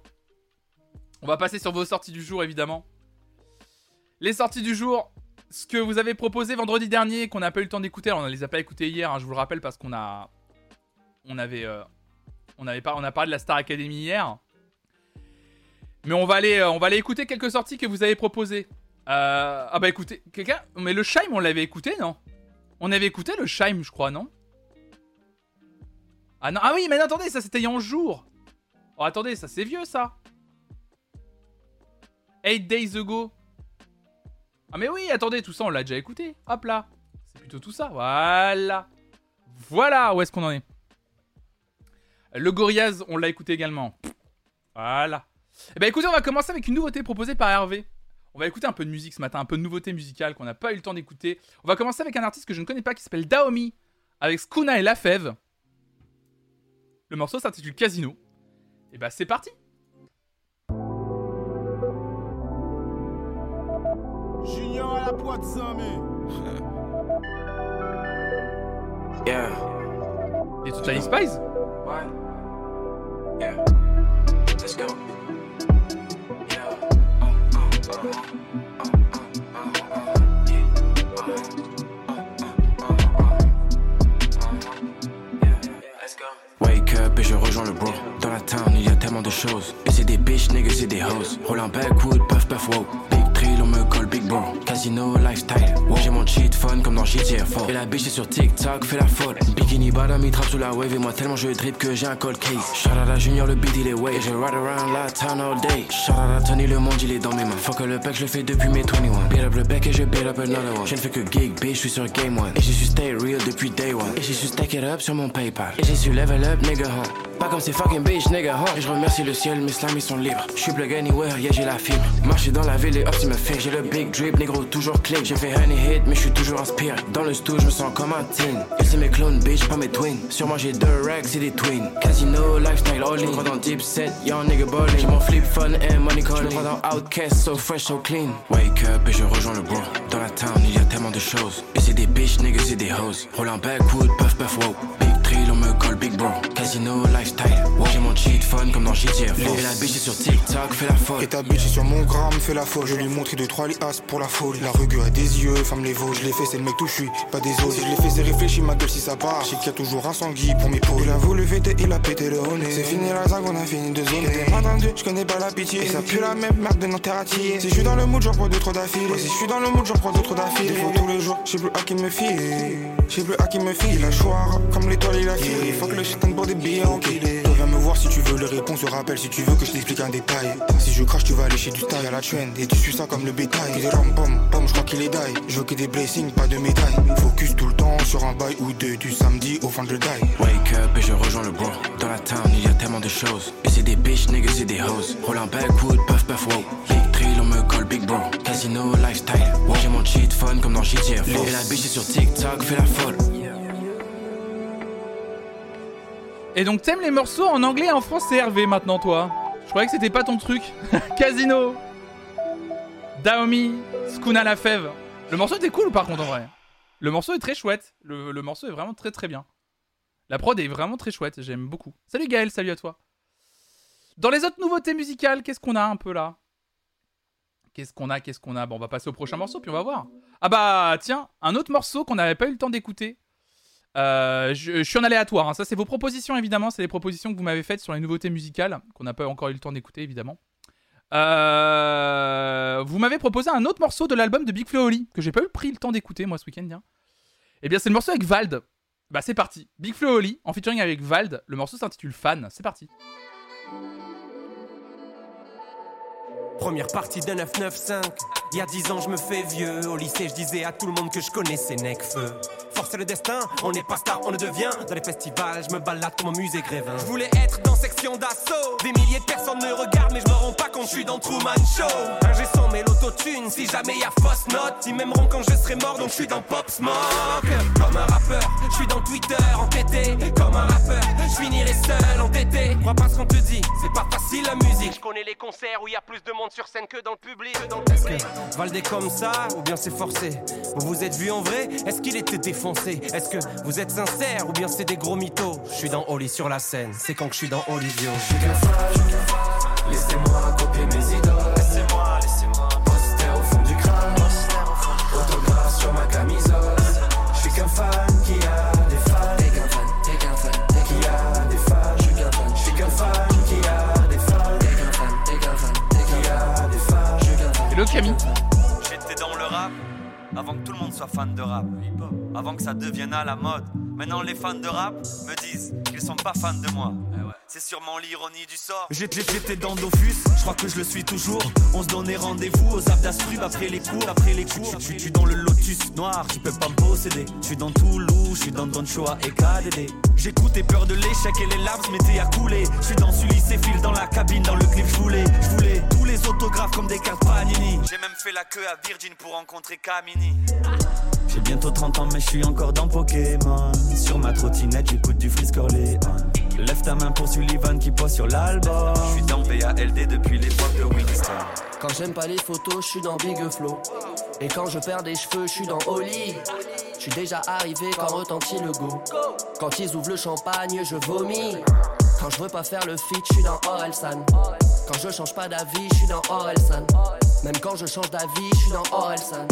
On va passer sur vos sorties du jour évidemment. Les sorties du jour. ce que vous avez proposé vendredi dernier, qu'on n'a pas eu le temps d'écouter. On ne les a pas écoutés hier, hein, je vous le rappelle, parce qu'on a. On avait. Euh, on, avait pas, on a parlé de la Star Academy hier. Mais on va aller, euh, on va écouter quelques sorties que vous avez proposées. Euh, ah bah écoutez, quelqu'un. Mais le Shime, on l'avait écouté, non? On avait écouté le Shime, je crois, non? Ah non, ah oui, mais attendez, ça c'était il y a. Oh attendez, ça c'est vieux ça. 8 days ago. Ah mais oui, attendez, tout ça on l'a déjà écouté. Hop là. C'est plutôt tout ça. Voilà. Voilà où est-ce qu'on en est. Le Gorillaz, on l'a écouté également. Voilà. Eh ben écoutez, on va commencer avec une nouveauté proposée par Hervé. On va écouter un peu de musique ce matin, un peu de nouveauté musicale qu'on n'a pas eu le temps d'écouter. On va commencer avec un artiste que je ne connais pas qui s'appelle Daomi, avec Skuna et Lafève. Le morceau s'intitule Casino. Et eh bah ben, c'est parti Junior à la pointe, mais... Yeah. Et Total Spice? Ouais. Yeah. Let's go. Wake up et je rejoins le bro. Dans la town, il y a tellement de choses. Et c'est des bitch, niggas, c'est des hoes. Roll un backwood, puff, puff, wow. On me colle Big Bro. Casino, lifestyle. J'ai mon cheat fun comme dans GTA 4. Et la bitch est sur TikTok, fait la folle. Bikini bottom, il trappe sous la wave. Et moi, tellement je drip que j'ai un cold case. Shout Junior, le beat il est way. Et je ride around la town all day. Shout out Tony, le monde il est dans mes mains. Fuck le pack, je le fais depuis mes 21. Beat up le bec et je beat up another one. Je ne fais que gig, bitch, je suis sur Game One. Et j'ai su stay real depuis day one. Et j'ai su stack it up sur mon PayPal. Et j'ai su level up, nigga, huh. Pas comme ces fucking bitch, nigga, huh. Et je remercie le ciel, mes slams ils sont libres. Je suis plug anywhere, yeah, j'ai la fibre. Marcher dans la ville et hop, tu me fait. J'ai le big drip, négro, toujours clean. J'ai fait honey hit, mais je suis toujours inspiré. Dans le stu, je me sens comme un teen. Et c'est mes clones, bitch, pas mes twins. Moi, j'ai deux racks et des twins. Casino, lifestyle, all in. dans deep set, young nigga ballin'. J'ai mon flip fun and money calling. Je dans outcast, so fresh, so clean. Wake up et je rejoins le bro. Dans la town, il y a tellement de choses. Et c'est des bitch, niggas et des hoes. Roll un backwood, puff, puff, wow. Big colle big bro. Casino, lifestyle. J'ai mon cheat fun comme dans GTA Et la bitch est sur TikTok, fait la folle. Et ta bitch est sur mon gramme, fait la folle. Je lui montre deux trois liasses pour la folie. La rugue a des yeux, femme les veaux. Je l'ai fait, c'est le mec tout suis, pas des os. Si je l'ai fait, c'est réfléchi, ma gueule si ça part. Je qu'il y a toujours un sanguille pour mes peaux. Il a voulu fêter, il a pété le nez. C'est fini la zag, on a fini de zone. T'es pas dans je connais pas la pitié. Et ça pue la même merde de nos terres Si je suis dans le mood, j'en prends deux trop d'affilée. Si je suis dans le mood, j'en prends deux trop d'affilée. Des fois tous les jours, je plus à qui me fie. Je plus à qui me fie. La choix, comme l'étoile, il a filé. Faut que le shit pour des billets en Viens me voir si tu veux les réponses au rappel, si tu veux que je t'explique un détail. Si je crache, tu vas aller chez du taille à la traîne et tu suis ça comme le bétail. Qui des ram pom, pom, je crois qu'il est die. Je veux que des blessings, pas de médailles. Focus tout le temps sur un bail ou deux du samedi au fin de die. Wake up et je rejoins le bro. Dans la town, il y a tellement de choses. Et c'est des bitch, niggas, c'est des hoes. Roll un backwood, puff, puff, wow. Big trill, on me colle Big Bro. Casino, lifestyle. J'ai mon cheat fun comme dans GTA 4. Et la bitch est sur TikTok, fait la folle. Et donc t'aimes les morceaux en anglais et en français, Hervé, maintenant, toi? Je croyais que c'était pas ton truc. Casino Daomi Skuna la fève. Le morceau était cool par contre en vrai. Le morceau est très chouette. Le, morceau est vraiment très très bien. La prod est vraiment très chouette, j'aime beaucoup. Salut Gaël, salut à toi. Dans les autres nouveautés musicales, qu'est-ce qu'on a un peu là? Qu'est-ce qu'on a Qu'est-ce qu'on a? Bon, on va passer au prochain morceau, puis on va voir. Ah bah tiens, un autre morceau qu'on n'avait pas eu le temps d'écouter. Euh, je, suis en aléatoire. Hein. Ça, c'est vos propositions, évidemment. C'est les propositions que vous m'avez faites sur les nouveautés musicales, qu'on n'a pas encore eu le temps d'écouter, évidemment. Euh, vous m'avez proposé un autre morceau de l'album de Big Flo Oli, que j'ai pas eu pris le temps d'écouter, moi, ce week-end. Bien. Eh bien, c'est le morceau avec Vald. Bah, c'est parti. Big Flo Oli, en featuring avec Vald. Le morceau s'intitule Fan. C'est parti. Première partie de 995. Il y a 10 ans, je me fais vieux. Au lycée, je disais à tout le monde que je connaissais Necfeu. Force le destin, on n'est pas star, on le devient. Dans les festivals, je me balade comme un musée Grévin. Je voulais être dans section d'assaut. Des milliers de personnes me regardent, mais je me rends pas compte, je suis dans Truman Show. Un j'ai son mais l'autotune, si jamais y a fausse note. Ils m'aimeront quand je serai mort, donc je suis dans Pop Smoke. Comme un rappeur, je suis dans Twitter, entêté. Comme un rappeur, je finirai seul, entêté. Crois pas ce qu'on te dit, c'est pas facile la musique. Je connais les concerts où il y a plus de monde sur scène que dans le public. Que dans le public. Valdez comme ça, ou bien c'est forcé Vous vous êtes vu en vrai Est-ce qu'il était défoncé? Est-ce que vous êtes sincère, ou bien c'est des gros mythos? Je suis dans Oli sur la scène, c'est quand que je suis dans Olivio. Je suis laissez-moi copier mes idoles. Camille. J'étais dans le rap avant que tout le monde soit fan de rap. Avant que ça devienne à la mode. Maintenant les fans de rap me disent qu'ils sont pas fans de moi. C'est sûrement l'ironie du sort. J'étais j'étais dans Dofus, je crois que je le suis toujours. On se donnait rendez-vous aux Abdastrub après les cours, après les cours. Je suis dans le Lotus noir, tu peux pas me posséder. Je suis dans Toulouse, je suis dans Don Choa et KDD. J'écoutais peur de l'échec et les larmes se mettaient à couler. Je suis dans Sully et fil dans la cabine, dans le clip, je voulais, je voulais tous les autographes comme des cartes Panini. J'ai même fait la queue à Virgin pour rencontrer Kamini. J'ai bientôt 30 ans mais je suis encore dans Pokémon Sur ma trottinette j'écoute du Frisk Orléans Lève ta main pour Sullivan qui pose sur l'album Je suis dans BALD depuis l'époque de Winston Quand j'aime pas les photos, je suis dans Big Flow. Et quand je perds des cheveux, je suis dans Oli. Je suis déjà arrivé quand retentit le go. Quand ils ouvrent le champagne, je vomis. Quand je veux pas faire le feat, je suis dans Orelsan. Quand je change pas d'avis, je suis dans Orelsan. Même quand je change d'avis, je suis dans Orelsan.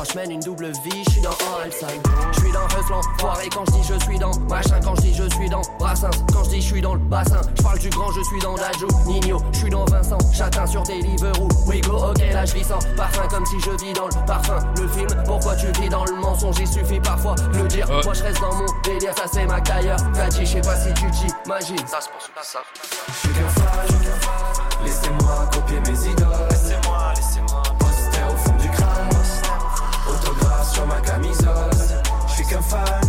Quand je mène une double vie, je suis dans Orelsan. Je suis dans Reflan, foiré quand je dis je suis dans machin, quand je dis je suis dans Brassens, quand je dis je suis dans le bassin. Je parle du grand, je suis dans Dajou, Nino, je suis dans Vincent, châtain sur Deliveroo. We go, ok, là je vis sans parfum comme si je vis dans le parfum. Le film, pourquoi tu vis dans le mensonge, il suffit parfois de le dire. Euh. Moi je reste dans mon délire, ça c'est ma tailleur. Gadji, je sais pas si tu t'imagines. Ça se pense pas ça. Je suis qu'un fan, laissez-moi copier mes idoles. Je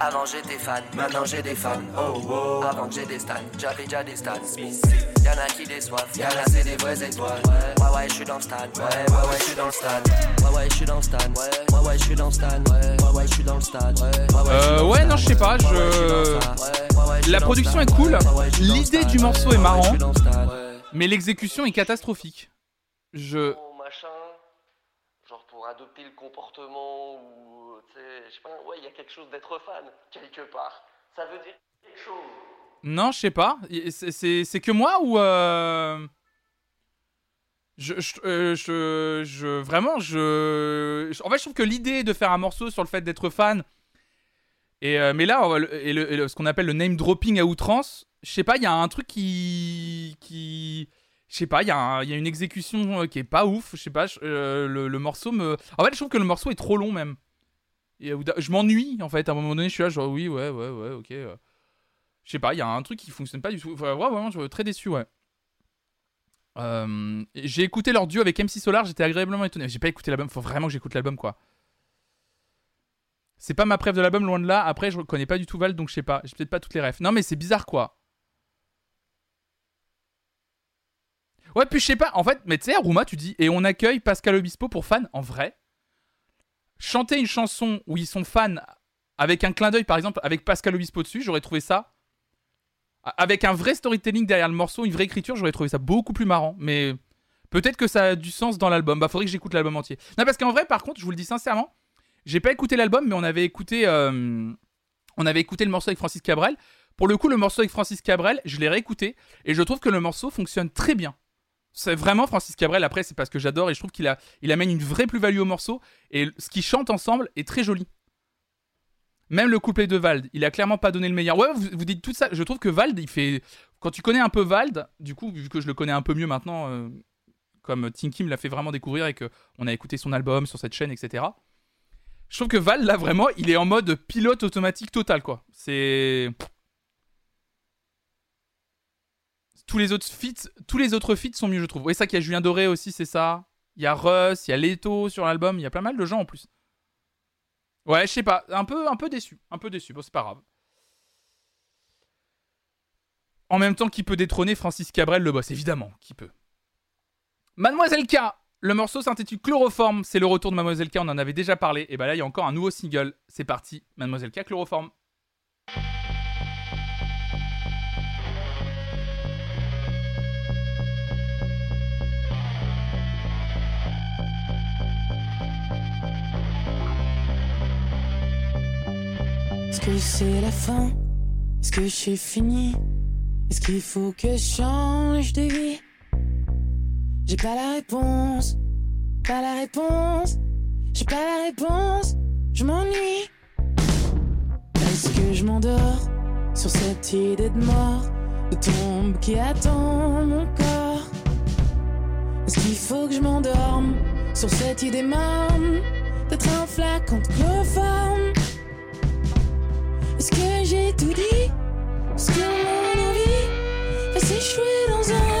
Avant j'étais fan, maintenant j'ai des fans. Oh oh. Avant que j'ai des stans, j'avais déjà des. Smith. Y'en a qui déçoivent, y'en a c'est des vraies étoiles. Ouais ouais, ouais je suis dans le stade. Ouais ouais, ouais je suis dans le stade. Ouais ouais, je suis dans le stade. Ouais ouais, ouais je suis dans le stade. Ouais ouais, je suis dans le stade. Ouais ouais, Euh, ouais, non, je sais pas, je- La production est cool, l'idée du morceau est marrant. Mais l'exécution est catastrophique. Je. machin, genre pour adopter le comportement ou je sais pas, ouais, il y a quelque chose d'être fan quelque part. Ça veut dire quelque chose. Non, je sais pas. C'est- que moi ou. euh, euh, je, Vraiment, je. En fait, je trouve que l'idée de faire un morceau sur le fait d'être fan. Et, euh, mais là, et le- ce qu'on appelle le name dropping à outrance, je sais pas, il y a un truc qui. qui... Je sais pas, il y, y a une exécution qui est pas ouf. Je sais pas, le morceau me. En fait, je trouve que le morceau est trop long même. Je m'ennuie en fait. À un moment donné, je suis là, genre oui, ouais, ouais, ouais, ok. euh. Je sais pas, il y a un truc qui fonctionne pas du tout. Ouais, vraiment, je suis très déçu, ouais. Euh, j'ai écouté leur duo avec MC Solar, j'étais agréablement étonné. J'ai pas écouté l'album, faut vraiment que j'écoute l'album, quoi. C'est pas ma préf de l'album, loin de là. Après, je connais pas du tout Val, donc je sais pas. J'ai peut-être pas toutes les refs. Non, mais c'est bizarre, quoi. Ouais, puis je sais pas. En fait, mais tu sais, Rouma, tu dis, et on accueille Pascal Obispo pour fans. En vrai, chanter une chanson où ils sont fans avec un clin d'œil, par exemple, avec Pascal Obispo dessus, j'aurais trouvé ça. Avec un vrai storytelling derrière le morceau, une vraie écriture, j'aurais trouvé ça beaucoup plus marrant. Mais peut-être que ça a du sens dans l'album. Bah, faudrait que j'écoute l'album entier. Non, parce qu'en vrai, par contre, je vous le dis sincèrement, j'ai pas écouté l'album, mais on avait écouté, euh, on avait écouté le morceau avec Francis Cabrel. Pour le coup, le morceau avec Francis Cabrel, je l'ai réécouté et je trouve que le morceau fonctionne très bien. C'est vraiment Francis Cabrel. Après, c'est parce que j'adore et je trouve qu'il a, il amène une vraie plus-value au morceau et ce qu'ils chantent ensemble est très joli. Même le couplet de Vald, il a clairement pas donné le meilleur. Ouais, vous, dites tout ça. Je trouve que Vald, il fait. Quand tu connais un peu Vald, du coup, vu que je le connais un peu mieux maintenant, euh, comme Tinky me l'a fait vraiment découvrir et que on a écouté son album sur cette chaîne, etc. Je trouve que Val, là, vraiment, il est en mode pilote automatique total, quoi. C'est. Tous les autres feats, sont mieux, je trouve. Ouais, ça qu'il y a Julien Doré aussi, c'est ça. Il y a Russ, il y a Leto sur l'album, il y a pas mal de gens en plus. Ouais, je sais pas, un peu, un peu déçu, un peu déçu. Bon, c'est pas grave. En même temps, qui peut détrôner Francis Cabrel, le boss? Évidemment, qui peut. Mademoiselle K, le morceau s'intitule Chloroforme, c'est le retour de Mademoiselle K, on en avait déjà parlé. Et bah là, il y a encore un nouveau single. C'est parti, Mademoiselle K, Chloroforme. Est-ce que c'est la fin? Est-ce que j'ai fini? Est-ce qu'il faut que je change de vie J'ai pas la réponse, pas la réponse, j'ai pas la réponse. je m'ennuie. Est-ce que je m'endors sur cette idée de mort, de tombe qui attend mon corps? Est-ce qu'il faut que je m'endorme sur cette idée morne d'être un flacon de chloroforme? Est-ce que j'ai tout dit Est-ce que mon envie va s'échouer dans un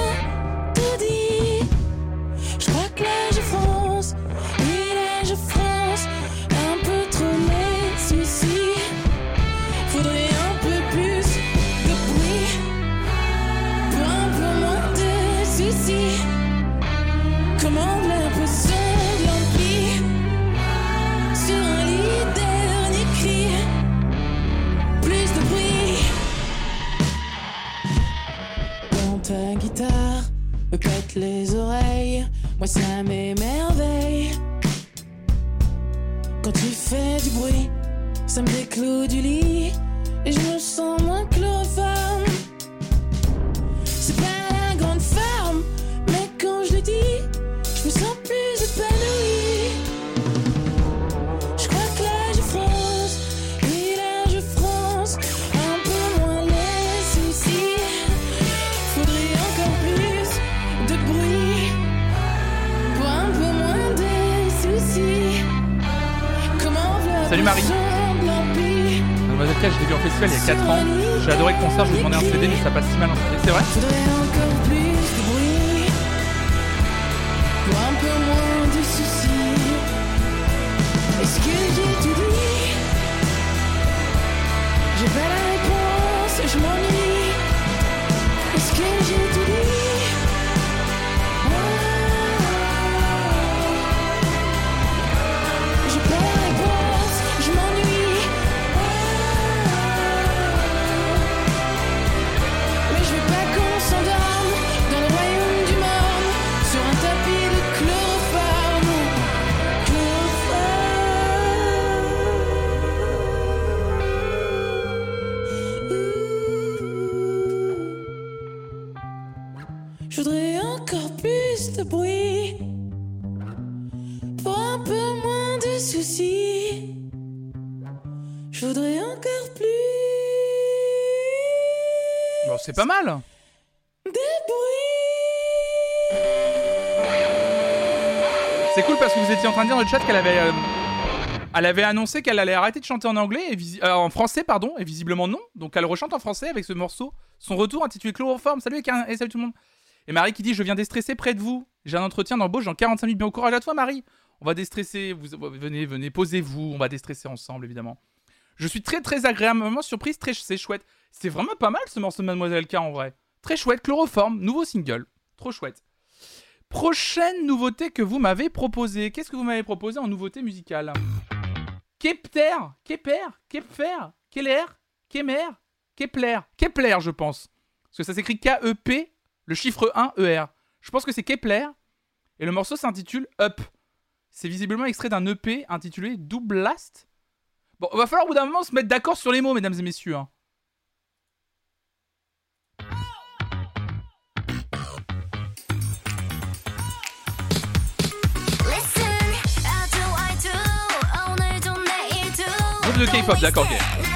c'est pas mal. C'est cool parce que vous étiez en train de dire dans le chat qu'elle avait, euh, elle avait annoncé qu'elle allait arrêter de chanter en anglais, et euh, en français pardon, et visiblement non. Donc elle rechante en français avec ce morceau, son retour intitulé Chloroforme. Salut et salut tout le monde. Et Marie qui dit je viens déstresser près de vous. J'ai un entretien d'embauche dans 45 minutes. Bien au courage à toi Marie. On va déstresser. Vous venez, venez, posez-vous. On va déstresser ensemble évidemment. Je suis très très agréablement surprise. Très, c'est chouette. C'est vraiment pas mal ce morceau de Mademoiselle K en vrai. Très chouette. Chloroforme, nouveau single. Trop chouette. Prochaine nouveauté que vous m'avez proposée. Qu'est-ce que vous m'avez proposé en nouveauté musicale? Kepter, Kepler, Kepfer, Keller, Kemer, Kepler, Kepler, je pense. Parce que ça s'écrit K-E-P, le chiffre 1 E-R. Je pense que c'est Kepler. Et le morceau s'intitule Up. C'est visiblement extrait d'un EP intitulé Double Blast. Bon, va falloir au bout d'un moment se mettre d'accord sur les mots, mesdames et messieurs. hein. Groupe de K-pop, d'accord, ok.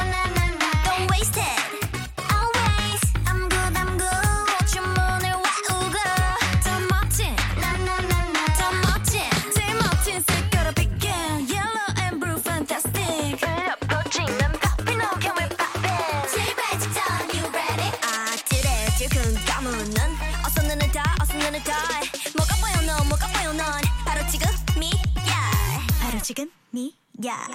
나는 덜 뭐가 보여 넌 뭐가 보여 넌? 바로 지금 미야. 바로 지금 미야.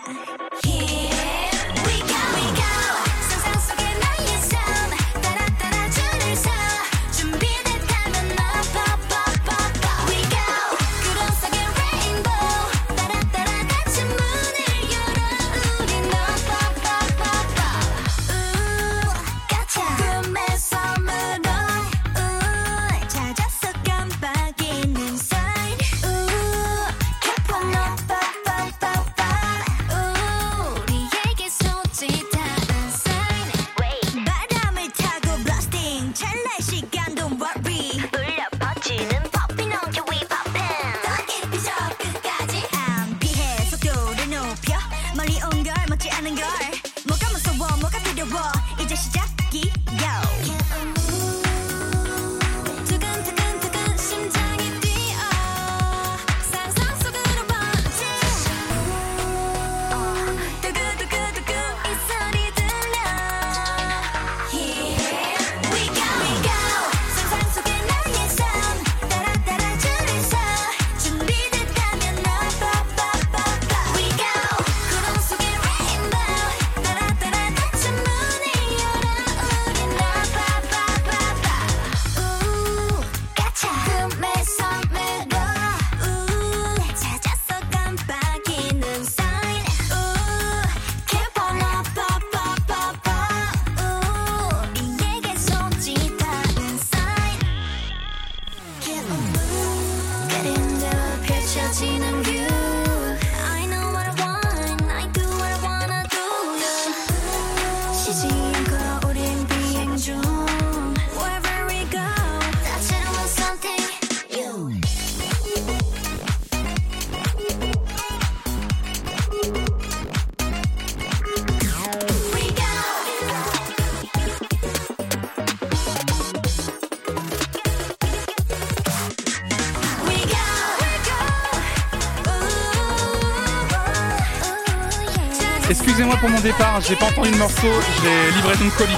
départ, j'ai pas entendu le morceau, j'ai livré ton colis.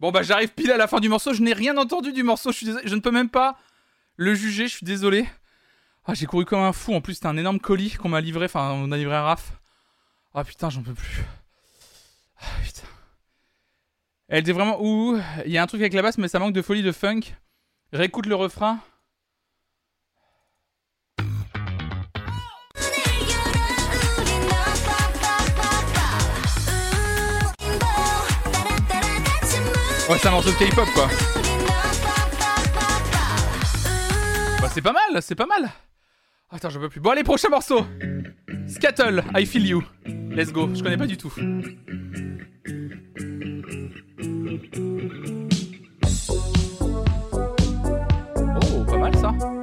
Bon bah j'arrive pile à la fin du morceau, je n'ai rien entendu du morceau, je je ne peux même pas le juger, je suis désolé. Ah j'ai couru comme un fou, en plus c'était un énorme colis qu'on m'a livré, enfin on a livré un raf. Ah putain j'en peux plus. Elle était vraiment ouh, il y a un truc avec la basse mais ça manque de folie de funk. Réécoute le refrain. Ouais c'est un morceau de K-pop quoi. Bah c'est pas mal, c'est pas mal. Attends, j'en peux plus. Bon allez, prochain morceau. Scattle, I Feel You. Let's go, je connais pas du tout. Oh, perversa.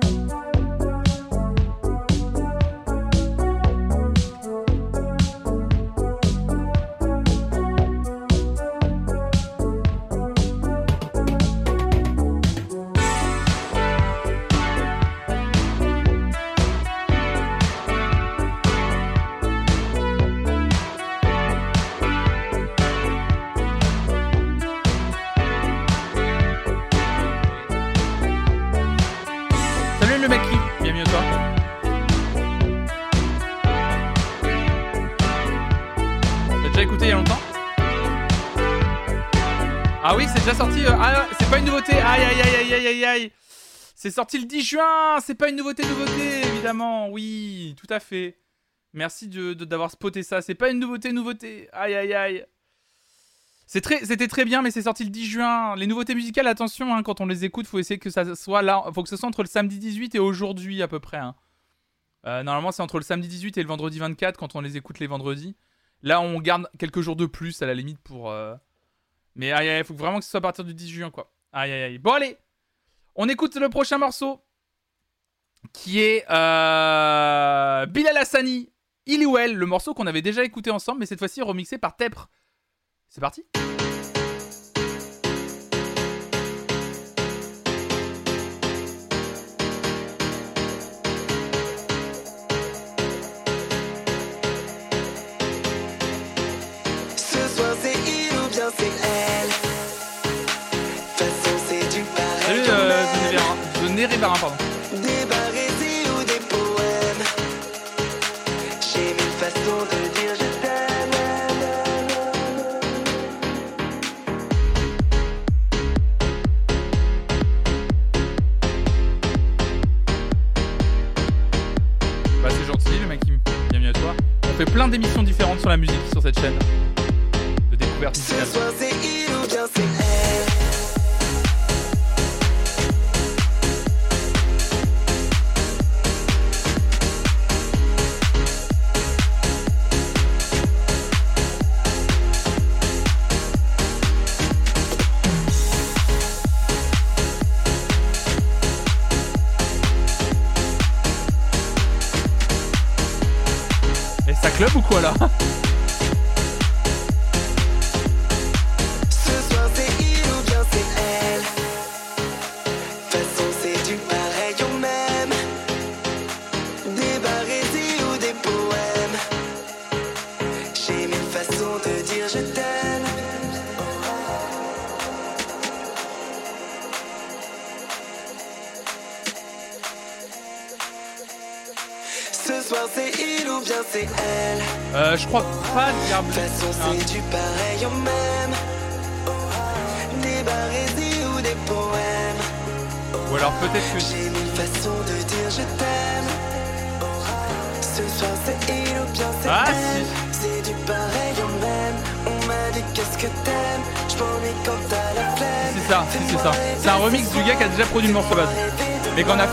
Ah oui, c'est déjà sorti. euh, Ah, c'est pas une nouveauté. Aïe aïe aïe aïe aïe aïe. C'est sorti le 10 juin. C'est pas une nouveauté, nouveauté, évidemment. Oui, tout à fait. Merci de de- d'avoir spoté ça. C'est pas une nouveauté, nouveauté. Aïe aïe aïe. C'était très bien, mais c'est sorti le 10 juin. Les nouveautés musicales, attention, hein, quand on les écoute, faut essayer que ça soit là. Faut que ce soit entre le samedi 18 et aujourd'hui à peu près. hein. Euh, normalement, c'est entre le samedi 18 et le vendredi 24 quand on les écoute les vendredis. Là, on garde quelques jours de plus à la limite pour. euh, Mais aïe aïe, faut vraiment que ce soit à partir du 10 juin quoi. Aïe aïe aïe. Bon allez, on écoute le prochain morceau qui est euh... Bilal Hassani, Iliwell, le morceau qu'on avait déjà écouté ensemble, mais cette fois-ci remixé par Tepre. C'est parti Zonévérin- Zonérévarin, pardon. Des barésies ou des poèmes. J'ai mille façons de dire je t'aime. Bah c'est gentil le mec, bienvenue à toi. On fait plein d'émissions différentes sur la musique sur cette chaîne. De découverte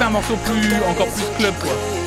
un morceau plus. encore plus club quoi.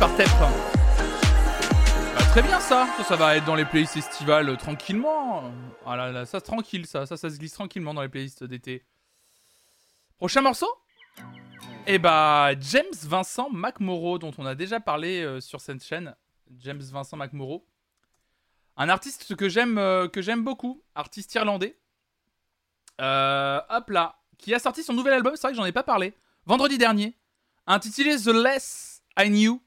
par hein. bah, très bien ça. ça, va être dans les playlists estivales euh, tranquillement. Ah là là, ça tranquille ça, ça, se glisse tranquillement dans les playlists d'été. Prochain morceau? Eh bah James Vincent McMorrow dont on a déjà parlé euh, sur cette chaîne. James Vincent McMorrow. Un artiste que j'aime euh, que j'aime beaucoup, artiste irlandais. hop là, qui a sorti son nouvel album, c'est vrai que j'en ai pas parlé, vendredi dernier, intitulé The Less I Knew.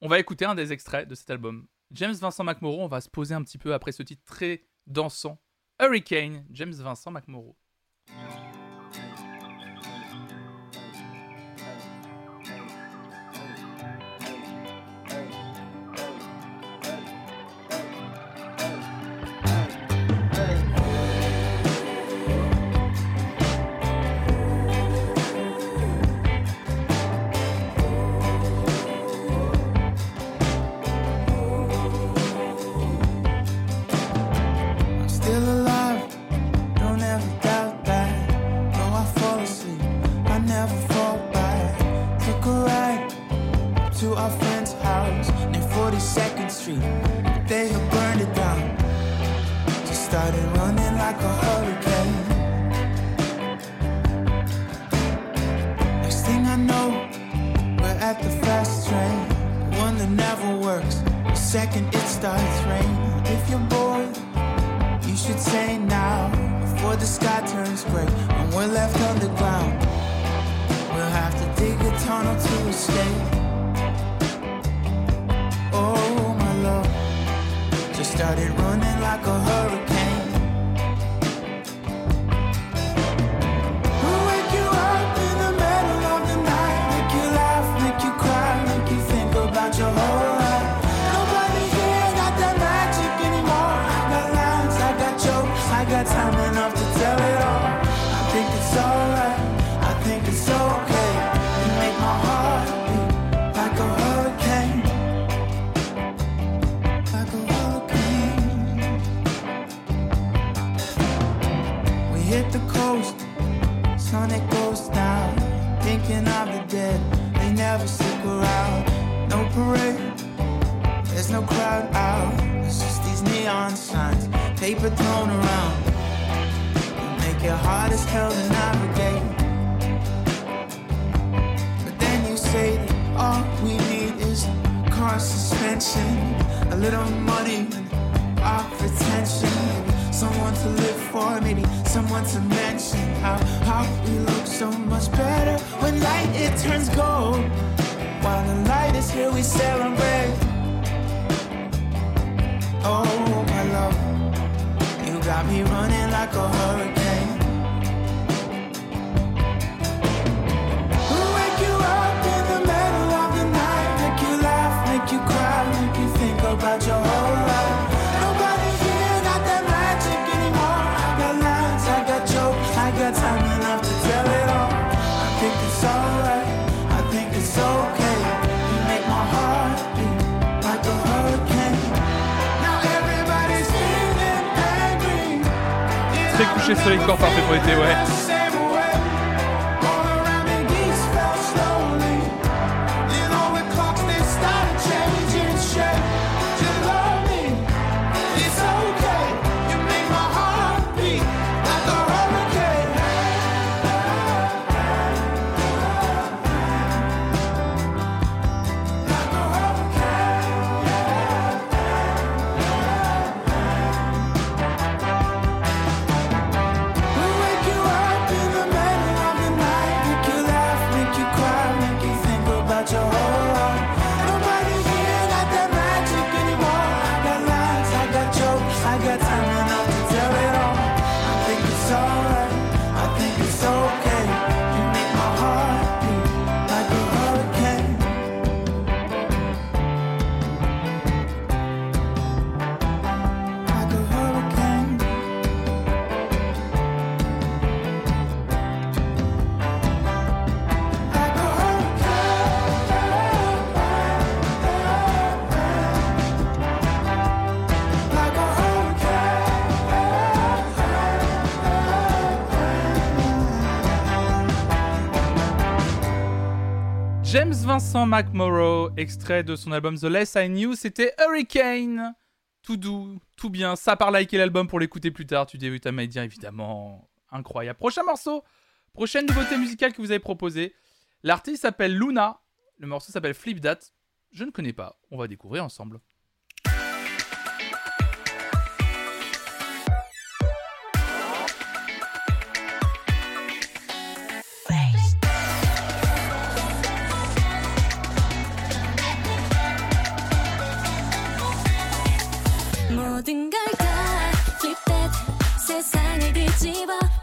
On va écouter un des extraits de cet album. James Vincent McMorrow, on va se poser un petit peu après ce titre très dansant. Hurricane, James Vincent McMorrow. coucher de soleil corps parfait pour l'été, ouais. Vincent McMorrow, extrait de son album The Less I Knew, c'était Hurricane. Tout doux, tout bien. Ça part liker l'album pour l'écouter plus tard. Tu débutes à Maïdien, évidemment. Incroyable. Prochain morceau, prochaine nouveauté musicale que vous avez proposée. L'artiste s'appelle Luna. Le morceau s'appelle Flip That. Je ne connais pas. On va découvrir ensemble. 모든 걸다 flip that 세상을 뒤집어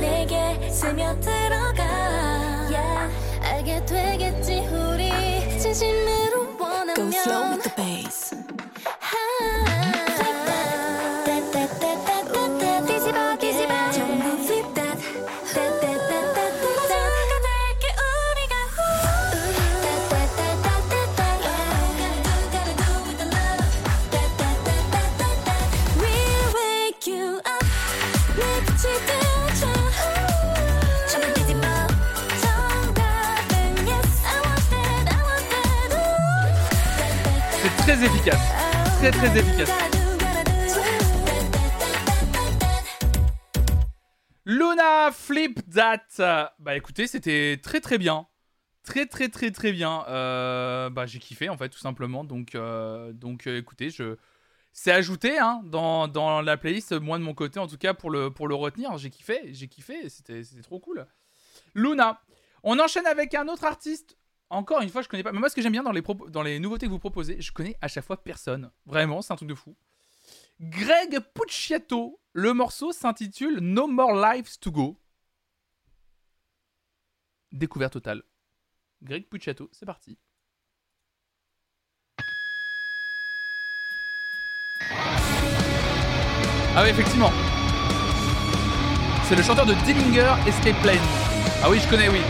내게 스며들어가. Yeah. 알게 되겠지 우리. 진심으로 원하면. Très très efficace. Luna Flip That. Bah écoutez, c'était très très bien. Très très très très bien. Euh, bah j'ai kiffé en fait tout simplement. Donc, euh, donc euh, écoutez, je... c'est ajouté hein, dans, dans, la playlist, moi de mon côté en tout cas pour le, pour le retenir. J'ai kiffé, j'ai kiffé, c'était trop cool. Luna. On enchaîne avec un autre artiste encore une fois, je connais pas. Mais moi, ce que j'aime bien dans les, nouveautés que vous proposez, je connais à chaque fois personne. Vraiment, c'est un truc de fou. Greg Pucciato, le morceau s'intitule No More Lives to Go. Découverte totale. Greg Pucciato, c'est parti. Ah oui, effectivement. C'est le chanteur de Dillinger Escape Plane. Ah oui, je connais, oui.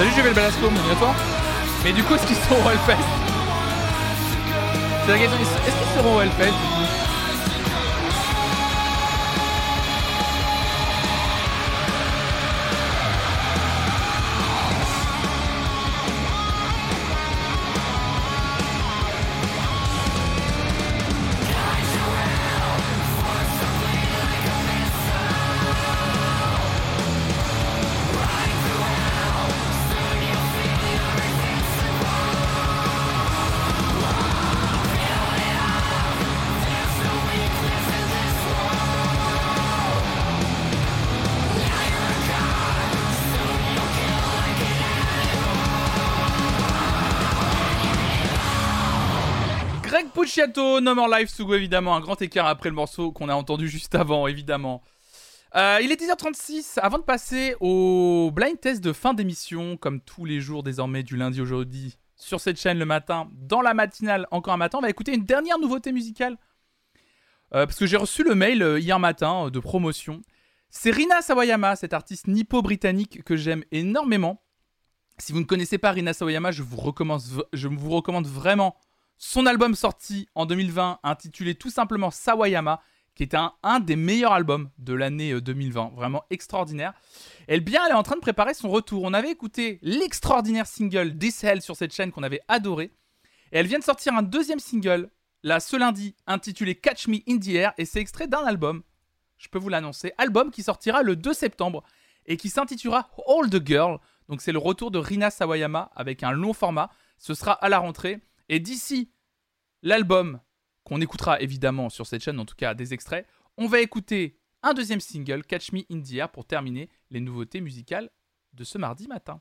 Salut, le Balasco, bienvenue à toi. Mais du coup, est-ce qu'ils seront au Hellfest? C'est la question, est-ce qu'ils seront au Hellfest? Pucciato, No More Life Sugo, évidemment, un grand écart après le morceau qu'on a entendu juste avant, évidemment. Euh, il est 10h36, avant de passer au blind test de fin d'émission, comme tous les jours désormais du lundi au jeudi, sur cette chaîne le matin, dans la matinale, encore un matin, on va écouter une dernière nouveauté musicale. Euh, parce que j'ai reçu le mail euh, hier matin de promotion. C'est Rina Sawayama, cette artiste nippo-britannique que j'aime énormément. Si vous ne connaissez pas Rina Sawayama, je vous je vous recommande vraiment son album sorti en 2020 intitulé tout simplement Sawayama, qui est un, des meilleurs albums de l'année euh, 2020, vraiment extraordinaire. Elle bien, elle est en train de préparer son retour. On avait écouté l'extraordinaire single Hell sur cette chaîne qu'on avait adoré. Et elle vient de sortir un deuxième single, là ce lundi, intitulé Catch Me in the Air, et c'est extrait d'un album, je peux vous l'annoncer, album qui sortira le 2 septembre et qui s'intitulera All the Girl. Donc c'est le retour de Rina Sawayama avec un long format. Ce sera à la rentrée. Et d'ici l'album, qu'on écoutera évidemment sur cette chaîne, en tout cas des extraits, on va écouter un deuxième single, Catch Me in the Air, pour terminer les nouveautés musicales de ce mardi matin.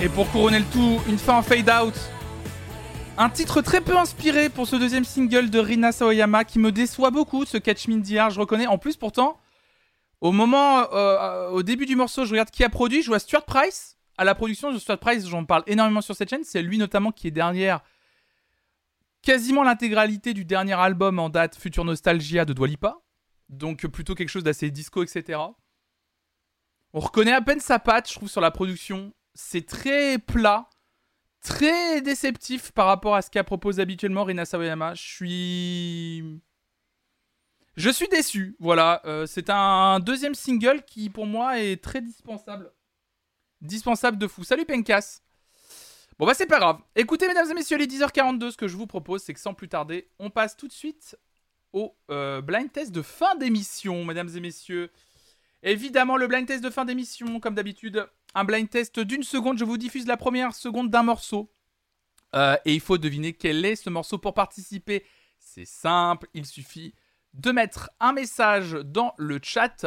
Et pour couronner le tout, une fin en fade out. Un titre très peu inspiré pour ce deuxième single de Rina Sawayama qui me déçoit beaucoup, ce Catch Me in the Air, je reconnais. En plus, pourtant, au moment, euh, au début du morceau, je regarde qui a produit, je vois Stuart Price. À la production de Stuart Price, j'en parle énormément sur cette chaîne. C'est lui notamment qui est derrière quasiment l'intégralité du dernier album en date, Future Nostalgia de Dwalipa. Donc plutôt quelque chose d'assez disco, etc. On reconnaît à peine sa patte, je trouve, sur la production. C'est très plat, très déceptif par rapport à ce qu'a proposé habituellement Rina Sawayama. Je suis... Je suis déçu, voilà. Euh, c'est un deuxième single qui, pour moi, est très dispensable. Dispensable de fou. Salut Penkas Bon bah c'est pas grave. Écoutez mesdames et messieurs les 10h42, ce que je vous propose c'est que sans plus tarder, on passe tout de suite au euh, blind test de fin d'émission, mesdames et messieurs. Évidemment le blind test de fin d'émission, comme d'habitude, un blind test d'une seconde, je vous diffuse la première seconde d'un morceau. Euh, et il faut deviner quel est ce morceau pour participer. C'est simple, il suffit de mettre un message dans le chat.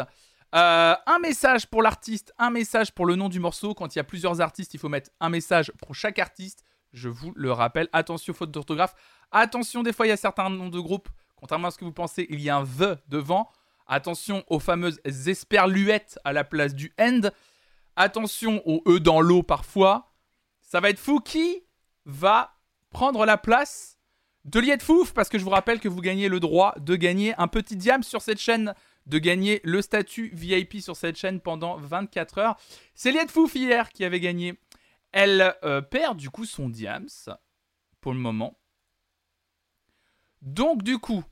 Euh, un message pour l'artiste, un message pour le nom du morceau. Quand il y a plusieurs artistes, il faut mettre un message pour chaque artiste. Je vous le rappelle. Attention, faute d'orthographe. Attention, des fois, il y a certains noms de groupes. Contrairement à ce que vous pensez, il y a un the devant. Attention aux fameuses esperluettes à la place du end. Attention au e dans l'eau parfois. Ça va être fou. Qui va prendre la place de Liette Fouf? Parce que je vous rappelle que vous gagnez le droit de gagner un petit diam sur cette chaîne de gagner le statut VIP sur cette chaîne pendant 24 heures. C'est Liette Fouf hier qui avait gagné. Elle euh, perd du coup son diams pour le moment. Donc du coup,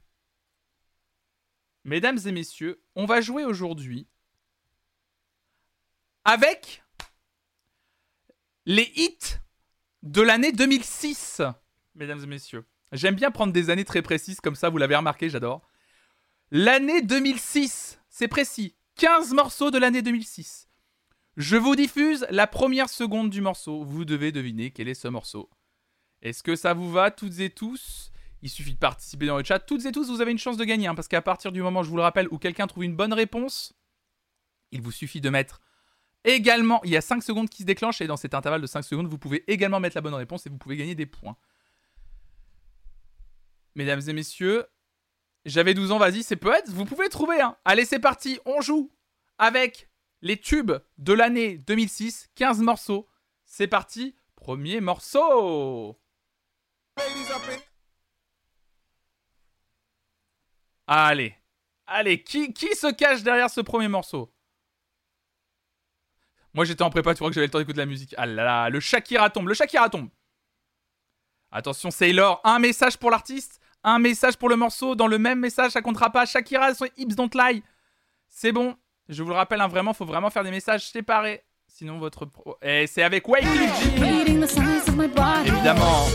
mesdames et messieurs, on va jouer aujourd'hui avec les hits de l'année 2006, mesdames et messieurs. J'aime bien prendre des années très précises comme ça, vous l'avez remarqué, j'adore. L'année 2006, c'est précis. 15 morceaux de l'année 2006. Je vous diffuse la première seconde du morceau. Vous devez deviner quel est ce morceau. Est-ce que ça vous va, toutes et tous? Il suffit de participer dans le chat. Toutes et tous, vous avez une chance de gagner. hein, parce qu'à partir du moment, je vous le rappelle, où quelqu'un trouve une bonne réponse, il vous suffit de mettre également. Il y a 5 secondes qui se déclenchent. Et dans cet intervalle de 5 secondes, vous pouvez également mettre la bonne réponse et vous pouvez gagner des points. Mesdames et messieurs, j'avais 12 ans, vas-y, c'est peut-être, vous pouvez trouver. Hein. Allez, c'est parti, on joue avec les tubes de l'année 2006, 15 morceaux. C'est parti, premier morceau. Allez, allez, qui, qui se cache derrière ce premier morceau? Moi j'étais en prépa, tu vois que j'avais le temps d'écouter de la musique. Ah là là, le Shakira tombe, le Shakira tombe. Attention Sailor, un message pour l'artiste, un message pour le morceau. Dans le même message, ça comptera pas. Shakira, son hips don't lie. C'est bon. Je vous le rappelle, hein, vraiment, faut vraiment faire des messages séparés. Sinon, votre. pro- Et c'est avec Wyclef Jean. Évidemment.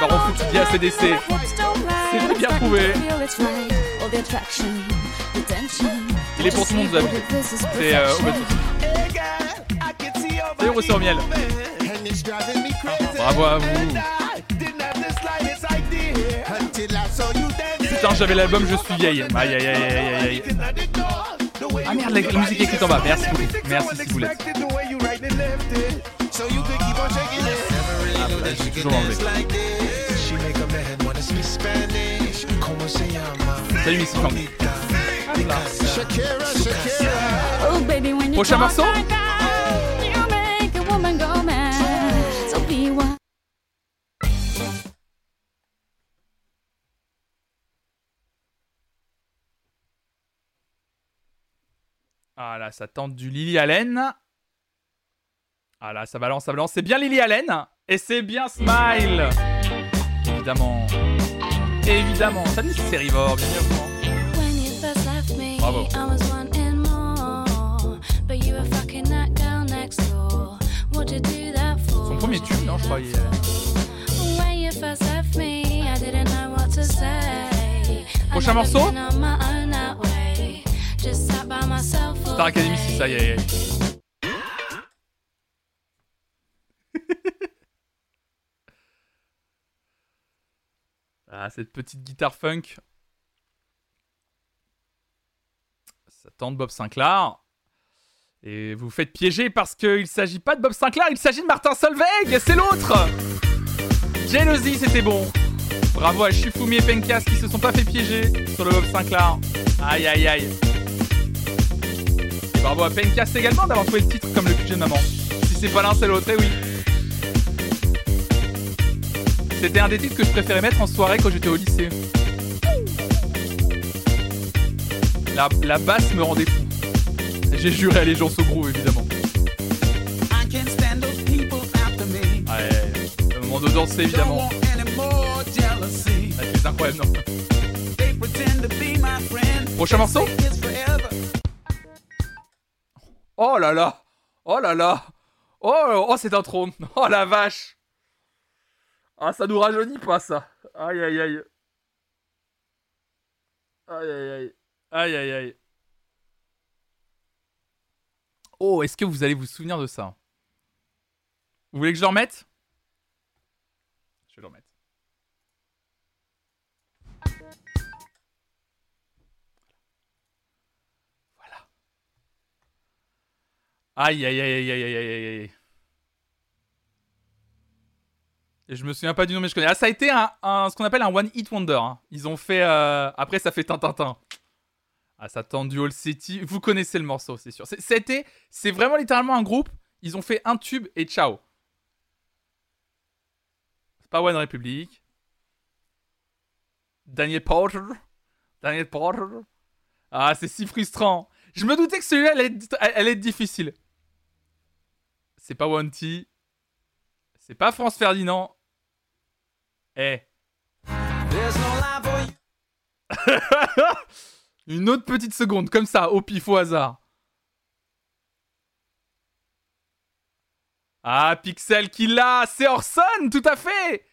Baron Foot à CDC. C'est bien trouvé. Il est pour tout le monde, vous avez. C'est euh, Rosé au miel. Bravo à vous. Putain, j'avais l'album Je suis vieille. Aïe aïe aïe aïe aïe. Ah merde, la, musique est écrite en bas. Merci beaucoup. Merci Ciboulette. Ah, bah, toujours enlevé. Salut Missy Fang. Hop là. Prochain morceau Ah là, ça tente du Lily Allen. Ah là, ça balance, ça balance. C'est bien Lily Allen. Et c'est bien Smile. Évidemment. Évidemment. Salut, c'est Rivor. Bienvenue à vous. Bravo. Son premier tube, non, je crois. il Prochain morceau Star Academy, c'est ça, y est, y Ah, cette petite guitare funk. Ça tente Bob Sinclair. Et vous faites piéger parce qu'il s'agit pas de Bob Sinclair, il s'agit de Martin Solveig, c'est l'autre Jealousy, c'était bon. Bravo à Shifumi et Penkas qui se sont pas fait piéger sur le Bob Sinclair. Aïe aïe aïe. Bravo à Penkas également d'avoir trouvé le titre comme le QG de maman. Si c'est pas l'un, c'est l'autre, et oui. C'était un des titres que je préférais mettre en soirée quand j'étais au lycée. La, la basse me rendait fou. J'ai juré à les gens au gros évidemment. Ouais, le moment de danser évidemment. Avec les incroyables non. Prochain morceau. Oh là là Oh là là Oh, oh cette intro Oh la vache Ah ça nous rajeunit pas ça. Aïe aïe aïe. Aïe aïe aïe. Aïe aïe aïe. Oh est-ce que vous allez vous souvenir de ça? Vous voulez que je le remette? Je vais le remettre. Voilà. Aïe aïe aïe aïe aïe aïe aïe aïe aïe. Et je me souviens pas du nom mais je connais. Ah ça a été un, ce qu'on appelle un one hit wonder. hein. Ils ont fait euh, après ça fait Tintintin. Ah ça tend du All City. Vous connaissez le morceau c'est sûr. C'était c'est vraiment littéralement un groupe. Ils ont fait un tube et ciao. C'est pas One Republic. Daniel Porter. Daniel Porter. Ah c'est si frustrant. Je me doutais que celui-là allait allait être difficile. C'est pas One T. C'est pas France Ferdinand. Eh. You. Une autre petite seconde, comme ça, au pif, au hasard. Ah, Pixel qui l'a C'est Orson, tout à fait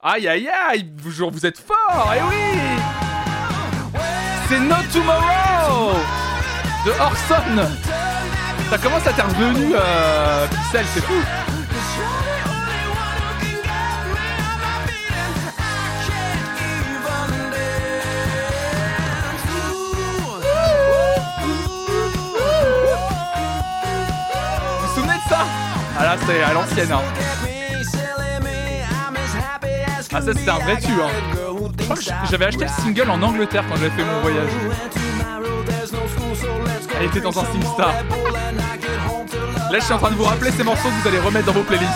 Aïe, aïe, aïe vous, vous êtes fort, eh oui C'est No Tomorrow De Orson Ça commence à être revenu, euh, Pixel, c'est fou C'est à l'ancienne, hein. Ah ça c'était un vrai tube hein. J'avais acheté le single en Angleterre quand j'avais fait mon voyage. Elle était dans un SingStar. Là je suis en train de vous rappeler ces morceaux que vous allez remettre dans vos playlists.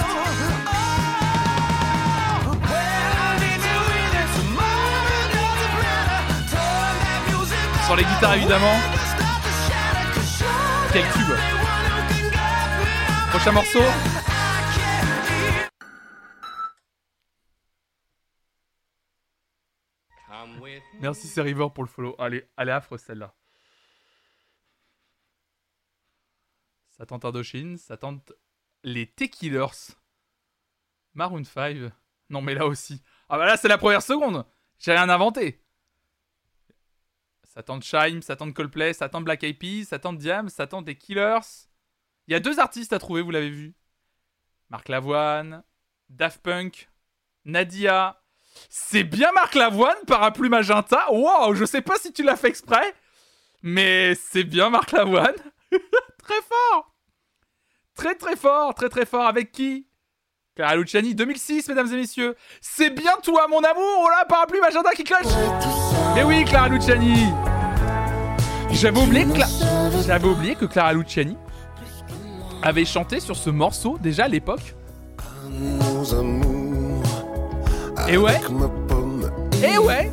Sur les guitares évidemment. Quel tube. Prochain morceau. Merci River pour le follow. Allez, elle est affreuse celle-là. Ça tente Indochine, ça tente les T-Killers. Maroon 5. Non mais là aussi. Ah bah là c'est la première seconde. J'ai rien inventé. Ça tente Shime, ça tente Coldplay, ça tente Black Eyed Peas, ça tente Diam, ça tente les Killers. Il y a deux artistes à trouver, vous l'avez vu. Marc Lavoine, Daft Punk, Nadia. C'est bien Marc Lavoine, parapluie magenta. Wow, je sais pas si tu l'as fait exprès, mais c'est bien Marc Lavoine. très fort. Très très fort, très très fort. Avec qui? Clara Luciani, 2006, mesdames et messieurs. C'est bien toi, mon amour. Oh là, parapluie magenta qui cloche. Mais oui, Clara Luciani. J'avais oublié, J'avais oublié que Clara Luciani avait chanté sur ce morceau déjà à l'époque. Nos amours. Et ouais. Avec ma pomme Et ouais.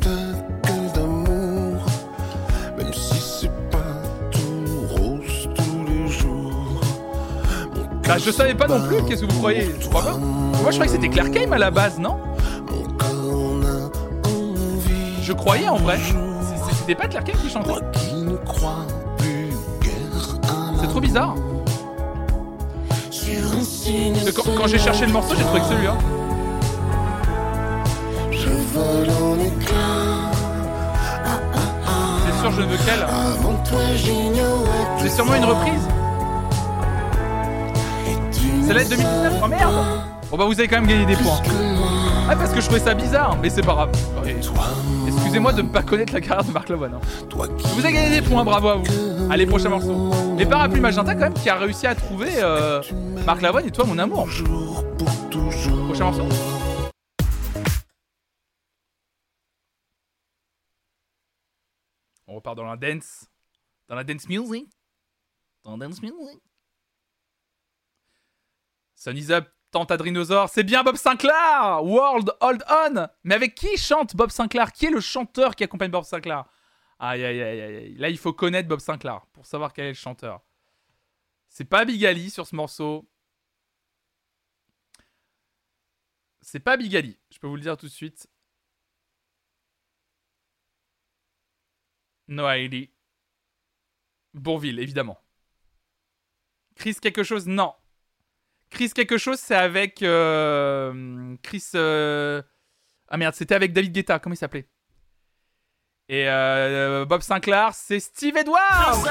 Bah, je savais pas non plus, qu'est-ce que vous croyez Je crois pas. Moi, je croyais que c'était Claire Kame à la base, non Je croyais en vrai. C'était pas Claire Kame qui chantait C'est trop bizarre. Quand, quand j'ai cherché le morceau, j'ai trouvé que celui-là. Je vole en éclats. C'est sûr, je ne veux qu'elle. C'est sûrement une reprise. Celle-là est de 2019. Oh merde Bon bah vous avez quand même gagné des points. Ah parce que je trouvais ça bizarre, mais c'est pas grave. Excusez-moi de ne pas connaître la carrière de Marc Lavoine. hein. Toi qui Vous avez gagné des points, bravo à vous. Allez, prochain morceau. Les parapluies magenta, quand même, qui a réussi à trouver euh, Marc Lavoine et toi, mon amour. pour toujours. Prochain morceau. On repart dans la dance. Dans la dance music. Dans la dance music. Sunny's Up, Tentadrinosaure. C'est bien Bob Sinclair World Hold On Mais avec qui chante Bob Sinclair? Qui est le chanteur qui accompagne Bob Sinclair? Aïe, aïe, aïe, aïe. Là, il faut connaître Bob Sinclair pour savoir quel est le chanteur. C'est pas Big Ali sur ce morceau. C'est pas Big Ali, je peux vous le dire tout de suite. No ID. Bourville, évidemment. Chris quelque chose? Non. Chris quelque chose, c'est avec euh, Chris. euh, Ah merde, c'était avec David Guetta. Comment il s'appelait? Et euh, Bob Sinclair, c'est Steve Edwards.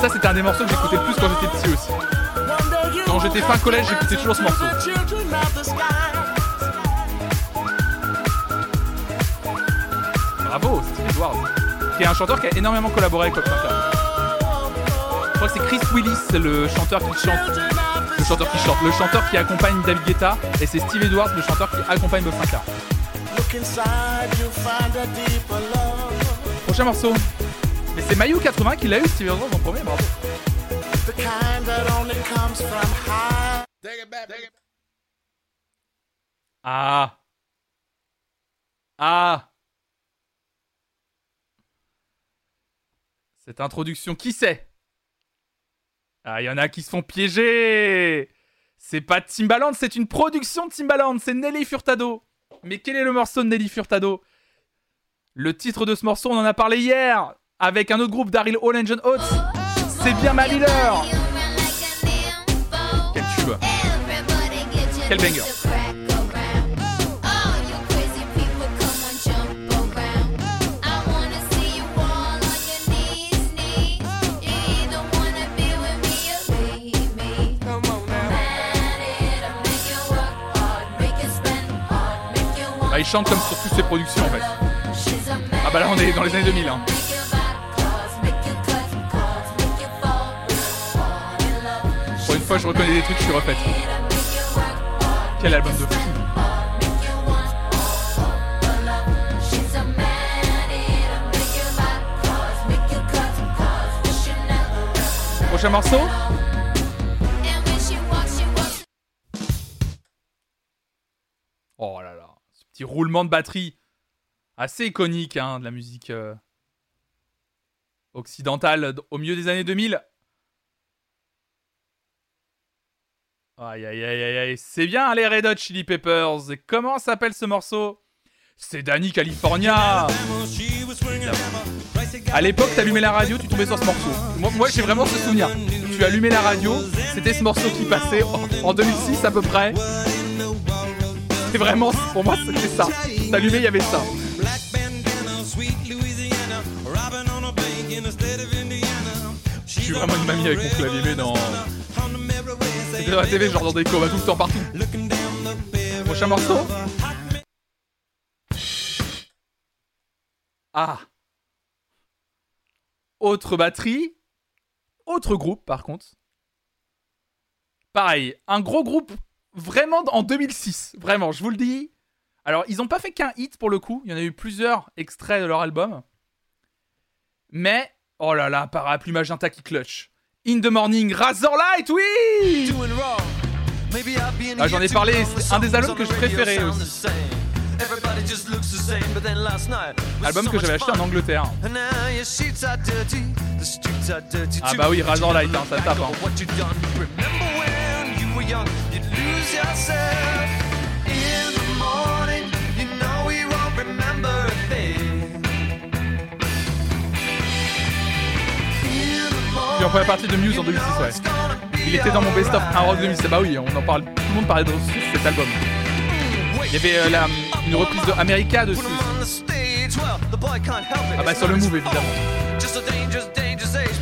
Ça, c'était un des morceaux que j'écoutais le plus quand j'étais petit aussi. Quand j'étais fin collège, j'écoutais toujours ce morceau. Bravo, Steve Edwards. Qui est un chanteur qui a énormément collaboré avec Bob Sinclair. Je crois que c'est Chris Willis, le chanteur qui chante. Le chanteur qui chante. Le chanteur qui accompagne David Guetta. Et c'est Steve Edwards, le chanteur qui accompagne Bob Sinclair. Prochain morceau. Mais c'est Mayu 80 qui l'a eu, Steve Edwards en premier, bravo. Ah. Ah. Cette introduction, qui c'est Ah, il y en a qui se font piéger. C'est pas Timbaland, c'est une production de Timbaland, c'est Nelly Furtado. Mais quel est le morceau de Nelly Furtado? Le titre de ce morceau, on en a parlé hier, avec un autre groupe, Daryl Hall and John Oates. C'est bien ma Miller Quel tube. Quel banger Ah, il chante comme sur toutes ses productions en fait. Ah bah là on est dans les années 2000. Hein. Pour une fois je reconnais des trucs, je suis refaite. Quel album de fou. Prochain morceau? Petit roulement de batterie assez iconique hein, de la musique euh, occidentale au milieu des années 2000. Aïe aïe aïe aïe aïe, c'est bien les Red Hot Chili Peppers. Comment s'appelle ce morceau? C'est Danny California. À l'époque, t'allumais la radio, tu tombais sur ce morceau. Moi, j'ai vraiment ce souvenir. Tu allumais la radio, c'était ce morceau qui passait en 2006 à peu près. C'est vraiment, pour moi, c'était ça. T'allumais, il y avait ça. Je suis vraiment une mamie avec mon clavier, mais non. C'était dans la TV, genre dans des combats tout le temps partout. Prochain morceau Ah Autre batterie. Autre groupe, par contre. Pareil, un gros groupe vraiment en 2006. Vraiment, je vous le dis. Alors, ils n'ont pas fait qu'un hit pour le coup. Il y en a eu plusieurs extraits de leur album. Mais, oh là là, parapluie magenta qui clutch. In the morning, Razorlight, oui Ah, J'en ai parlé, c'est un des albums que je préférais aussi. Album que j'avais acheté en Angleterre. Ah bah oui, Razorlight, hein, ça tape. hein. Puis en première partie de Muse en 2006, ouais. Il était dans mon best-of un rock 2006. Bah oui, on en parle. Tout le monde parlait de cet album. Il y avait euh, la- une reprise de America dessus. Ah bah sur le move évidemment.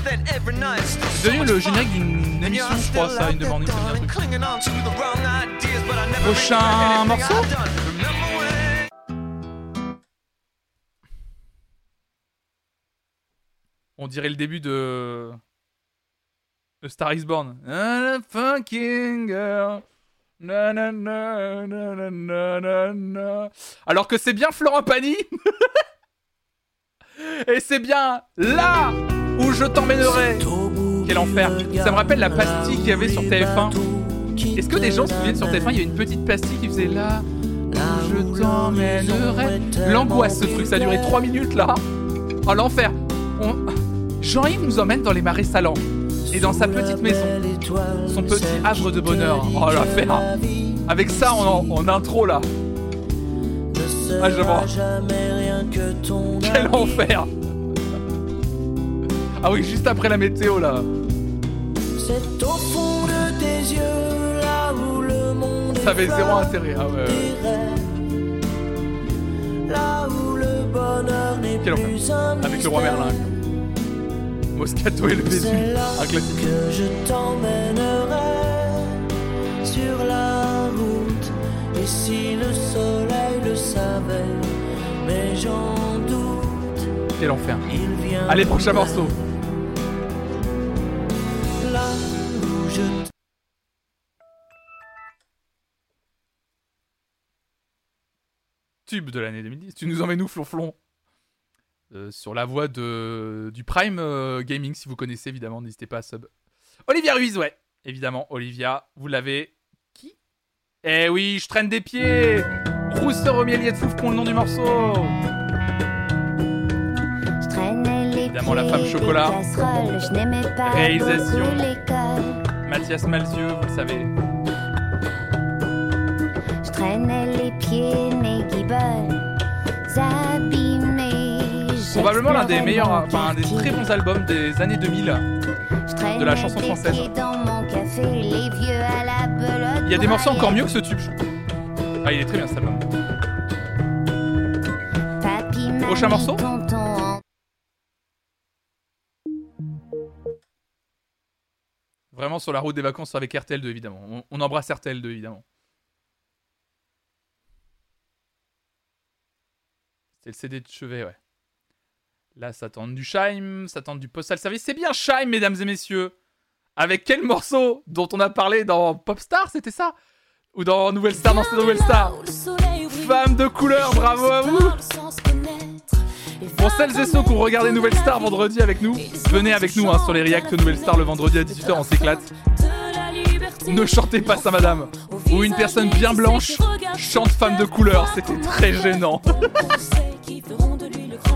C'est devenu le générique d'une émission, je crois, ça, une de demande. Prochain morceau On dirait le début de. Star is Born. Alors que c'est bien Florent Pagny Et c'est bien là où je t'emmènerai. Quel enfer. Ça me rappelle la pastille qu'il y avait sur TF1. Est-ce que des gens se souviennent sur TF1, il y a une petite pastille qui faisait là où je t'emmènerai. L'angoisse, ce truc, ça a duré 3 minutes là. Oh l'enfer. On- Jean-Yves nous emmène dans les marais salants. Et dans sa petite maison, son petit havre de bonheur. Oh l'affaire. Avec ça en, en intro là. Ah, je vois. Quel enfer. Ah oui, juste après la météo là. C'est au fond de tes yeux, là où le monde Ça avait est zéro intérêt. Ah ouais, ouais. Là où le bonheur n'est plus un Avec le roi. Merlin. Moscato et le Vésu. C'est là Un classique. que je t'emmènerai sur la route. Et si le soleil le savait, mais j'en doute, Quel enfer. Allez, prochain morceau. Tube de l'année 2010. Tu nous emmènes où, Flonflon? Euh, Sur la voie de, du Prime euh, Gaming, si vous connaissez, évidemment, n'hésitez pas à sub. Olivia Ruiz, ouais. Évidemment, Olivia, vous l'avez. Qui? Eh oui, je traîne des pieds Rousseur au mielier de fouf pour le nom du morceau Évidemment, la femme chocolat. Réalisation. Mathias Malzieux, vous le savez. Je traînais les pieds, mes guibolles abîmés. Probablement l'un des meilleurs, enfin un des très bons albums des années 2000. Je traînais de la chanson française. Il y a des morceaux encore mieux que ce tube. Ah, il est très bien cet album. Prochain morceau Vraiment sur la route des vacances avec RTL2, évidemment. On, on embrasse RTL2, évidemment. C'est le CD de chevet, ouais. Là, ça tente du Shime, ça tente du Postal Service. C'est bien Shime, mesdames et messieurs. Avec quel morceau dont on a parlé dans Popstar, c'était ça? Ou dans Nouvelle Star, dans cette Nouvelle Star? Femme de couleur, bravo à vous Pour celles et ceux qui ont regardé Nouvelle Star vendredi avec nous, venez avec nous hein, sur les reacts Nouvelle Star le vendredi à 18h, on s'éclate. Ne chantez pas ça, madame. Ou une personne bien blanche chante femme de couleur, c'était très gênant.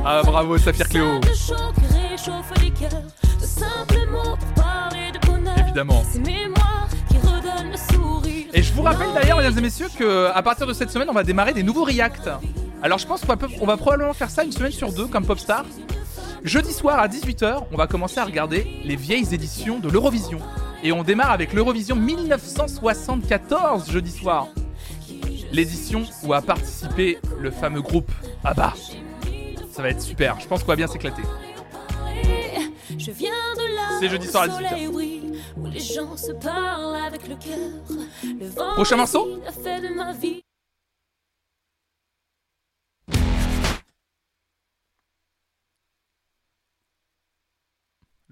ah bravo, Saphir Cléo. Évidemment. Et je vous rappelle d'ailleurs, mesdames et messieurs, que à partir de cette semaine, on va démarrer des nouveaux reacts. Alors je pense qu'on va, peu- on va probablement faire ça une semaine sur deux, comme Popstar. Jeudi soir à 18h, on va commencer à regarder les vieilles éditions de l'Eurovision. Et on démarre avec l'Eurovision 1974, jeudi soir. L'édition où a participé le fameux groupe ABBA. Ça va être super, je pense qu'on va bien s'éclater. Je viens de là C'est jeudi soir à le 18h. soleil brille, Où les gens se parlent avec le cœur. Le vent Prochain morceau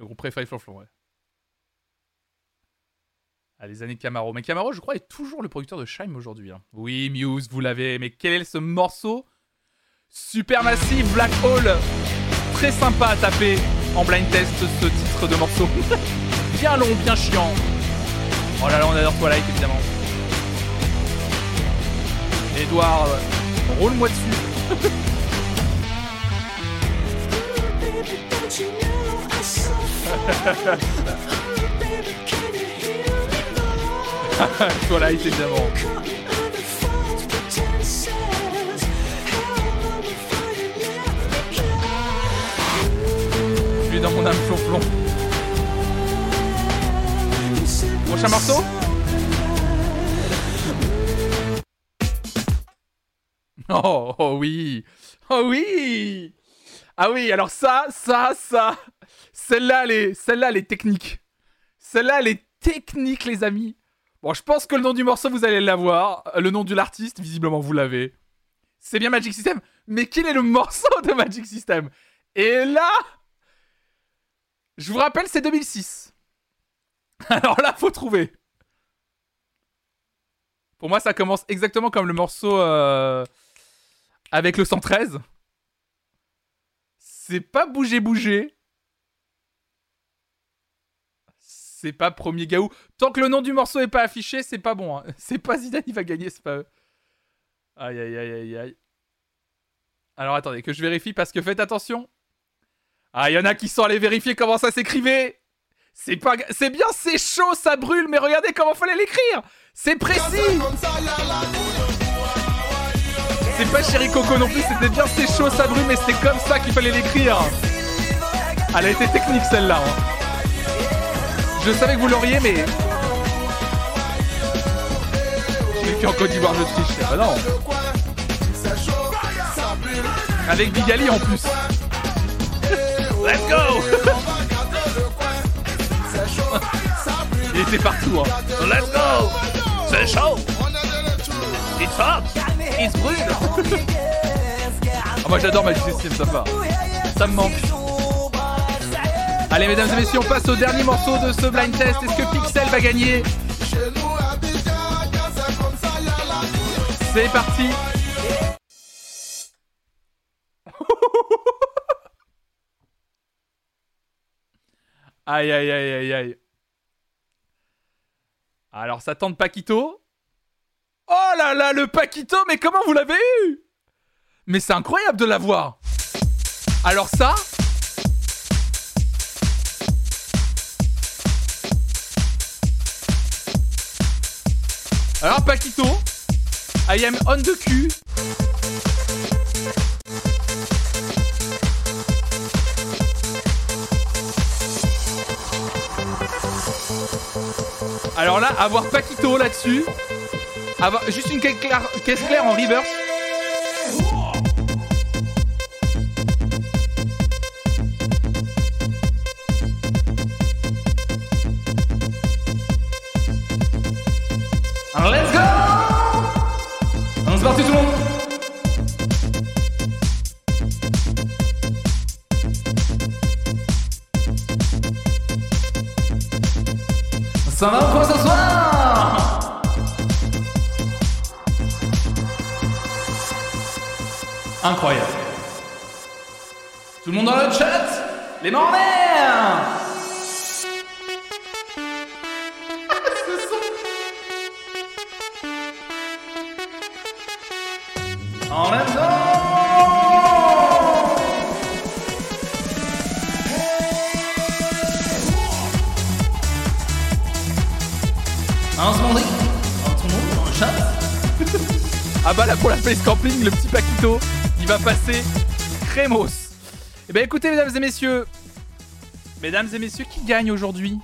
Le groupe Flonflon, ouais. Ah, les années Camaro. Mais Camaro, je crois, est toujours le producteur de Shime aujourd'hui. hein. Oui, Muse, vous l'avez. Mais quel est ce morceau Supermassive Black Hole? Très sympa à taper en blind test ce titre de morceau. bien long, bien chiant. Oh là là, on adore Twilight évidemment. Edouard, roule-moi dessus. Twilight évidemment. Je suis dans mon âme flonflon. Prochain morceau Oh, oh oui Oh oui Ah oui, alors ça, ça, ça Celle-là, elle est, celle-là, elle est technique. Celle-là, elle est technique, les amis. Bon, je pense que le nom du morceau, vous allez l'avoir. Euh, Le nom de l'artiste, visiblement, vous l'avez. C'est bien Magic System. Mais quel est le morceau de Magic System? Et là Je vous rappelle, c'est 2006. Alors là, faut trouver. Pour moi, ça commence exactement comme le morceau euh, avec le 113. C'est pas bouger bouger. C'est pas premier gaou. Tant que le nom du morceau est pas affiché, c'est pas bon. hein. C'est pas Zidane, il va gagner, c'est pas eux. Aïe aïe aïe aïe aïe. Alors attendez, que je vérifie parce que faites attention. Ah, il y en a qui sont allés vérifier comment ça s'écrivait. C'est pas, c'est bien, c'est chaud, ça brûle, mais regardez comment fallait l'écrire. C'est précis. C'est pas Chéri Coco non plus, c'était bien, c'est chaud, ça brûle, mais c'était comme ça qu'il fallait l'écrire. Elle a été technique celle-là. hein. Je savais que vous l'auriez, mais. Je l'ai fait en Côte d'Ivoire, je triche. Ah non. Avec Bigali en plus. Let's go Il était partout. Hein. Let's go C'est chaud It's hot It's brûle Ah, Moi j'adore Magic System, ça va. Ça me manque. Allez mesdames et messieurs, on passe au dernier morceau de ce blind test. Est-ce que Pixel va gagner C'est parti Aïe aïe aïe aïe aïe. Alors ça tente Paquito. Oh là là, le Paquito, mais comment vous l'avez eu? Mais c'est incroyable de l'avoir. Alors ça Alors Paquito, I am on the cul. Alors là, avoir Paquito là-dessus, avoir juste une claire, caisse claire en reverse. Passer crémos. Eh ben écoutez mesdames et messieurs, mesdames et messieurs, qui gagne aujourd'hui?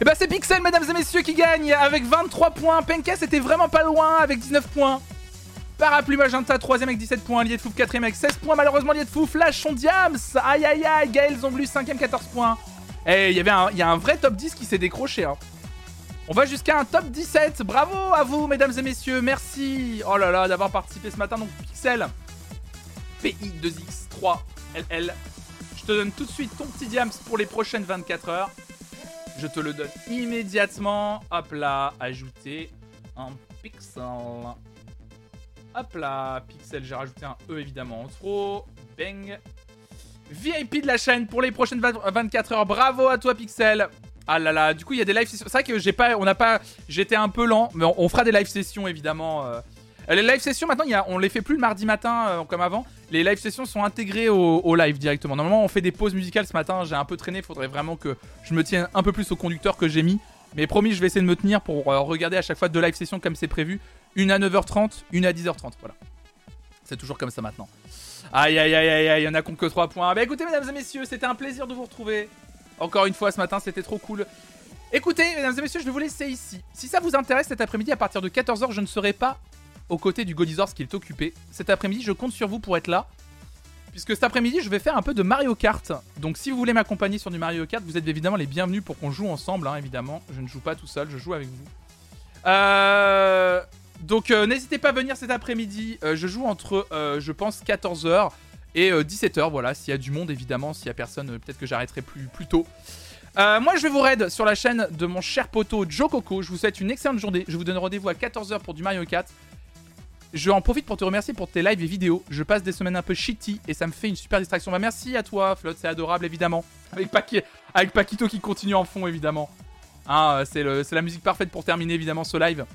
Eh ben c'est Pixel mesdames et messieurs qui gagne avec 23 points. Penka c'était vraiment pas loin avec 19 points. Parapluie Magenta 3ème avec 17 points, Liet de Fouf 4ème avec 16 points, malheureusement Liet de Fouf lâche son diams Aïe aïe aïe, Gaël Zomblus 5ème 14 points. Eh, il y avait un, y a un vrai top 10 qui s'est décroché hein. On va jusqu'à un top 17. Bravo à vous, mesdames et messieurs. Merci. Oh là là, d'avoir participé ce matin. Donc, Pixel, PI2X3LL. Je te donne tout de suite ton petit diams pour les prochaines 24 heures. Je te le donne immédiatement. Hop là, ajouter un pixel. Hop là, pixel, j'ai rajouté un E évidemment en trop. Bang. VIP de la chaîne pour les prochaines 20 24 heures. Bravo à toi, Pixel. Ah là là, du coup il y a des live sessions. C'est vrai que j'ai pas, on n'a pas, j'étais un peu lent, mais on, on fera des live sessions évidemment. euh. Euh, Les live sessions maintenant, y a, on les fait plus le mardi matin euh, comme avant. Les live sessions sont intégrées au, live directement. Normalement, on fait des pauses musicales ce matin. J'ai un peu traîné. Il faudrait vraiment que je me tienne un peu plus au conducteur que j'ai mis. Mais promis, je vais essayer de me tenir pour euh, regarder à chaque fois deux live sessions comme c'est prévu. Une à 9h30, une à 10h30. Voilà. C'est toujours comme ça maintenant. Aïe aïe aïe aïe aïe, il y en a ont que 3 points. Bah écoutez, mesdames et messieurs, c'était un plaisir de vous retrouver. Encore une fois ce matin, c'était trop cool. Écoutez, mesdames et messieurs, je vais vous laisser ici. Si ça vous intéresse, cet après-midi, à partir de 14h, je ne serai pas aux côtés du Godizors qui est occupé. Cet après-midi, je compte sur vous pour être là. Puisque cet après-midi, je vais faire un peu de Mario Kart. Donc si vous voulez m'accompagner sur du Mario Kart, vous êtes évidemment les bienvenus pour qu'on joue ensemble, hein, évidemment. Je ne joue pas tout seul, je joue avec vous. Euh... Donc euh, n'hésitez pas à venir cet après-midi. Euh, je joue entre, je pense, 14h Et 17h, voilà, s'il y a du monde, évidemment, s'il y a personne, peut-être que j'arrêterai plus, plus tôt. Moi, je vais vous raid sur la chaîne de mon cher poteau Joe Coco. Je vous souhaite une excellente journée. Je vous donne rendez-vous à 14h pour du Mario 4. Je en profite pour te remercier pour tes lives et vidéos. Je passe des semaines un peu shitty et ça me fait une super distraction. Bah, merci à toi, Flotte, c'est adorable, évidemment. Avec, Paqui- avec Paquito qui continue en fond, évidemment. Hein, euh, c'est la musique parfaite pour terminer, évidemment, ce live.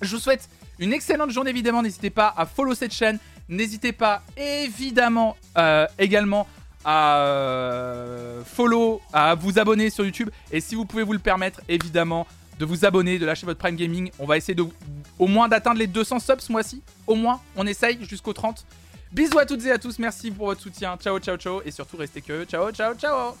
Je vous souhaite une excellente journée, évidemment. N'hésitez pas à follow cette chaîne. N'hésitez pas, évidemment, euh, également à euh, follow, à vous abonner sur YouTube. Et si vous pouvez vous le permettre, évidemment, de vous abonner, de lâcher votre Prime Gaming. On va essayer de, au moins d'atteindre les 200 subs ce mois-ci. Au moins, on essaye jusqu'au 30. Bisous à toutes et à tous. Merci pour votre soutien. Ciao, ciao, ciao. Et surtout, restez que. Ciao, ciao, ciao.